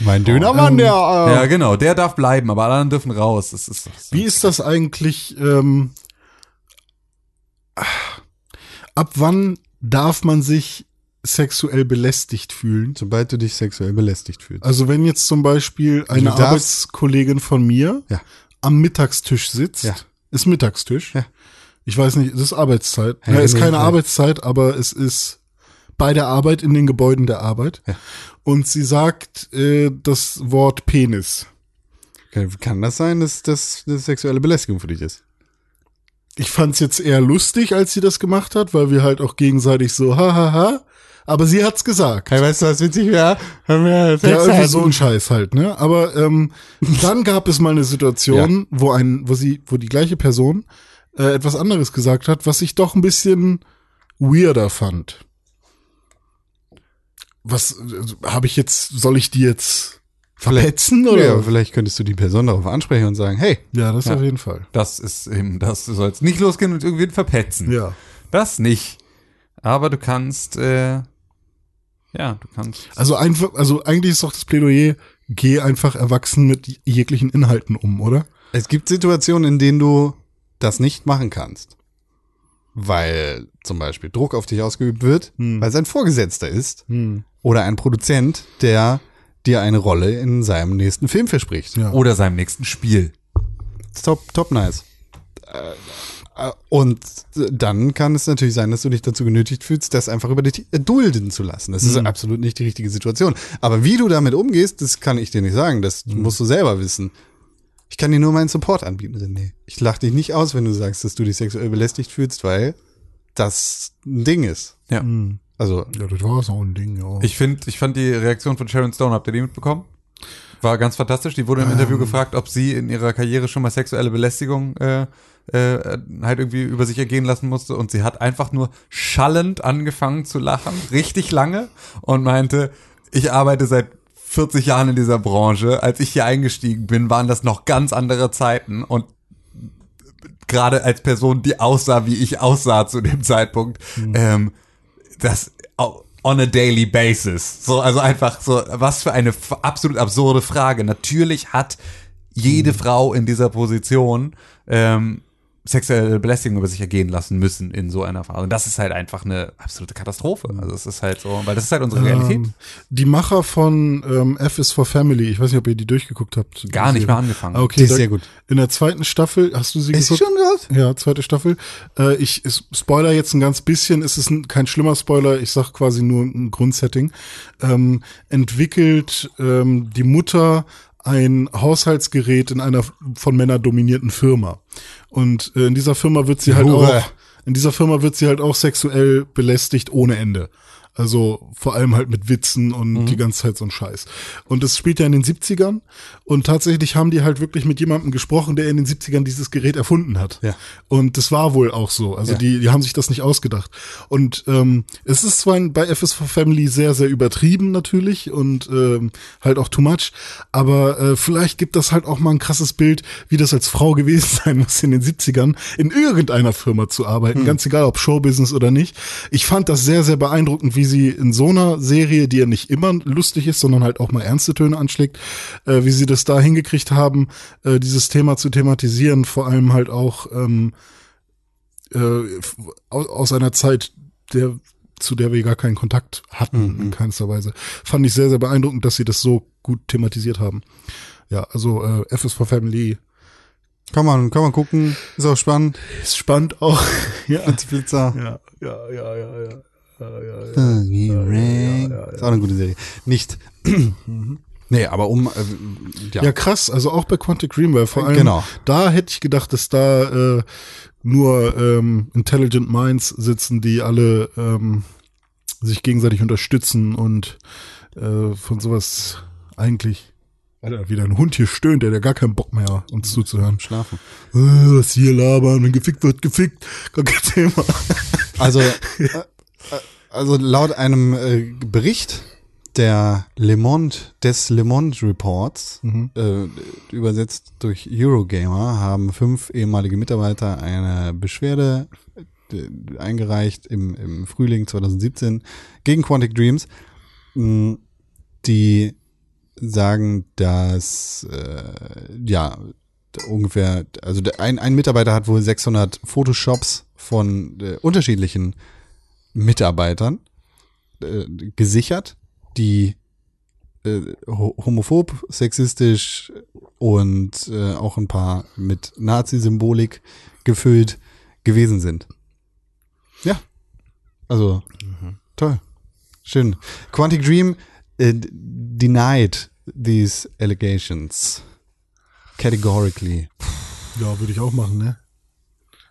Mein Dönermann, der. Äh, ja genau, der darf bleiben, aber alle anderen dürfen raus. Das ist doch so. Wie ist das eigentlich? Ähm, ab wann darf man sich sexuell belästigt fühlen? Sobald du dich sexuell belästigt fühlst. Also wenn jetzt zum Beispiel eine Arbeitskollegin von mir Ja. am Mittagstisch sitzt, Ja. ist Mittagstisch. Ja. Ich weiß nicht, es ist Arbeitszeit. Ja, Ja, ist keine ja. Arbeitszeit, aber es ist bei der Arbeit in den Gebäuden der Arbeit. Ja. Und sie sagt äh, das Wort Penis. Kann, kann das sein, dass das eine sexuelle Belästigung für dich ist? Ich fand's jetzt eher lustig, als sie das gemacht hat, weil wir halt auch gegenseitig so hahaha. Aber sie hat's gesagt. Hey, weißt du, was witzig wäre? Wenn wir Sex Ja, irgendwie hatten. so ein Scheiß halt, ne? Aber ähm, dann gab es mal eine Situation, wo ein, wo sie, wo die gleiche Person äh, etwas anderes gesagt hat, was ich doch ein bisschen weirder fand. Was also, habe ich jetzt? Soll ich die jetzt verletzen oder? Ja, vielleicht könntest du die Person darauf ansprechen und sagen, hey, Ja, das Ja. auf jeden Fall. Das ist eben, das du sollst nicht losgehen und irgendwen verpetzen. Ja. Das nicht. Aber du kannst, äh, ja, du kannst. Also einfach, also eigentlich ist doch das Plädoyer, geh einfach erwachsen mit jeglichen Inhalten um, oder? es gibt Situationen, in denen du das nicht machen kannst. Weil zum Beispiel Druck auf dich ausgeübt wird, Hm. weil es ein Vorgesetzter ist Hm. oder ein Produzent, der dir eine Rolle in seinem nächsten Film verspricht. Ja. Oder seinem nächsten Spiel. Top, top nice. Äh, äh, Und dann kann es natürlich sein, dass du dich dazu genötigt fühlst, das einfach über dich dulden zu lassen. Das ist absolut nicht die richtige Situation. Aber wie du damit umgehst, das kann ich dir nicht sagen. Das musst du selber wissen. Ich kann dir nur meinen Support anbieten, René. Ich lach dich nicht aus, wenn du sagst, dass du dich sexuell belästigt fühlst, weil das ein Ding ist. Ja. Also, Ja, das war so ein Ding, ja. Ich finde, ich fand die Reaktion von Sharon Stone, habt ihr die mitbekommen? War ganz fantastisch. Die wurde im Interview gefragt, ob sie in ihrer Karriere schon mal sexuelle Belästigung äh, äh, halt irgendwie über sich ergehen lassen musste. Und sie hat einfach nur schallend angefangen zu lachen, richtig lange, und meinte, ich arbeite seit 40 Jahren in dieser Branche. Als ich hier eingestiegen bin, waren das noch ganz andere Zeiten. Und gerade als Person, die aussah, wie ich aussah zu dem Zeitpunkt, ähm, das on a daily basis. So, also einfach so, was für eine absolut absurde Frage. Natürlich hat jede Frau in dieser Position ähm, sexuelle Belästigung über sich ergehen lassen müssen in so einer Phase. Und das ist halt einfach eine absolute Katastrophe. Also es ist halt so, weil das ist halt unsere Realität. Ähm, die Macher von ähm, F is for Family, ich weiß nicht, ob ihr die durchgeguckt habt. Gar nicht Serie. mal angefangen. Ah, okay, Die ist sehr gut. In der zweiten Staffel, hast du sie Ist geguckt? schon raus? Ja, zweite Staffel. Äh, ich spoiler jetzt ein ganz bisschen, es ist ein, kein schlimmer Spoiler, ich sag quasi nur ein Grundsetting. Ähm, entwickelt ähm, die Mutter ein Haushaltsgerät in einer von Männern dominierten Firma. Und äh, in dieser Firma wird sie halt Hure. auch, in dieser Firma wird sie halt auch sexuell belästigt ohne Ende. Also vor allem halt mit Witzen und die ganze Zeit so ein Scheiß. Und das spielt ja in den 70ern und tatsächlich haben die halt wirklich mit jemandem gesprochen, der in den 70ern dieses Gerät erfunden hat. Ja. Und das war wohl auch so. Also Ja. die, die haben sich das nicht ausgedacht. Und ähm, es ist zwar bei FS for Family sehr, sehr übertrieben natürlich und ähm, halt auch too much, aber äh, vielleicht gibt das halt auch mal ein krasses Bild, wie das als Frau gewesen sein muss in den 70ern, in irgendeiner Firma zu arbeiten, ganz egal ob Showbusiness oder nicht. Ich fand das sehr, sehr beeindruckend, wie sie in so einer Serie, die ja nicht immer lustig ist, sondern halt auch mal ernste Töne anschlägt, äh, wie sie das da hingekriegt haben, äh, dieses Thema zu thematisieren, vor allem halt auch ähm, äh, aus, einer Zeit, der zu der wir gar keinen Kontakt hatten in keinster Weise. Fand ich sehr, sehr beeindruckend, dass sie das so gut thematisiert haben. Ja, also äh, F is for Family Kann man, kann man gucken. Ist auch spannend. ist spannend auch. ja. Als Flitzer. ja, ja, ja, ja, ja. Ist auch eine gute Serie. Nicht. nee, aber um, äh, ja. Ja, krass, also auch bei Quantic Dream, weil vor allem Genau. da hätte ich gedacht, dass da äh, nur ähm, Intelligent Minds sitzen, die alle ähm, sich gegenseitig unterstützen und äh, von sowas eigentlich Alter, wieder ein Hund hier stöhnt, der hat gar keinen Bock mehr, uns zuzuhören. Schlafen. Äh, was hier labern, wenn gefickt wird, gefickt. Gar kein Thema. Also, also laut einem äh, Bericht der Le Monde, des Le Monde Reports, äh, übersetzt durch Eurogamer, haben fünf ehemalige Mitarbeiter eine Beschwerde äh, eingereicht im, im Frühling 2017 gegen Quantic Dreams, mh, die sagen, dass äh, ja ungefähr, also ein, ein Mitarbeiter hat wohl 600 Photoshops von äh, unterschiedlichen Mitarbeitern äh, gesichert, die äh, ho- homophob, sexistisch und äh, auch ein paar mit Nazi-Symbolik gefüllt gewesen sind. Ja, also toll, schön. Quantic Dream äh, denied these allegations categorically. Ja, würde ich auch machen, ne?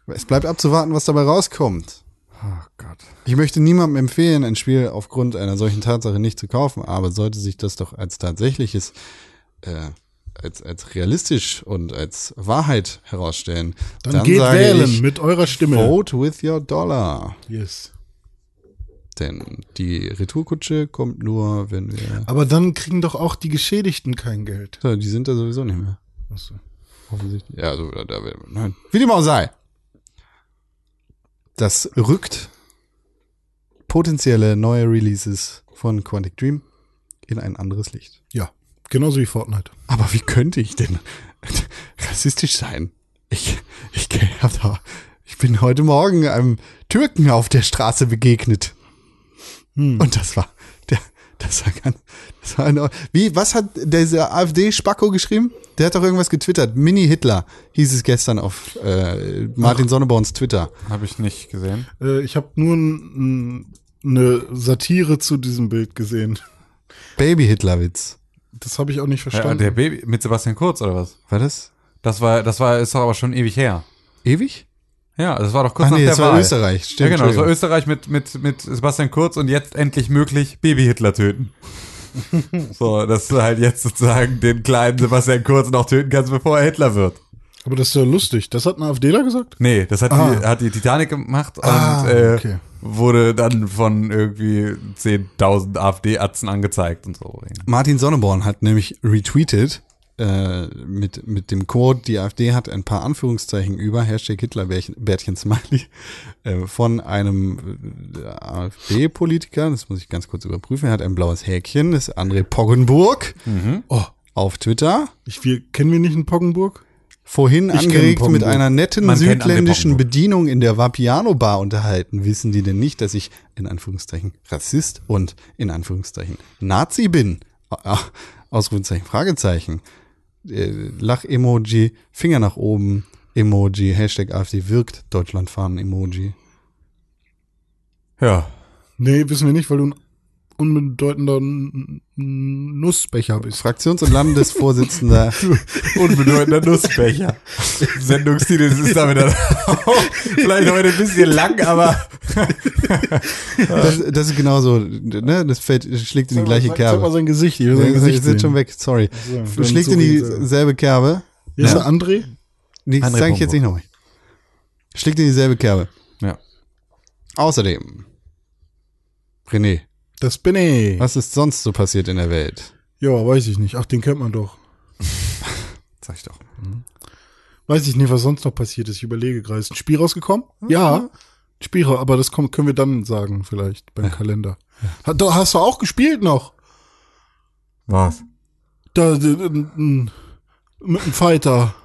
Es bleibt abzuwarten, was dabei rauskommt. Oh Gott. Ich möchte niemandem empfehlen, ein Spiel aufgrund einer solchen Tatsache nicht zu kaufen, aber sollte sich das doch als tatsächliches, äh, als, als realistisch und als Wahrheit herausstellen, Dann, geht sage wählen ich, mit eurer Stimme. Vote with your dollar. Yes. Denn die Retourkutsche kommt nur, wenn wir. Aber dann kriegen doch auch die Geschädigten kein Geld. So, die sind da sowieso nicht mehr. Achso. Offensichtlich. Ja, also da, da nein. Wie dem auch sei. Das rückt potenzielle neue Releases von Quantic Dream in ein anderes Licht. Ja, genauso wie Fortnite. Aber wie könnte ich denn rassistisch sein? Ich, ich, da, ich bin heute Morgen einem Türken auf der Straße begegnet. Und das war, das war ganz, das war eine, wie, was hat dieser AfD-Spacko geschrieben? Der hat doch irgendwas getwittert. Mini-Hitler hieß es gestern auf äh, Martin Sonneborns Twitter. Habe ich nicht gesehen. Äh, ich habe nur eine Satire zu diesem Bild gesehen. Baby-Hitler-Witz. Das habe ich auch nicht Ja, verstanden. der Baby mit Sebastian Kurz oder was? War das Das war, das war, ist doch aber schon ewig her. ewig? Ja, das war doch kurz Ach nach nee, der das war Wahl. Österreich. Ja, Stimmt, genau, das war. Österreich mit, mit, mit Sebastian Kurz und jetzt endlich möglich Baby-Hitler töten. so, dass du halt jetzt sozusagen den kleinen Sebastian Kurz noch töten kannst, bevor er Hitler wird. Aber das ist ja lustig. Das hat ein AfDler gesagt? Nee, das hat, Ah. die, hat die Titanic gemacht und Ah, äh, okay. wurde dann von irgendwie 10.000 AfD-Atzen angezeigt und so. Martin Sonneborn hat nämlich retweetet äh, mit, mit dem Code, die AfD hat ein paar Anführungszeichen über, Hashtag Hitlerbärtchen Smiley, äh, von einem äh, AfD-Politiker, das muss ich ganz kurz überprüfen, er hat ein blaues Häkchen, das ist André Poggenburg Oh, auf Twitter. ich, wir, kennen wir nicht in Poggenburg? vorhin kenn angeregt mit einer netten Man südländischen. Bedienung in der Vapiano Bar unterhalten, wissen die denn nicht, dass ich in Anführungszeichen Rassist und in Anführungszeichen Nazi bin? Ausrufezeichen, Fragezeichen. Äh, Lach-Emoji, Finger nach oben, Emoji, Hashtag AfD wirkt, Deutschland fahren Emoji. Ja. Nee, wissen wir nicht, weil du ein unbedeutender Nussbecher bist. Fraktions- und Landesvorsitzender Unbedeutender Nussbecher. Sendungstitel ist damit dann auch vielleicht heute ein bisschen lang, aber Das, das ist genauso, ne? Das fällt, schlägt in die gleiche Zeig mal Kerbe. sein Gesicht. Ich will sein Ja, Gesicht sind sehen. schon weg, sorry. So, schlägt in dieselbe Kerbe. Hier ist Ja. der André. Nee, das sage ich jetzt nicht nochmal. Schlägt in dieselbe Kerbe. Ja. Außerdem, René, Das bin ich. was ist sonst so passiert in der Welt? Ja, weiß ich nicht. Ach, den kennt man doch. Sag ich doch. Weiß ich nicht, was sonst noch passiert ist. Ich überlege gerade. Ist ein Spiel rausgekommen? Ja. Ein Spiel, aber das können wir dann sagen, vielleicht, beim Kalender. Hat, doch, hast du auch gespielt noch? Was? Da, mit einem Fighter.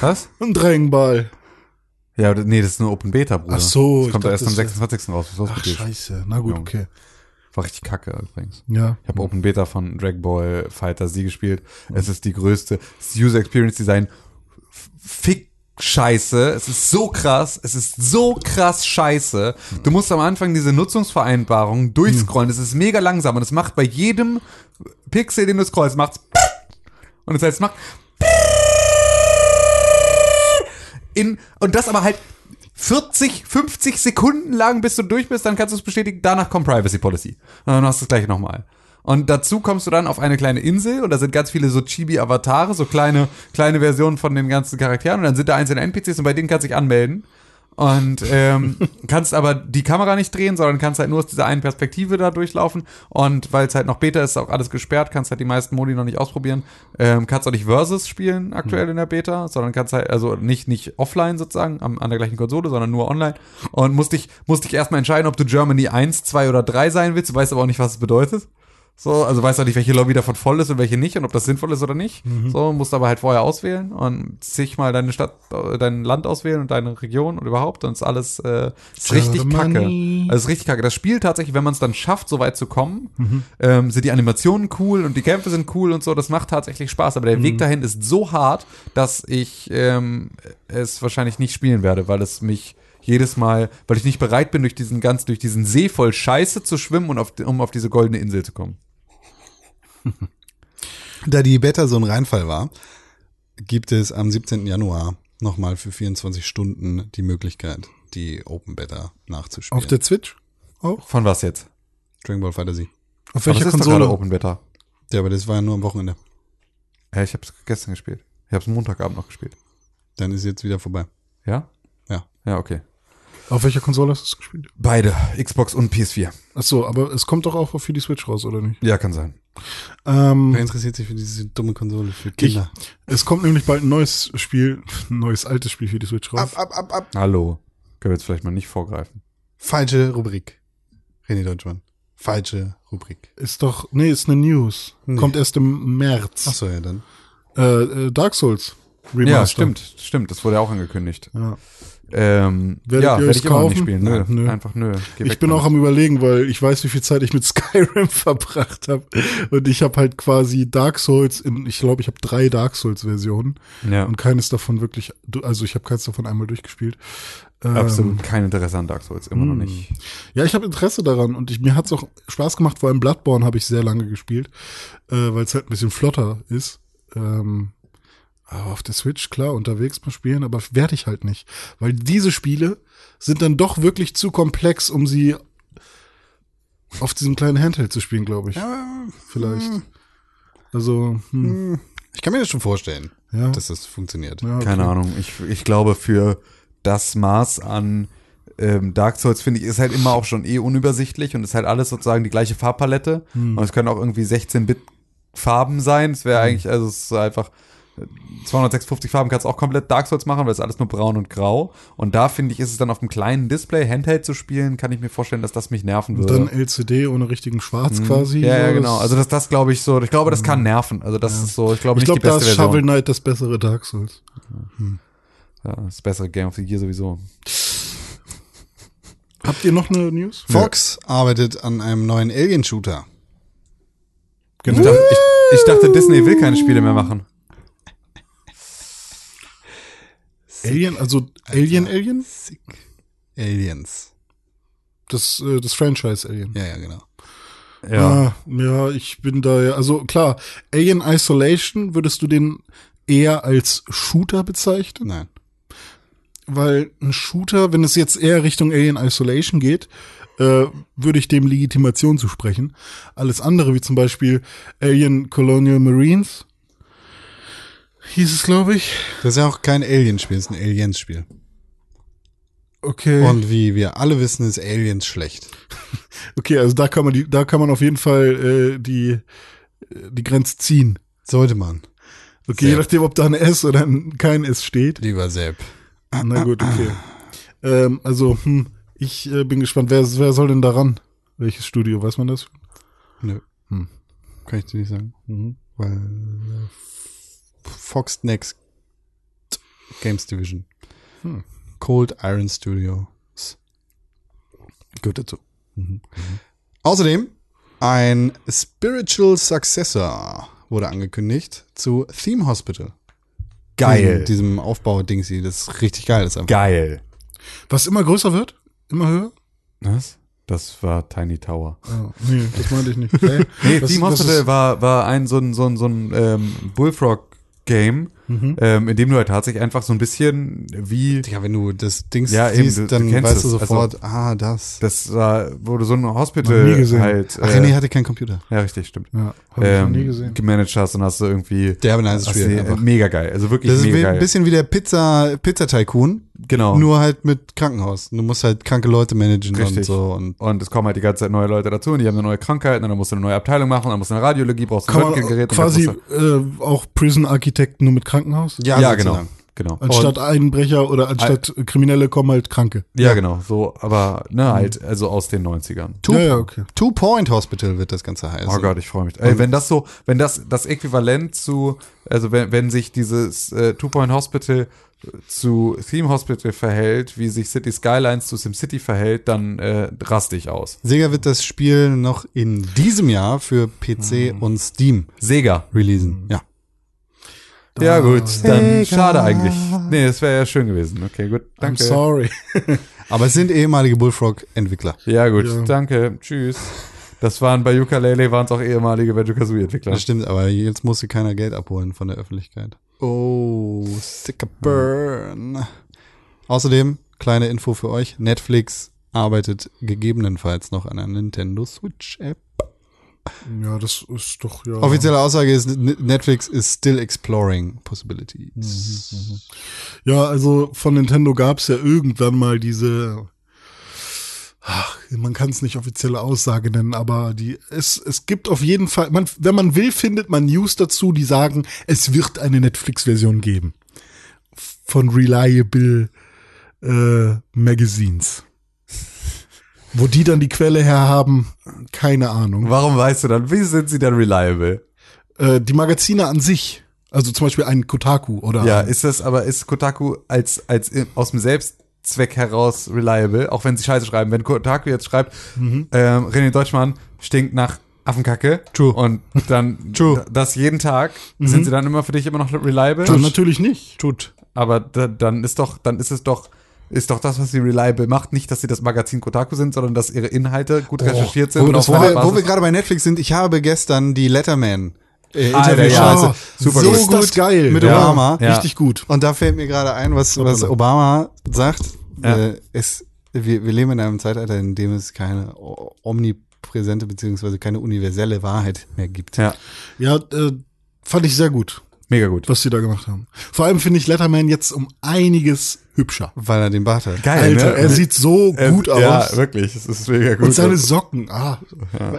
Was? Ein Dragonball. Ja, nee, das ist eine Open Beta, Bruder. Ach so, Das kommt dachte, erst am das wär- 26. raus. Ach, scheiße. Na gut, Ja. okay. War richtig kacke übrigens. Ja. Ich habe Open Beta von Dragon Ball Fighter Z gespielt. Es ist die größte User Experience Design. Fick Scheiße. Es ist so krass. Es ist so krass scheiße. Du musst am Anfang diese Nutzungsvereinbarung durchscrollen. Es ist mega langsam und es macht bei jedem Pixel, den du scrollst, macht's und das heißt, es macht in und das aber halt 40, 50 Sekunden lang, bis du durch bist, dann kannst du es bestätigen, danach kommt Privacy Policy. Und dann hast du das gleiche nochmal. Und dazu kommst du dann auf eine kleine Insel und da sind ganz viele so Chibi-Avatare, so kleine, kleine Versionen von den ganzen Charakteren und dann sind da einzelne NPCs und bei denen kannst du dich anmelden. Und ähm, kannst aber die Kamera nicht drehen, sondern kannst halt nur aus dieser einen Perspektive da durchlaufen. Und weil es halt noch Beta ist, ist auch alles gesperrt, kannst halt die meisten Modi noch nicht ausprobieren. Ähm, kannst auch nicht Versus spielen aktuell in der Beta, sondern kannst halt, also nicht, nicht offline sozusagen am, an der gleichen Konsole, sondern nur online. Und musst dich, musst dich erstmal entscheiden, ob du Germany 1, 2 oder 3 sein willst. Du weißt aber auch nicht, was es bedeutet. So, also weißt auch nicht, welche Lobby davon voll ist und welche nicht und ob das sinnvoll ist oder nicht. So, musst aber halt vorher auswählen und zig mal deine Stadt, äh, dein Land auswählen und deine Region und überhaupt und ist alles äh, ist richtig kacke. Also ist richtig kacke. Das Spiel tatsächlich, wenn man es dann schafft, so weit zu kommen, ähm, sind die Animationen cool und die Kämpfe sind cool und so. Das macht tatsächlich Spaß. Aber der Weg dahin ist so hart, dass ich ähm, es wahrscheinlich nicht spielen werde, weil es mich jedes Mal, weil ich nicht bereit bin, durch diesen ganz, durch diesen See voll Scheiße zu schwimmen und auf, um auf diese goldene Insel zu kommen. Da die Beta so ein Reinfall war, gibt es am 17. Januar nochmal für 24 Stunden die Möglichkeit, die Open Beta nachzuspielen. Auf der Switch? Auch? Von was jetzt? Dragon Ball Fighter Z. Auf welcher es ist doch gerade Konsole? Open Beta. Ja, aber das war ja nur am Wochenende. Ja, ich habe es gestern gespielt. Ich habe es Montagabend noch gespielt. Dann ist jetzt wieder vorbei. Ja? Ja. Ja, okay. Auf welcher Konsole hast du es gespielt? Beide, Xbox und PS4. Ach so, aber es kommt doch auch für die Switch raus, oder nicht? Ja, kann sein. Ähm, Wer interessiert sich für diese dumme Konsole für Kinder? es kommt nämlich bald ein neues Spiel, ein neues altes Spiel für die Switch raus. ab, ab, ab. Hallo. Können wir jetzt vielleicht mal nicht vorgreifen. Falsche Rubrik. René Deutschmann. Falsche Rubrik. Ist doch, nee, ist eine News. Nee. Kommt erst im März. Ach so, ja, dann. Äh, äh, Dark Souls. Remaster. Ja, stimmt, stimmt. Das wurde ja auch angekündigt. Ja. Ähm, Werdet ja, ihr werde ich immer noch nicht kaufen? spielen. Nö, nö. einfach nö. Geh Ich bin auch am überlegen, weil ich weiß, wie viel Zeit ich mit Skyrim verbracht habe. Und ich habe halt quasi Dark Souls in, ich glaube, ich habe drei Dark Souls Versionen Ja, und keines davon wirklich, also ich habe keins davon einmal durchgespielt. Ähm, absolut kein Interesse an Dark Souls. Immer noch hm. nicht. Ja, ich habe Interesse daran und ich, mir hat's auch Spaß gemacht, vor allem Bloodborne habe ich sehr lange gespielt, äh, weil es halt ein bisschen flotter ist. Ähm, aber auf der Switch, klar, unterwegs mal spielen, aber werde ich halt nicht. Weil diese Spiele sind dann doch wirklich zu komplex, um sie auf diesem kleinen Handheld zu spielen, glaube ich. Vielleicht. Also, hm, Ich kann mir das schon vorstellen, ja. dass das funktioniert. ja, okay. Keine Ahnung. Ich, ich glaube, für das Maß an ähm, Dark Souls, finde ich, ist halt immer auch schon eh unübersichtlich und ist halt alles sozusagen die gleiche Farbpalette. Hm. Und es können auch irgendwie 16-Bit-Farben sein. Es wäre eigentlich, also es ist einfach, 256 Farben kannst du auch komplett Dark Souls machen, weil es alles nur braun und grau. Und da finde ich, ist es dann auf einem kleinen Display, Handheld zu spielen, kann ich mir vorstellen, dass das mich nerven Und würde. dann LCD ohne richtigen Schwarz quasi. ja, ja, genau. Also das, das glaube ich so, ich glaube, das kann nerven. Also das ist so, ich glaube ich nicht glaube, die da beste ist Shovel Version. Knight das bessere Dark Souls. Ja, das bessere Game of the Year sowieso. Habt ihr noch eine News? Fox arbeitet an einem neuen Alien-Shooter. Ich dachte, ich, ich dachte, Disney will keine Spiele mehr machen. Alien, also Alien Alien? Sick. Aliens. Das, äh, das Franchise Alien. Ja, ja, genau. Ja. Ah, ja, ich bin da ja, also klar, Alien Isolation würdest du den eher als Shooter bezeichnen? Nein. Weil ein Shooter, wenn es jetzt eher Richtung Alien Isolation geht, äh, würde ich dem Legitimation zusprechen. Alles andere, wie zum Beispiel Alien Colonial Marines, hieß es, glaube ich. Das ist ja auch kein Alien-Spiel, das ist ein Aliens-Spiel. Okay. Und wie wir alle wissen, ist Aliens schlecht. okay, also da kann man die, da kann man auf jeden Fall äh, die, äh, die Grenze ziehen. Sollte man. Okay, Sehr. je nachdem, ob da ein S oder ein, kein S steht. Lieber Sepp. Na gut, okay. ähm, also, hm, ich äh, bin gespannt, wer, wer soll denn daran? Welches Studio, weiß man das? Nö. Hm. Kann ich dir nicht sagen. Mhm. Weil äh, Fox Next Games Division. Hm. Cold Iron Studios. Gehört dazu. Außerdem ein Spiritual Successor wurde angekündigt zu Theme Hospital. Geil. Diesem, diesem Aufbau-Dings, das ist richtig geil. Das ist einfach Geil. Was immer größer wird? Immer höher? Was? Das war Tiny Tower. Oh, nee, das meinte ich nicht. Hä? Nee, Was- Team Hospital war, war ein so ein, so ein, so ein ähm, game Mhm. ähm, in dem du halt tatsächlich einfach so ein bisschen wie Ja, wenn du das Dings Ja, eben, siehst, du- du dann kennst weißt du es. sofort, ah, das. das war, wo du so ein Hospital halt Ach, äh, René hatte keinen Computer. ja richtig, stimmt. Ja, hab ich noch nie Ähm, gesehen. gemanagt hast und hast du irgendwie Der nice hast Spiel. einfach. mega geil. Also wirklich Das ist mega geil. ein bisschen wie der Pizza, Pizza Tycoon, genau. nur halt mit Krankenhaus. Du musst halt kranke Leute managen und Richtig. so. Und und es kommen halt die ganze Zeit neue Leute dazu und die haben eine neue Krankheit und dann musst du eine neue Abteilung machen, dann musst du eine Radiologie, brauchst du ein Röntgengerät und quasi äh, auch Prison Architekten nur mit Krankenhaus? Du, ja, genau. sozusagen. Genau. Anstatt Einbrecher oder anstatt Kriminelle kommen halt Kranke. Ja, genau, so, aber ne, halt, also aus den 90ern. Two, Ja, ja, okay. Two Point Hospital wird das Ganze heißen. Oh Gott, ich freue mich. Ey, wenn das so, wenn das das Äquivalent zu, also wenn, wenn sich dieses äh, Two Point Hospital zu Theme Hospital verhält, wie sich City Skylines zu SimCity verhält, dann äh, raste ich aus. Sega wird das Spiel noch in diesem Jahr für PC und Steam Sega. releasen. Ja. Ja gut, dann schade eigentlich. Nee, das wäre ja schön gewesen. Okay, gut, I'm danke. sorry. Aber es sind ehemalige Bullfrog-Entwickler. Ja gut, Ja. danke, tschüss. Das waren bei Ukulele waren es auch ehemalige Banjo-Kazooie-Entwickler. Das stimmt, aber jetzt musste keiner Geld abholen von der Öffentlichkeit. Oh, sicker Burn. Außerdem, kleine Info für euch, Netflix arbeitet gegebenenfalls noch an einer Nintendo Switch App. Ja, das ist doch ja. Offizielle Aussage ist, Netflix is still exploring possibilities. Ja, also von Nintendo gab's ja irgendwann mal diese. Ach, man kann es nicht offizielle Aussage nennen, aber die es es gibt auf jeden Fall, man, wenn man will, findet man News dazu, die sagen, es wird eine Netflix-Version geben von reliable äh, Magazines. Wo die dann die Quelle herhaben, keine Ahnung. Warum weißt du dann, wie sind sie dann reliable? Äh, die Magazine an sich, also zum Beispiel ein Kotaku oder Ja, ist das aber, ist Kotaku als, als aus dem Selbstzweck heraus reliable, auch wenn sie Scheiße schreiben. Wenn Kotaku jetzt schreibt, ähm, René Deutschmann stinkt nach Affenkacke. True. Und dann True. das jeden Tag, sind sie dann immer für dich immer noch reliable? Tut natürlich nicht. Tut. Aber da, dann ist doch, dann ist es doch, ist doch das, was sie reliable macht, nicht, dass sie das Magazin Kotaku sind, sondern dass ihre Inhalte gut recherchiert sind. Wo, und wo, wir, wo wir gerade bei Netflix sind, ich habe gestern die Letterman äh, Alter, Interview-Scheiße ja. Super so gut. Das geil. mit Ja. Obama. Ja. Richtig gut. Und da fällt mir gerade ein, was, was. Obama sagt. Ja. Äh, es, wir, wir leben in einem Zeitalter, in dem es keine omnipräsente beziehungsweise keine universelle Wahrheit mehr gibt. ja. Ja, äh, fand ich sehr gut. Mega gut. was sie da gemacht haben. Vor allem finde ich Letterman jetzt um einiges hübscher. Weil er den Bart hat. Geil, Alter, ne? er sieht so Er- gut aus. Ja, wirklich. Es ist mega gut. Und seine Socken, ah,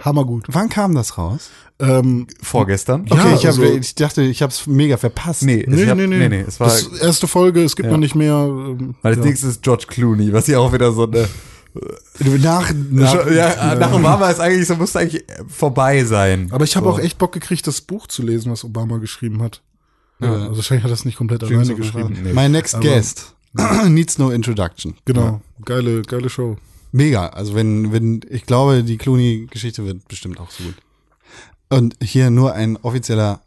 hammergut. Wann kam das raus? Ähm, Vorgestern? Ja, Okay, ich, hab, also- ich dachte, ich habe es mega verpasst. Nee, nee, ich hab, nee, nee, nee, nee. Es war, das erste Folge, es gibt Ja. noch nicht mehr. Ähm, weil das ja. nächste ist George Clooney, was ja auch wieder so eine. Nach, nach, ja, nach Obama ist eigentlich so, musste eigentlich vorbei sein. Aber ich habe so. auch echt Bock gekriegt, das Buch zu lesen, was Obama geschrieben hat. Ja. Also wahrscheinlich hat er es nicht komplett alleine so geschrieben. Nee. My next Aber- guest needs no introduction. Genau, geile, geile Show. Mega. Also wenn, wenn, ich glaube, die Clooney-Geschichte wird bestimmt auch so gut. Und hier nur ein offizieller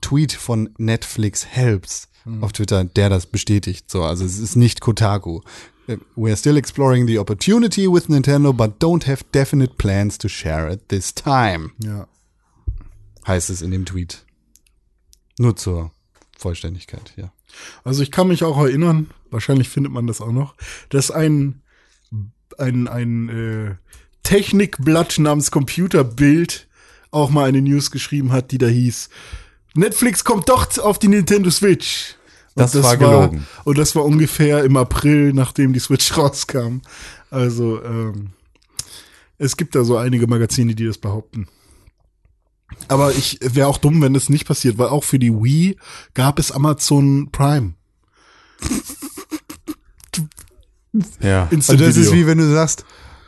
Tweet von Netflix Helps auf Twitter, der das bestätigt. So, also es ist nicht Kotaku. We are still exploring the opportunity with Nintendo, but don't have definite plans to share at this time. Ja. Heißt es in dem Tweet. Nur zur Vollständigkeit, ja. Also ich kann mich auch erinnern, wahrscheinlich findet man das auch noch, dass ein, ein, ein äh, Technikblatt namens Computerbild auch mal eine News geschrieben hat, die da hieß, Netflix kommt doch auf die Nintendo Switch. Und Das war gelogen. und das war ungefähr im April, nachdem die Switch rauskam. Also ähm, es gibt da so einige Magazine, die das behaupten. Aber ich wäre auch dumm, wenn das nicht passiert, weil auch für die Wii gab es Amazon Prime. Ja. Und das ist wie wenn du sagst,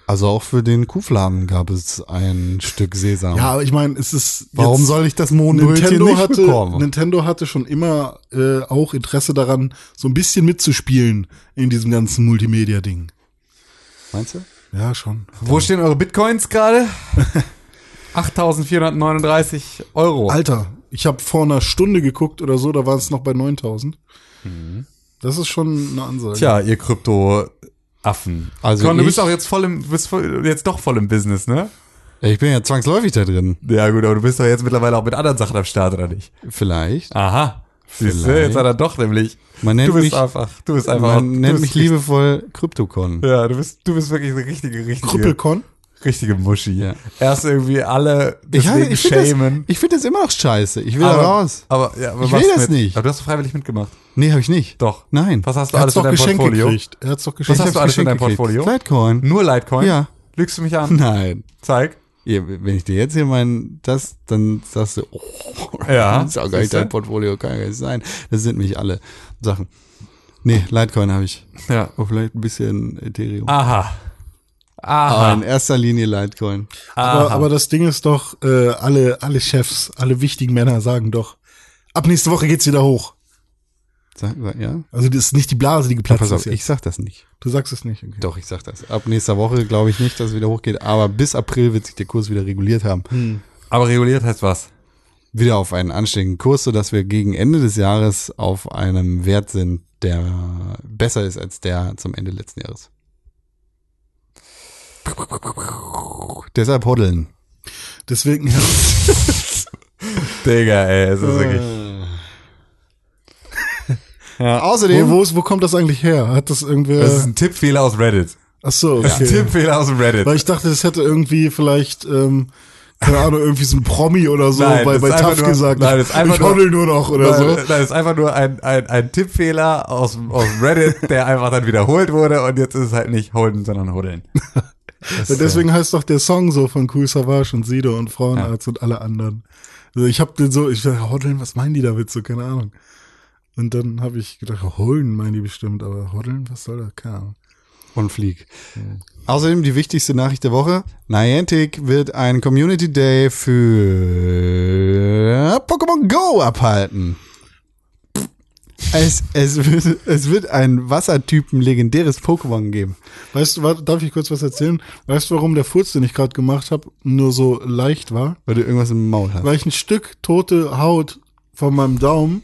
also auch für den Kuhfladen gab es ein Stück Sesam. Ja, aber ich meine, es ist. Warum soll ich das Mohnbrötchen Nintendo nicht hatte, bekommen? Nintendo hatte schon immer äh, auch Interesse daran, so ein bisschen mitzuspielen in diesem ganzen Multimedia-Ding. Meinst du? Ja, schon. Wo stehen eure Bitcoins gerade? 8.439 Euro. Alter, ich habe vor einer Stunde geguckt oder so, da waren es noch bei 9000. Das ist schon eine Ansage. Tja, ihr Krypto-Affen. Also Con, du bist auch jetzt voll im, bist voll, jetzt doch voll im Business, ne? Ich bin ja zwangsläufig da drin. Ja gut, aber du bist doch jetzt mittlerweile auch mit anderen Sachen am Start, oder nicht? Vielleicht. Aha. Siehst du, Vielleicht. jetzt hat er doch nämlich. Man nennt du bist mich, einfach, du bist einfach. man du nennt mich liebevoll Kryptokon. Ja, du bist, du bist wirklich eine richtige, richtige, Krüppelcon? Richtige Muschi. Ja. Erst irgendwie alle Ich, deswegen habe- ich finde das, ich find das immer noch scheiße. Ich will da aber, raus. Aber, ja, aber Ich was will das mit? nicht. Aber du hast doch freiwillig mitgemacht. Nee, habe ich nicht. Doch. Nein. Was hast du alles in deinem Portfolio? gekriegt. Er hat's doch Was geschenkt. hast du alles in deinem. Portfolio? Litecoin. Nur Litecoin? Ja. Lügst du mich an? Nein. Zeig. Ja, wenn ich dir jetzt hier mein, das, dann sagst du, oh, Ja, das ist auch gar nicht dein Portfolio, kann gar nicht sein. Das sind nicht alle Sachen. Nee, Litecoin habe ich. Ja. Oh, vielleicht ein bisschen Ethereum. Aha. Aber Aha. in erster Linie Litecoin. Aber, aber das Ding ist doch, äh, alle, alle Chefs, alle wichtigen Männer sagen doch, ab nächste Woche geht's wieder hoch. Sag, sag, ja? Also das ist nicht die Blase, die geplatzt Pass auf, ist. Jetzt. ich sag das nicht. Du sagst es nicht. Okay. Doch, ich sag das. Ab nächster Woche glaube ich nicht, dass es wieder hochgeht, aber bis April wird sich der Kurs wieder reguliert haben. Aber reguliert heißt was? Wieder auf einen anständigen Kurs, sodass wir gegen Ende des Jahres auf einem Wert sind, der besser ist als der zum Ende letzten Jahres. Deshalb hoddeln. Deswegen, Digga, ey, es ist wirklich. Ja. Außerdem, wo, wo, ist, wo kommt das eigentlich her? Hat das irgendwer? Das ist ein Tippfehler aus Reddit. Ach so, Das ist ein okay. Tippfehler aus dem Reddit. Weil ich dachte, das hätte irgendwie vielleicht, ähm, keine Ahnung, irgendwie so ein Promi oder so Nein, bei, bei TAF gesagt. nein, das ist einfach ich nur- hoddel nur noch oder Nein, so. nein, das ist einfach nur ein, ein, ein Tippfehler aus, aus Reddit, der einfach dann wiederholt wurde und jetzt ist es halt nicht holden, sondern hodeln. Das, deswegen heißt doch der Song so von Cool Savage und Sido und Frauenarzt und alle anderen. Also ich hab den so, ich dachte, hoddeln, was meinen die damit so, keine Ahnung. Und dann habe ich gedacht, holen meinen die bestimmt, aber hoddeln, was soll das? Keine Ahnung. und flieg. Außerdem die wichtigste Nachricht der Woche. Niantic wird einen Community Day für Pokémon Go abhalten. Es, es, wird, es wird ein Wassertypen legendäres Pokémon geben. Weißt du, darf ich kurz was erzählen? Weißt du, warum der Furz, den ich gerade gemacht habe, nur so leicht war? Weil du irgendwas im Maul hast. Weil ich ein Stück tote Haut von meinem Daumen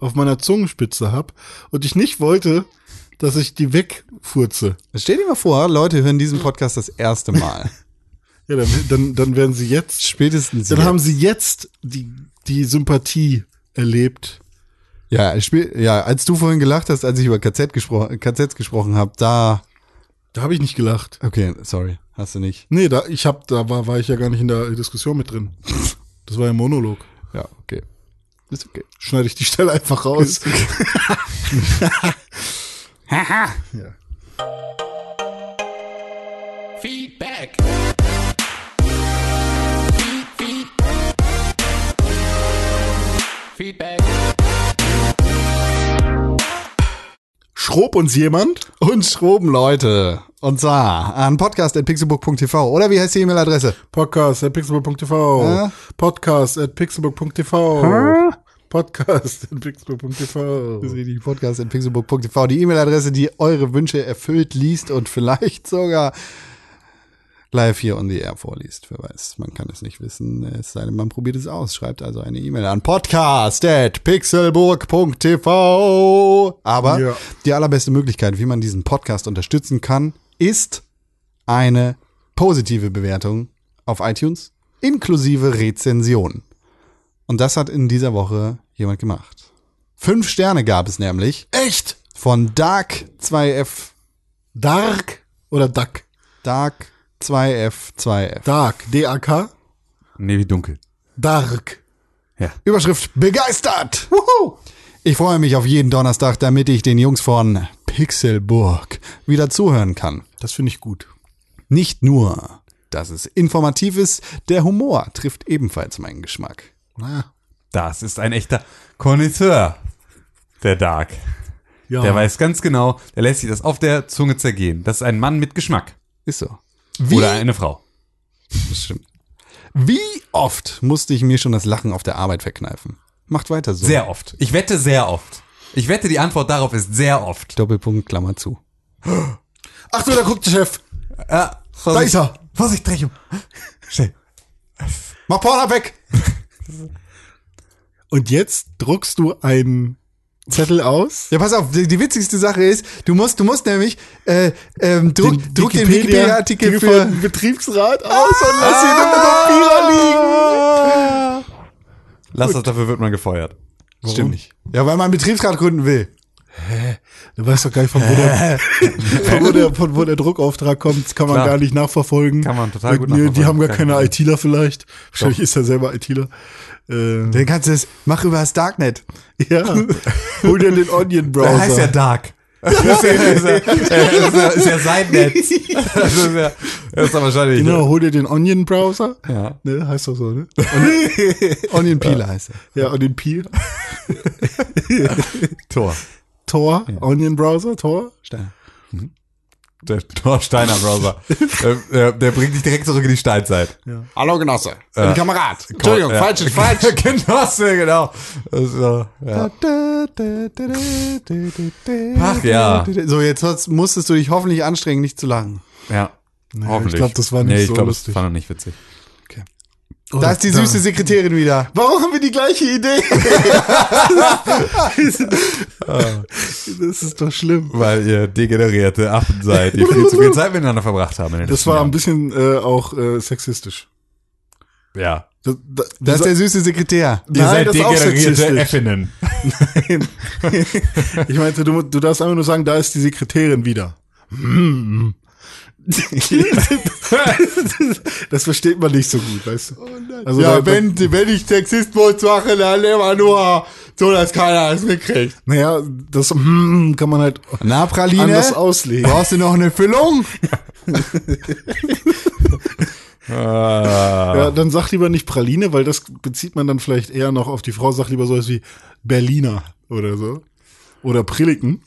auf meiner Zungenspitze hab und ich nicht wollte, dass ich die wegfurze. Stell dir mal vor, Leute hören diesen Podcast das erste Mal. Ja, dann, dann, dann werden sie jetzt, Spätestens dann jetzt. haben sie jetzt die, die Sympathie erlebt. Ja, spiel, ja, als du vorhin gelacht hast, als ich über KZ gespro KZs gesprochen habe, da. Da habe ich nicht gelacht. Okay, sorry, hast du nicht. Nee, da, ich hab, da war, war ich ja gar nicht in der Diskussion mit drin. Das war ja Monolog. Ja, okay. Ist okay. Schneide ich die Stelle einfach raus. Feedback. Feed, feed. Feedback. Schrob uns jemand? Und schroben Leute. Und zwar an podcast.pixelbook.tv. Oder wie heißt die E-Mail-Adresse? Podcast at pixelbook.tv. Ja? Podcast at pixelbook.tv. Podcast at pixelbook.tv. Das ist richtig, podcast.pixelbook.tv. Die E-Mail-Adresse, die eure Wünsche erfüllt, liest und vielleicht sogar live hier on the air vorliest. Wer weiß, man kann es nicht wissen, es sei denn, man probiert es aus. Schreibt also eine E-Mail an podcast.pixelburg.tv. Aber Ja. die allerbeste Möglichkeit, wie man diesen Podcast unterstützen kann, ist eine positive Bewertung auf iTunes inklusive Rezension. Und das hat in dieser Woche jemand gemacht. Fünf Sterne gab es nämlich Echt? von Dark2F. Dark oder Duck? Dark2F2F. Dark. D-A-K? Nee, wie dunkel. Dark. Überschrift begeistert. Ich freue mich auf jeden Donnerstag, damit ich den Jungs von Pixelburg wieder zuhören kann. Das finde ich gut. Nicht nur, dass es informativ ist, der Humor trifft ebenfalls meinen Geschmack. Na, Das ist ein echter Connoisseur, der Dark. ja. Der weiß ganz genau, der lässt sich das auf der Zunge zergehen. Das ist ein Mann mit Geschmack. Ist so. Oder eine Frau. Das stimmt. Wie oft musste ich mir schon das Lachen auf der Arbeit verkneifen? Macht weiter so. Sehr oft. Ich wette sehr oft. Ich wette, die Antwort darauf ist sehr oft. Doppelpunkt, Klammer zu. Ach so, da guckt der Chef. Ja, Da ist er. Vorsicht, um. Schnell. Mach Porno weg! Und jetzt druckst du einen Zettel aus. Ja, pass auf, die, die witzigste Sache ist, du musst, du musst nämlich, äh, ähm, druck, Den druck den Wikipedia-Artikel Wikipedia-Artikel für für, den Betriebsrat aus und lass ihn im Papierer liegen. Lass das, dafür wird man gefeuert. Stimmt nicht. Ja, weil man einen Betriebsrat gründen will. Du weißt doch gar nicht, von wo der, von wo der, von wo der Druckauftrag kommt. Das kann man Klar. gar nicht nachverfolgen. Kann man total gut Nee, Die nachverfolgen. haben gar keine. ITler vielleicht. Wahrscheinlich ist er selber ITler. Äh, Dann kannst du es, mach über das Darknet. ja. Hol dir den Onion-Browser. Der heißt ja Dark. Das ist ja, ist ja, ist ja, ist ja sein Netz. Das ist ja, das ist ja wahrscheinlich. Genau, hol dir den Onion-Browser. Ja. Ne, heißt doch so, ne? Onion Peeler heißt er. Ja, Onion P. Tor. Tor, Onion-Browser, Tor. Steiner. Der Tor Steiner Browser. der, der, bringt dich direkt zurück in die Steinzeit. Hallo Genosse. Ein Kamerad. Entschuldigung, Ja. falsch ist falsch. Genosse, genau. Äh, ja. Ach ja. So, jetzt musstest du dich hoffentlich anstrengen, nicht zu lachen. Ja. Hoffentlich. ich glaub, das war nicht nee, ich so glaub, lustig. Das war noch nicht witzig. Da ist die süße Sekretärin wieder. Warum haben wir die gleiche Idee? das ist doch schlimm. Weil ihr degenerierte Affen seid, die viel zu viel Zeit miteinander verbracht haben. Das war ein Jahren. bisschen äh, auch äh, sexistisch. Ja. Das, das, Das ist der süße Sekretär. Ihr Nein, seid das ist auch degenerierte sexistisch. Effinnen. ich meinte, du, du darfst einfach nur sagen, da ist die Sekretärin wieder. das versteht man nicht so gut, weißt du? Also ja, da, wenn, wenn ich Sexismus mache, dann immer nur so, dass keiner es mitkriegt. naja, das hm, kann man halt Na, Praline, anders auslegen. brauchst du noch eine Füllung? Ah. Ja, dann sag lieber nicht Praline, weil das bezieht man dann vielleicht eher noch auf die Frau. Sag lieber sowas wie Berliner oder so. Oder Prilliken.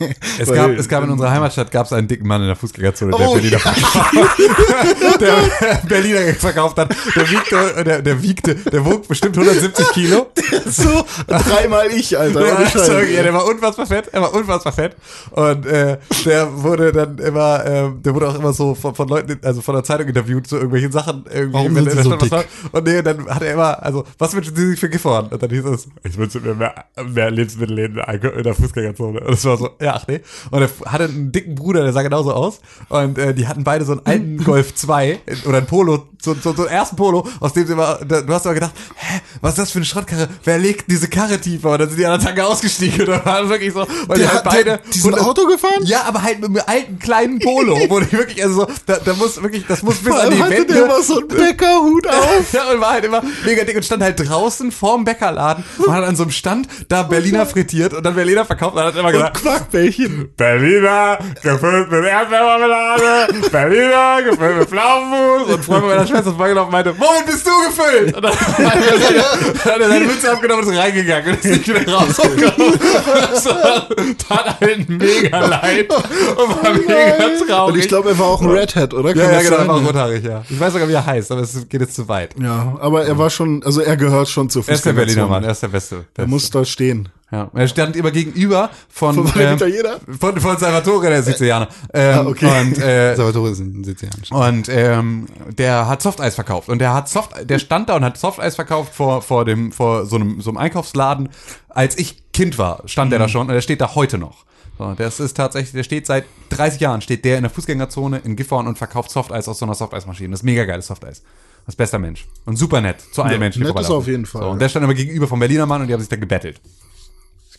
Es gab, es gab in unserer Heimatstadt gab es einen dicken Mann in der Fußgängerzone, der Oh, Berliner, der Berliner verkauft hat. Der wiegte, der, der wiegte, der wog bestimmt 170 Kilo. so, dreimal ich, Alter. Ja, ja, der war unfassbar fett, er war unfassbar fett. Und äh, der wurde dann immer, ähm, der wurde auch immer so von, von Leuten, also von der Zeitung interviewt zu irgendwelchen Sachen. Irgendwie, Warum wenn sind so war. Und nee, dann hat er immer, also, was wünschen Sie sich für Gifhorn? Und dann hieß es, ich wünsche mir mehr, mehr Lebensmittel in, der- in der Fußgängerzone. Und das war so, ja, ach nee. Und er hatte einen dicken Bruder, der sah genauso aus. Und äh, die hatten beide so einen alten Golf 2 oder einen Polo so, so, so einen ersten Polo, aus dem sie immer, du hast aber gedacht, hä, was ist das für eine Schrottkarre? Wer legt diese Karre tiefer? Und dann sind die anderen Tage ausgestiegen und dann waren wirklich so, weil die Der halt beide. die sind und- Auto gefahren? Ja, aber halt mit einem alten kleinen Polo, wo die wirklich, also so, da, da muss wirklich, das muss bis an die hatte Wände. der immer so einen Bäckerhut auf. Ja, und war halt immer mega dick und stand halt draußen vorm Bäckerladen und hat an so einem Stand da Berliner frittiert und dann Berliner verkauft und hat immer gesagt, Quackbällchen. Berliner gefüllt mit Erdbeermarmelade, Berliner gefüllt mit Pflaumenmus und Freund meiner Schwester ist vorbeigelaufen und meinte, womit bist du gefüllt? Und dann hat er seine Mütze abgenommen und ist reingegangen und ist nicht wieder rausgekommen. War- tat halt mega leid und war mega traurig. Und ich glaube, er war auch ein Red Hat, oder? Kann ja, ja, genau, er war auch rothaarig, ja. Ich weiß sogar, wie er heißt, aber es geht jetzt zu weit. Ja, aber er war schon, also er gehört schon zur Er ist der Berliner. Mann, er ist der Beste. Er muss da stehen. Ja, er stand immer gegenüber von, Von ähm, Italiener? von, von Salvatore, der Sizilianer. Ähm, Ah, okay. Und, äh, Salvatore ist ein Sizilianisch. und ähm, der hat Softeis verkauft und der hat Soft, der stand da und hat Softeis verkauft vor vor dem vor so einem so einem Einkaufsladen. Als ich Kind war, stand der da schon und der steht da heute noch. So, das ist tatsächlich, der steht seit 30 Jahren steht der in der Fußgängerzone in Gifhorn und verkauft Softeis aus so einer Softeismaschine. Das ist mega geiles Softeis. Das bester Mensch und super nett zu allen Ja, Menschen. nett ist auf jeden Fall, So, und der stand immer gegenüber vom Berliner Mann und die haben sich da gebettelt.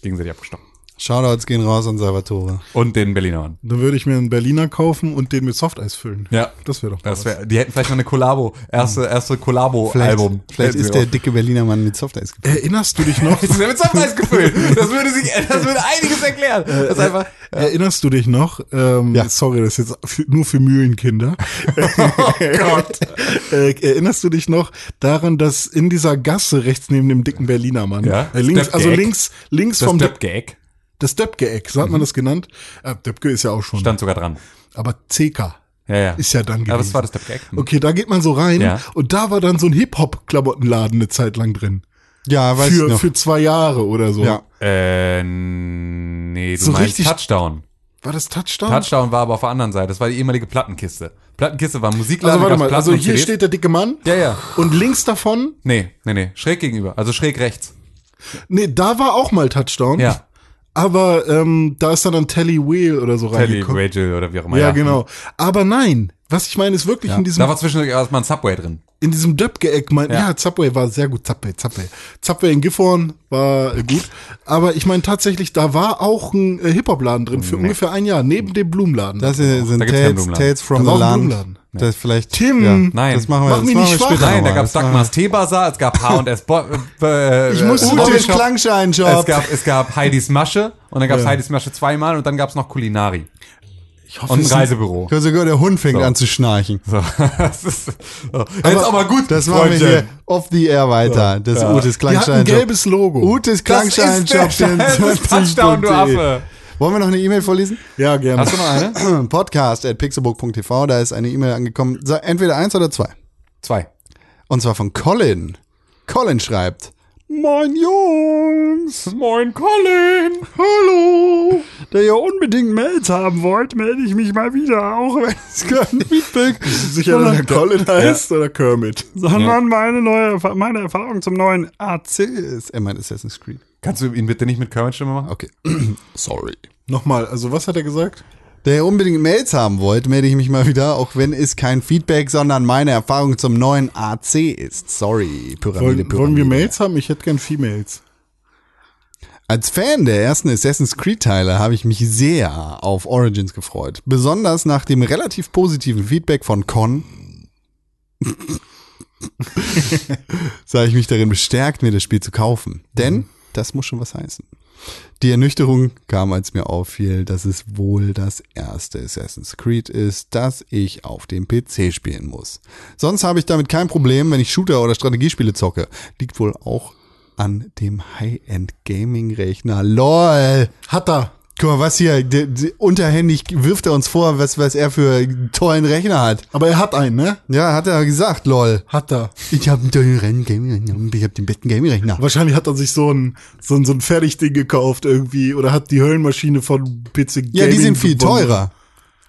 Gegenseitig abgestochen. Shoutouts gehen raus an Salvatore. Und den Berliner Mann. Dann würde ich mir einen Berliner kaufen und den mit Softeis füllen. Ja. Das wäre doch Das wär, die hätten vielleicht noch eine Kollabo, erste, erste Kollabo-Album. Vielleicht Hätten ist der auch. dicke Berliner Mann mit Softeis gefüllt. Erinnerst du dich noch? Ist der mit Softeis gefüllt? Das würde sich, das würde einiges erklären. Das ist einfach, Erinnerst du dich noch? Ähm, Ja. Sorry, das ist jetzt für, nur für Mühlenkinder. oh Gott. äh, erinnerst du dich noch daran, dass in dieser Gasse rechts neben dem dicken Berliner Mann, Ja, äh, links, also links, links Das vom Döpke-Eck das Döpke-Eck, so hat man das genannt. Äh, Döpke ist ja auch schon. stand sogar dran. Aber CK Ja, ja. ist ja dann gewesen. Aber das war das Döpke-Eck. Okay, da geht man so rein Ja. und da war dann so ein Hip-Hop-Klamottenladen eine Zeit lang drin. Ja, weiß ich Für, noch. für zwei Jahre oder so. Ja. Äh, nee, du So meinst richtig- Touchdown. War das Touchdown? Touchdown war aber auf der anderen Seite. Das war die ehemalige Plattenkiste. Plattenkiste war Musikladen. also warte mal, also hier steht der dicke Mann Ja, ja. und links davon, Nee, nee, nee. Schräg gegenüber. Also schräg rechts. nee, da war auch mal Touchdown. Ja. Aber ähm, da ist dann ein Telly Wheel oder so Telly, reingekommen. Rachel oder wie auch immer. Ja, genau. Aber nein, was ich meine, ist wirklich in diesem Da war zwischendurch erstmal ein Subway drin. in diesem Döpke-Eck, mein, ja. Ja. Subway war sehr gut, Subway, Subway. Subway in Gifhorn war äh, gut, aber ich meine tatsächlich, da war auch ein äh, Hip-Hop-Laden drin für ungefähr ein Jahr, neben dem Blumenladen. Das sind Da Tales. Tales from Da the Land. Blumenladen. Das vielleicht. Tim, ja, Nein. Das machen wir, Mach das mich machen nicht wir schwach. später. Nein, da gab's Das Dagmars Teebazar, es gab H&S Bo äh, Ich muss- äh, Utes Bobbyshop. Klangscheinjob. Es gab, es gab Heidis Masche und dann gab's Heidis Masche zweimal und dann gab's noch Kulinari ich hoffe, und ein Reisebüro. Ja, Sogar der Hund fängt So. an zu schnarchen. So, das ist, so. Jetzt aber gut, Das machen wir hier off the air weiter. Das Ja. Utes die hat ein gelbes Logo. Utes Das ist Klangscheinjob. der das ist Touchdown, du Affe. Wollen wir noch eine E-Mail vorlesen? Ja, gerne. Hast du noch eine? Podcast at pixelbook.tv. Da ist eine E-Mail angekommen. Entweder eins oder zwei. Zwei. Und zwar von Colin. Colin schreibt. Moin Jungs. Moin, Colin. Hallo. Da ihr unbedingt Mails haben wollt, melde ich mich mal wieder, auch wenn es kein Feedback Sicher, dass der Colin heißt oder Kermit. sondern meine neue meine Erfahrung zum neuen AC ist. Er meint Assassin's Creed. Kannst du ihn bitte nicht mit Kermit-Stimme machen? Okay. Sorry. Nochmal, also was hat er gesagt? Da ihr unbedingt Mails haben wollt, melde ich mich mal wieder, auch wenn es kein Feedback, sondern meine Erfahrung zum neuen AC ist. Sorry, Pyramide, Wollen, Pyramide. wollen wir Mails haben? Ich hätte gern Females. Als Fan der ersten Assassin's Creed-Teile habe ich mich sehr auf Origins gefreut. Besonders nach dem relativ positiven Feedback von Con. sah ich mich darin bestärkt, mir das Spiel zu kaufen. Denn das muss schon was heißen. Die Ernüchterung kam, als mir auffiel, dass es wohl das erste Assassin's Creed ist, das ich auf dem PC spielen muss. Sonst habe ich damit kein Problem, wenn ich Shooter oder Strategiespiele zocke. Liegt wohl auch an dem High-End-Gaming-Rechner. LOL! Hat er. Guck mal, was hier, der, der, unterhändig wirft er uns vor, was, was er für einen tollen Rechner hat. Aber er hat einen, ne? Ja, hat er gesagt, lol. Hat er. Ich habe einen tollen Gaming-Rechner, ich habe den besten Gaming-Rechner. Wahrscheinlich hat er sich so ein, so ein, so ein Fertigding gekauft irgendwie oder hat die Höllenmaschine von PC Gaming Ja, die sind viel gewonnen. teurer.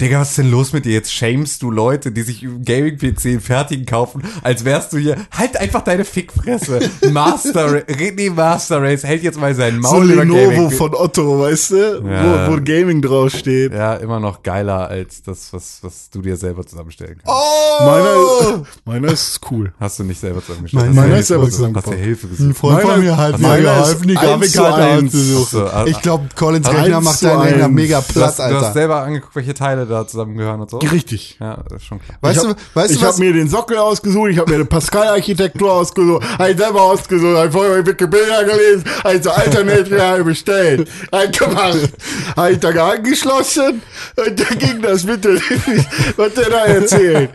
Digga, was ist denn los mit dir? Jetzt shamest du Leute, die sich Gaming-PC fertigen kaufen, als wärst du hier. Halt einfach deine Fickfresse. Master nee, Master Race, hält jetzt mal seinen So Maul über Lenovo Gaming. von Otto, weißt du? Ja. Wo, wo Gaming draufsteht. Ja, immer noch geiler als das, was, was du dir selber zusammenstellen kannst. Oh! Meiner, meiner ist cool. Hast du nicht selber zusammengestellt? Du meiner ist selber zusammengebaut. Hast du Hilfe Ein gesucht? Freund von Meiner- mir hat mir geholfen, die 1 zu Grafikkarte 1. auszusuchen. Ach so, Ich glaube, Collins Also Rechner 1 macht deinen Rechner 1. mega platt, du hast Alter. selber angeguckt, welche Teile da zusammengehören und so? Richtig. Ja, das ist schon klar. Weißt ich du, hab, weißt ich habe mir den Sockel ausgesucht, ich habe mir eine Pascal-Architektur ausgesucht, habe ich selber ausgesucht, habe vorher Wikipedia gelesen, habe so Alternate bestellt, habe gemacht, habe ich da angeschlossen und dann ging das bitte, was der da erzählt.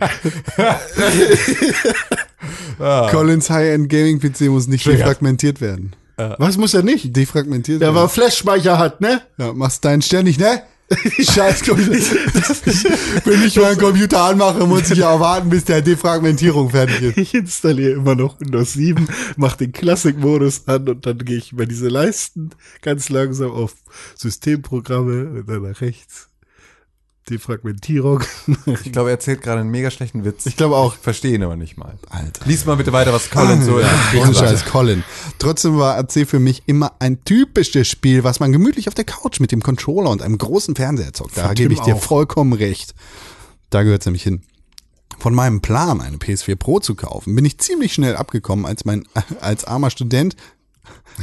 Collins High-End Gaming PC muss nicht defragmentiert werden. Was muss er nicht? Defragmentiert Der werden. war Flash-Speicher hat, ne? Ja, machst deinen ständig, ne? Scheiß Computer. Wenn ich meinen Computer anmache, muss ich ja warten, bis der Defragmentierung fertig ist. Ich installiere immer noch Windows 7, mache den Classic-Modus an und dann gehe ich über diese Leisten ganz langsam auf Systemprogramme und dann nach rechts. Defragmentierung. Ich glaube, er erzählt gerade einen mega schlechten Witz. Ich glaube auch. verstehe ihn aber nicht mal. Alter. Lies mal bitte weiter, was Colin so ja, ohne Scheiß, Colin. Trotzdem war AC für mich immer ein typisches Spiel, was man gemütlich auf der Couch mit dem Controller und einem großen Fernseher zockt. Da gebe ich dir auch. vollkommen recht. Da gehört es nämlich hin. Von meinem Plan, eine PS4 Pro zu kaufen, bin ich ziemlich schnell abgekommen, als mein, als armer Student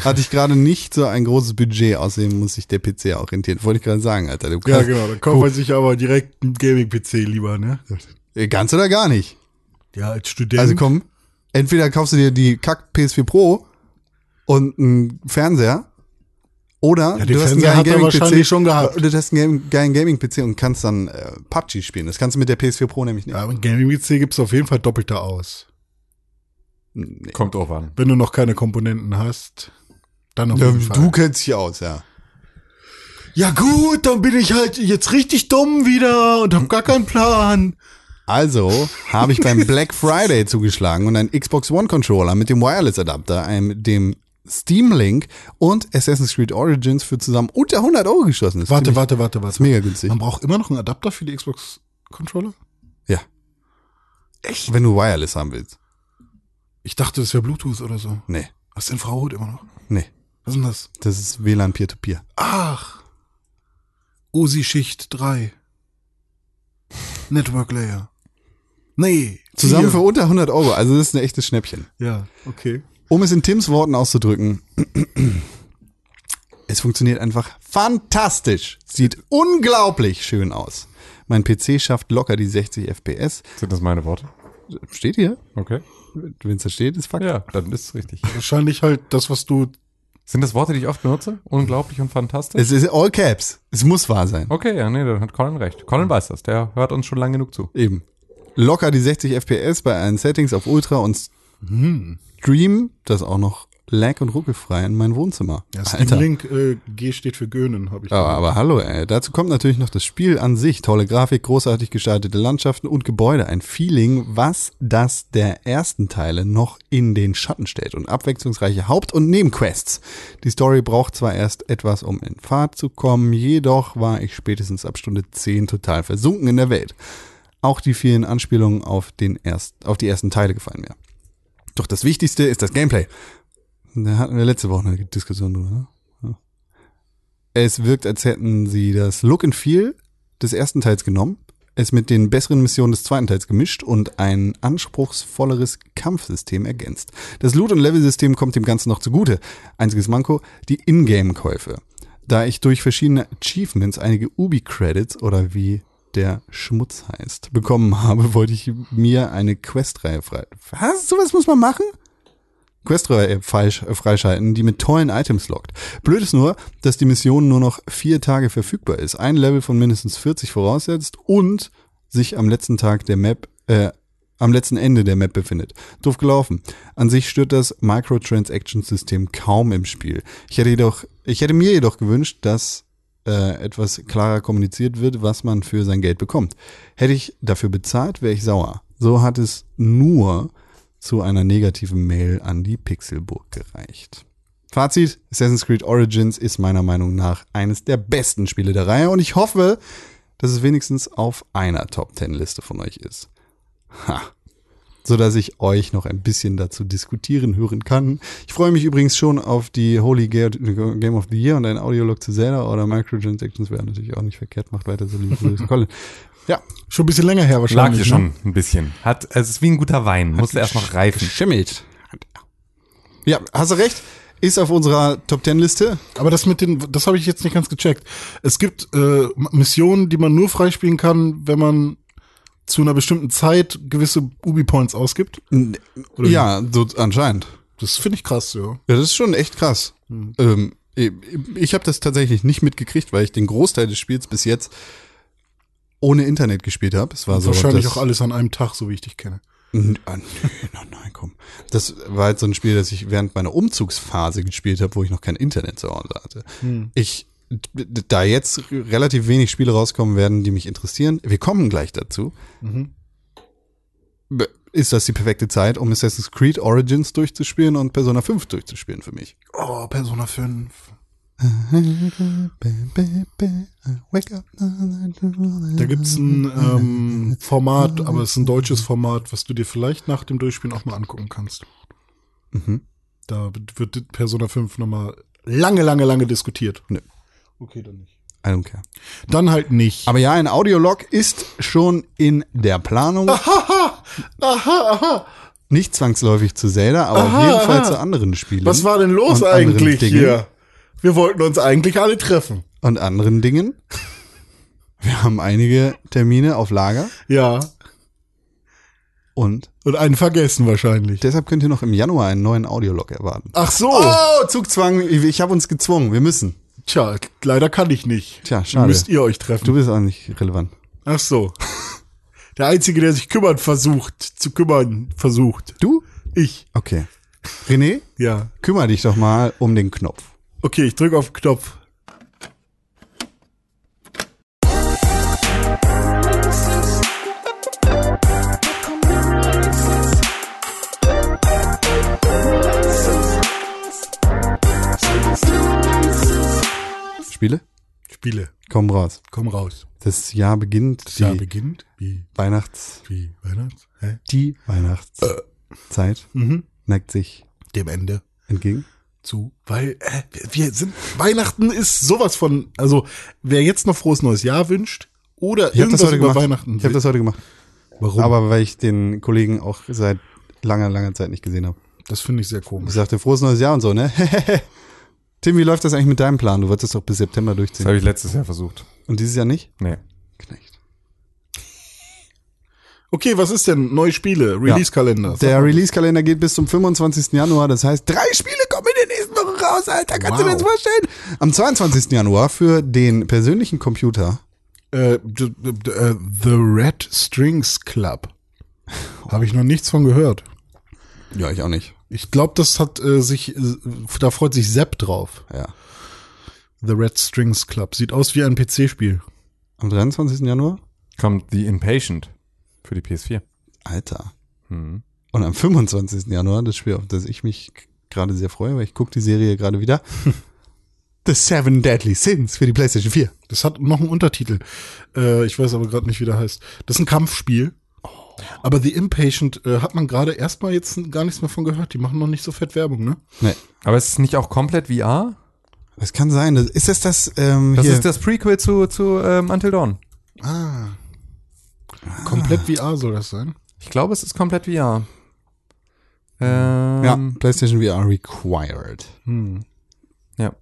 hatte ich gerade nicht so ein großes Budget, außerdem muss sich der PC auch rentieren. Wollte ich gerade sagen, Alter. Du Ja, kannst, genau. Dann kauft man sich aber direkt einen Gaming-PC lieber, ne? Äh, Ganz oder gar nicht. Ja, als Student. Also komm, entweder kaufst du dir die Kack PS4 Pro und einen Fernseher oder Ja, du hast einen geilen Gaming-PC schon gehabt. Du hast einen geilen Gaming-PC und kannst dann äh, PUBG spielen. Das kannst du mit der PS4 Pro nämlich nicht. ja, aber ein Gaming-PC gibt's auf jeden Fall doppelter aus. Nee. Kommt drauf an. Wenn du noch keine Komponenten hast, dann auf Ja, jeden Fall. du kennst dich aus, ja. ja gut, dann bin ich halt jetzt richtig dumm wieder und hab gar keinen Plan. Also habe ich beim Black Friday zugeschlagen und einen Xbox One Controller mit dem Wireless Adapter, einem, dem Steam Link und Assassin's Creed Origins für zusammen unter 100 Euro geschossen. Das ist Warte, warte, warte, Das ist warte. mega günstig. Man braucht immer noch einen Adapter für die Xbox-Controller? Ja. Echt? Wenn du Wireless haben willst. Ich dachte, das wäre Bluetooth oder so. Nee, Was ist Infrarot immer noch? nee. Was ist denn das? Das ist WLAN Peer-to-Peer. Ach. OSI-Schicht 3. Network Layer. Nee. Zusammen für vier. unter 100 Euro. Also das ist ein echtes Schnäppchen. Ja, okay. Um es in Tims Worten auszudrücken. Es funktioniert einfach fantastisch. Sieht unglaublich schön aus. Mein PC schafft locker die 60 FPS. Sind das meine Worte? Steht hier? Okay. Wenn es da steht, ist Fakt. Ja, dann ist es richtig. Wahrscheinlich halt das, was du. Sind das Worte, die ich oft benutze? Unglaublich und fantastisch? Es ist all caps. Es muss wahr sein. Okay, ja, nee, dann hat Colin recht. Colin weiß das. Der hört uns schon lange genug zu. Eben. Locker die 60 FPS bei allen Settings auf Ultra und Stream das auch noch lag und ruckelfrei in mein Wohnzimmer. Ja, Alter. Steam Link äh, G steht für Gönen, habe ich. Aber, gehört. aber hallo, ey. Dazu kommt natürlich noch das Spiel an sich. Tolle Grafik, großartig gestaltete Landschaften und Gebäude. Ein Feeling, was das der ersten Teile noch in den Schatten stellt. Und abwechslungsreiche Haupt- und Nebenquests. Die Story braucht zwar erst etwas, um in Fahrt zu kommen, jedoch war ich spätestens ab Stunde 10 total versunken in der Welt. Auch die vielen Anspielungen auf, den erst, auf die ersten Teile gefallen mir. Doch das Wichtigste ist das Gameplay. Da hatten wir letzte Woche eine Diskussion drüber. Ne? Es wirkt, als hätten sie das Look and Feel des ersten Teils genommen, es mit den besseren Missionen des zweiten Teils gemischt und ein anspruchsvolleres Kampfsystem ergänzt. Das Loot- und Level-System kommt dem Ganzen noch zugute. Einziges Manko, die Ingame-Käufe. Da ich durch verschiedene Achievements einige Ubi-Credits oder wie der Schmutz heißt, bekommen habe, wollte ich mir eine Questreihe frei... Was? Sowas muss man machen? Questreihe falsch, äh, freischalten, die mit tollen Items lockt. Blöd ist nur, dass die Mission nur noch vier Tage verfügbar ist, ein Level von mindestens 40 voraussetzt und sich am letzten Tag der Map, äh, am letzten Ende der Map befindet. Doof gelaufen. An sich stört das Microtransaction-System kaum im Spiel. Ich hätte jedoch, ich hätte mir jedoch gewünscht, dass äh, etwas klarer kommuniziert wird, was man für sein Geld bekommt. Hätte ich dafür bezahlt, wäre ich sauer. So hat es nur zu einer negativen Mail an die Pixelburg gereicht. Fazit, Assassin's Creed Origins ist meiner Meinung nach eines der besten Spiele der Reihe und ich hoffe, dass es wenigstens auf einer Top 10 Liste von euch ist. Ha. So dass ich euch noch ein bisschen dazu diskutieren hören kann. Ich freue mich übrigens schon auf die Holy Ga- Game of the Year und ein Audiolog zu Zelda oder Microtransactions wäre natürlich auch nicht verkehrt. Macht weiter so liebe. Colin. Ja, Schon ein bisschen länger her Lag wahrscheinlich. hier ne? schon ein bisschen. Hat, es ist wie ein guter Wein. Musste erst noch reifen. geschimmelt. Ja, hast du recht. Ist auf unserer Top 10 Liste. Aber das mit den, das habe ich jetzt nicht ganz gecheckt. Es gibt äh, Missionen, die man nur freispielen kann, wenn man zu einer bestimmten Zeit gewisse Ubi-Points ausgibt. Oder ja, so anscheinend. Das finde ich krass, ja. Ja, das ist schon echt krass. Ähm, ich ich habe das tatsächlich nicht mitgekriegt, weil ich den Großteil des Spiels bis jetzt ohne Internet gespielt habe. Es war so Wahrscheinlich das, auch alles an einem Tag, so wie ich dich kenne. N- ah, nö, nein, nein, komm. Das war halt so ein Spiel, das ich während meiner Umzugsphase gespielt habe, wo ich noch kein Internet zu Hause hatte. Ich, d- d- da jetzt relativ wenig Spiele rauskommen werden, die mich interessieren, wir kommen gleich dazu, B- ist das die perfekte Zeit, um Assassin's Creed Origins durchzuspielen und Persona 5 durchzuspielen für mich. Oh, Persona 5. Da gibt's ein ähm, Format, aber es ist ein deutsches Format, was du dir vielleicht nach dem Durchspielen auch mal angucken kannst. Mhm. Da wird Persona 5 nochmal lange, lange, lange diskutiert. Nö. Okay, dann nicht. I don't care. Dann halt nicht. Aber ja, ein Audiolog ist schon in der Planung. aha, aha. Nicht zwangsläufig zu Zelda, aber Aha, auf jeden Fall aha. zu anderen Spielen. Was war denn los eigentlich hier? Wir wollten uns eigentlich alle treffen. Und anderen Dingen. Wir haben einige Termine auf Lager Ja. und Und einen vergessen wahrscheinlich. deshalb könnt ihr noch im Januar einen neuen Audiolog erwarten. Ach so. Oh, Zugzwang. Ich, habe uns gezwungen. Wir müssen. Tja, leider kann ich nicht. Tja, schade. Müsst ihr euch treffen. Du bist auch nicht relevant. Ach so. Der Einzige, der sich kümmern versucht, zu kümmern versucht. Du? Ich. Okay. René, Ja. kümmere dich doch mal um den Knopf. Okay, ich drücke auf den Knopf. Spiele? Spiele. Komm raus. Komm raus. Das Jahr beginnt. Das Jahr beginnt. Wie, Weihnachts... wie Weihnachts? Hä? Die Weihnachtszeit Mhm. neigt sich Dem Ende entgegen. Zu. Weil äh, wir sind. Weihnachten ist sowas von. Also, wer jetzt noch frohes neues Jahr wünscht oder Ich habe das irgendwas heute über gemacht. Weihnachten. Ich habe das heute gemacht. Warum? Aber weil ich den Kollegen auch seit langer, langer Zeit nicht gesehen habe. das finde ich sehr Ich komisch. sagte, frohes neues Jahr und so, ne? Tim, wie läuft das eigentlich mit deinem Plan? Du wolltest doch bis September Das durchziehen. habe ich letztes Jahr versucht. Und dieses Jahr nicht? Nee. Knecht. Okay, was ist denn? Neue Spiele, Release-Kalender. Der Release-Kalender geht bis zum 25. Januar. Das heißt, drei Spiele kommen raus, Alter. Kannst du dir Wow. das vorstellen? Am 22. Januar für den persönlichen Computer. Äh, äh, The Red Strings Club. Habe ich noch nichts von gehört. Ja, ich auch nicht. Ich glaube, das hat äh, sich, äh, da freut sich Sepp drauf. Ja. The Red Strings Club. Sieht aus wie ein PC-Spiel. Am 23. Januar? Kommt The Impatient für die PS4. Alter. Hm. Und am 25. Januar, das Spiel, auf das ich mich gerade sehr freue, weil ich gucke die Serie gerade wieder. The Seven Deadly Sins für die PlayStation 4. Das hat noch einen Untertitel. Äh, ich weiß aber gerade nicht, wie der heißt. Das ist ein Kampfspiel. Aber The Impatient äh, hat man gerade erstmal jetzt gar nichts mehr von gehört. Die machen noch nicht so fett Werbung, ne? Nee. Aber ist es nicht auch komplett VR? Das kann sein. Ist das das, ähm, Das hier? ist das Prequel zu, zu ähm, Until Dawn. Ah. Komplett VR soll das sein. Ich glaube, es ist komplett VR. Ähm, ja, PlayStation VR required. ja.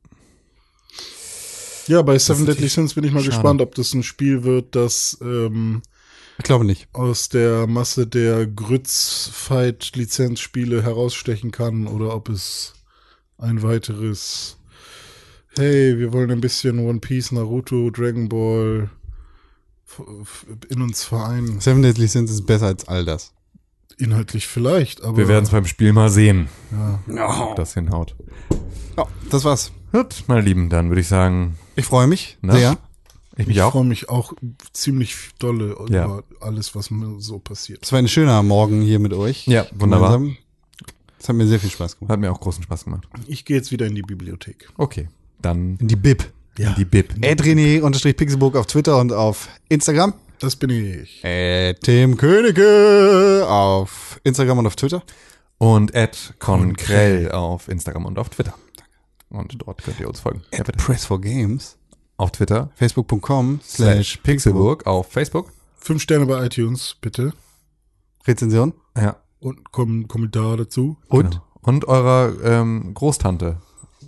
Ja, bei Seven Deadly Sins bin ich mal schade. gespannt, ob das ein Spiel wird, das ähm, Ich glaube nicht. aus der Masse der Grütz-Fight-Lizenzspiele herausstechen kann oder ob es ein weiteres Hey, wir wollen ein bisschen One Piece, Naruto, Dragon Ball in uns vereinen. Seven Deadly Sins ist besser als all das. Inhaltlich vielleicht, aber Wir werden es beim Spiel mal sehen, ja. ob das hinhaut. Ja, das war's. Gut, meine Lieben, dann würde ich sagen, Ich freue mich Na? sehr. ich mich ich freue mich auch ziemlich dolle Ja. über alles, was mir so passiert. Es war ein schöner Morgen hier mit euch. Ja, wunderbar. Gemeinsam. Es hat mir sehr viel Spaß gemacht. Hat mir auch großen Spaß gemacht. Ich gehe jetzt wieder in die Bibliothek. Okay, dann In die Bib. in die Bib. Ed René unterstrich Pixelburg auf Twitter und auf Instagram. Das bin ich. Äh, Tim Königke auf Instagram und auf Twitter. Und at Konkrell auf Instagram und auf Twitter. Und dort könnt ihr uns folgen. Ja, bitte. Press for Games. Auf Twitter. Facebook.com Slash Pixelburg auf Facebook. Fünf Sterne bei iTunes, bitte. Rezension. Ja. Und kom Kommentar dazu. Und Genau. Und eurer ähm, Großtante.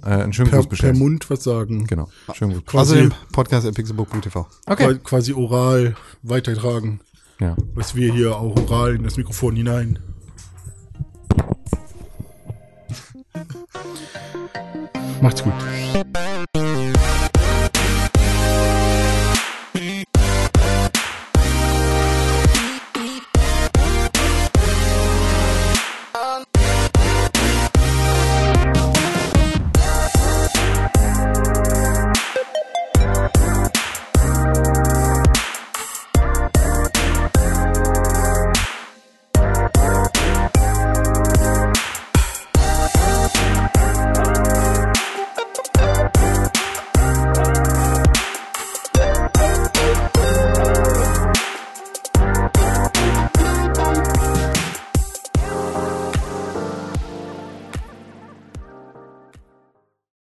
Äh, einen schönen Per, Gruß per bestellen. Mund was sagen. Genau. Schönen Gruß. Quasi, außerdem Podcast at pixelburg.tv. Okay. qua- quasi oral weitertragen. Ja. Was wir hier auch oral in das Mikrofon hinein. Macht's gut.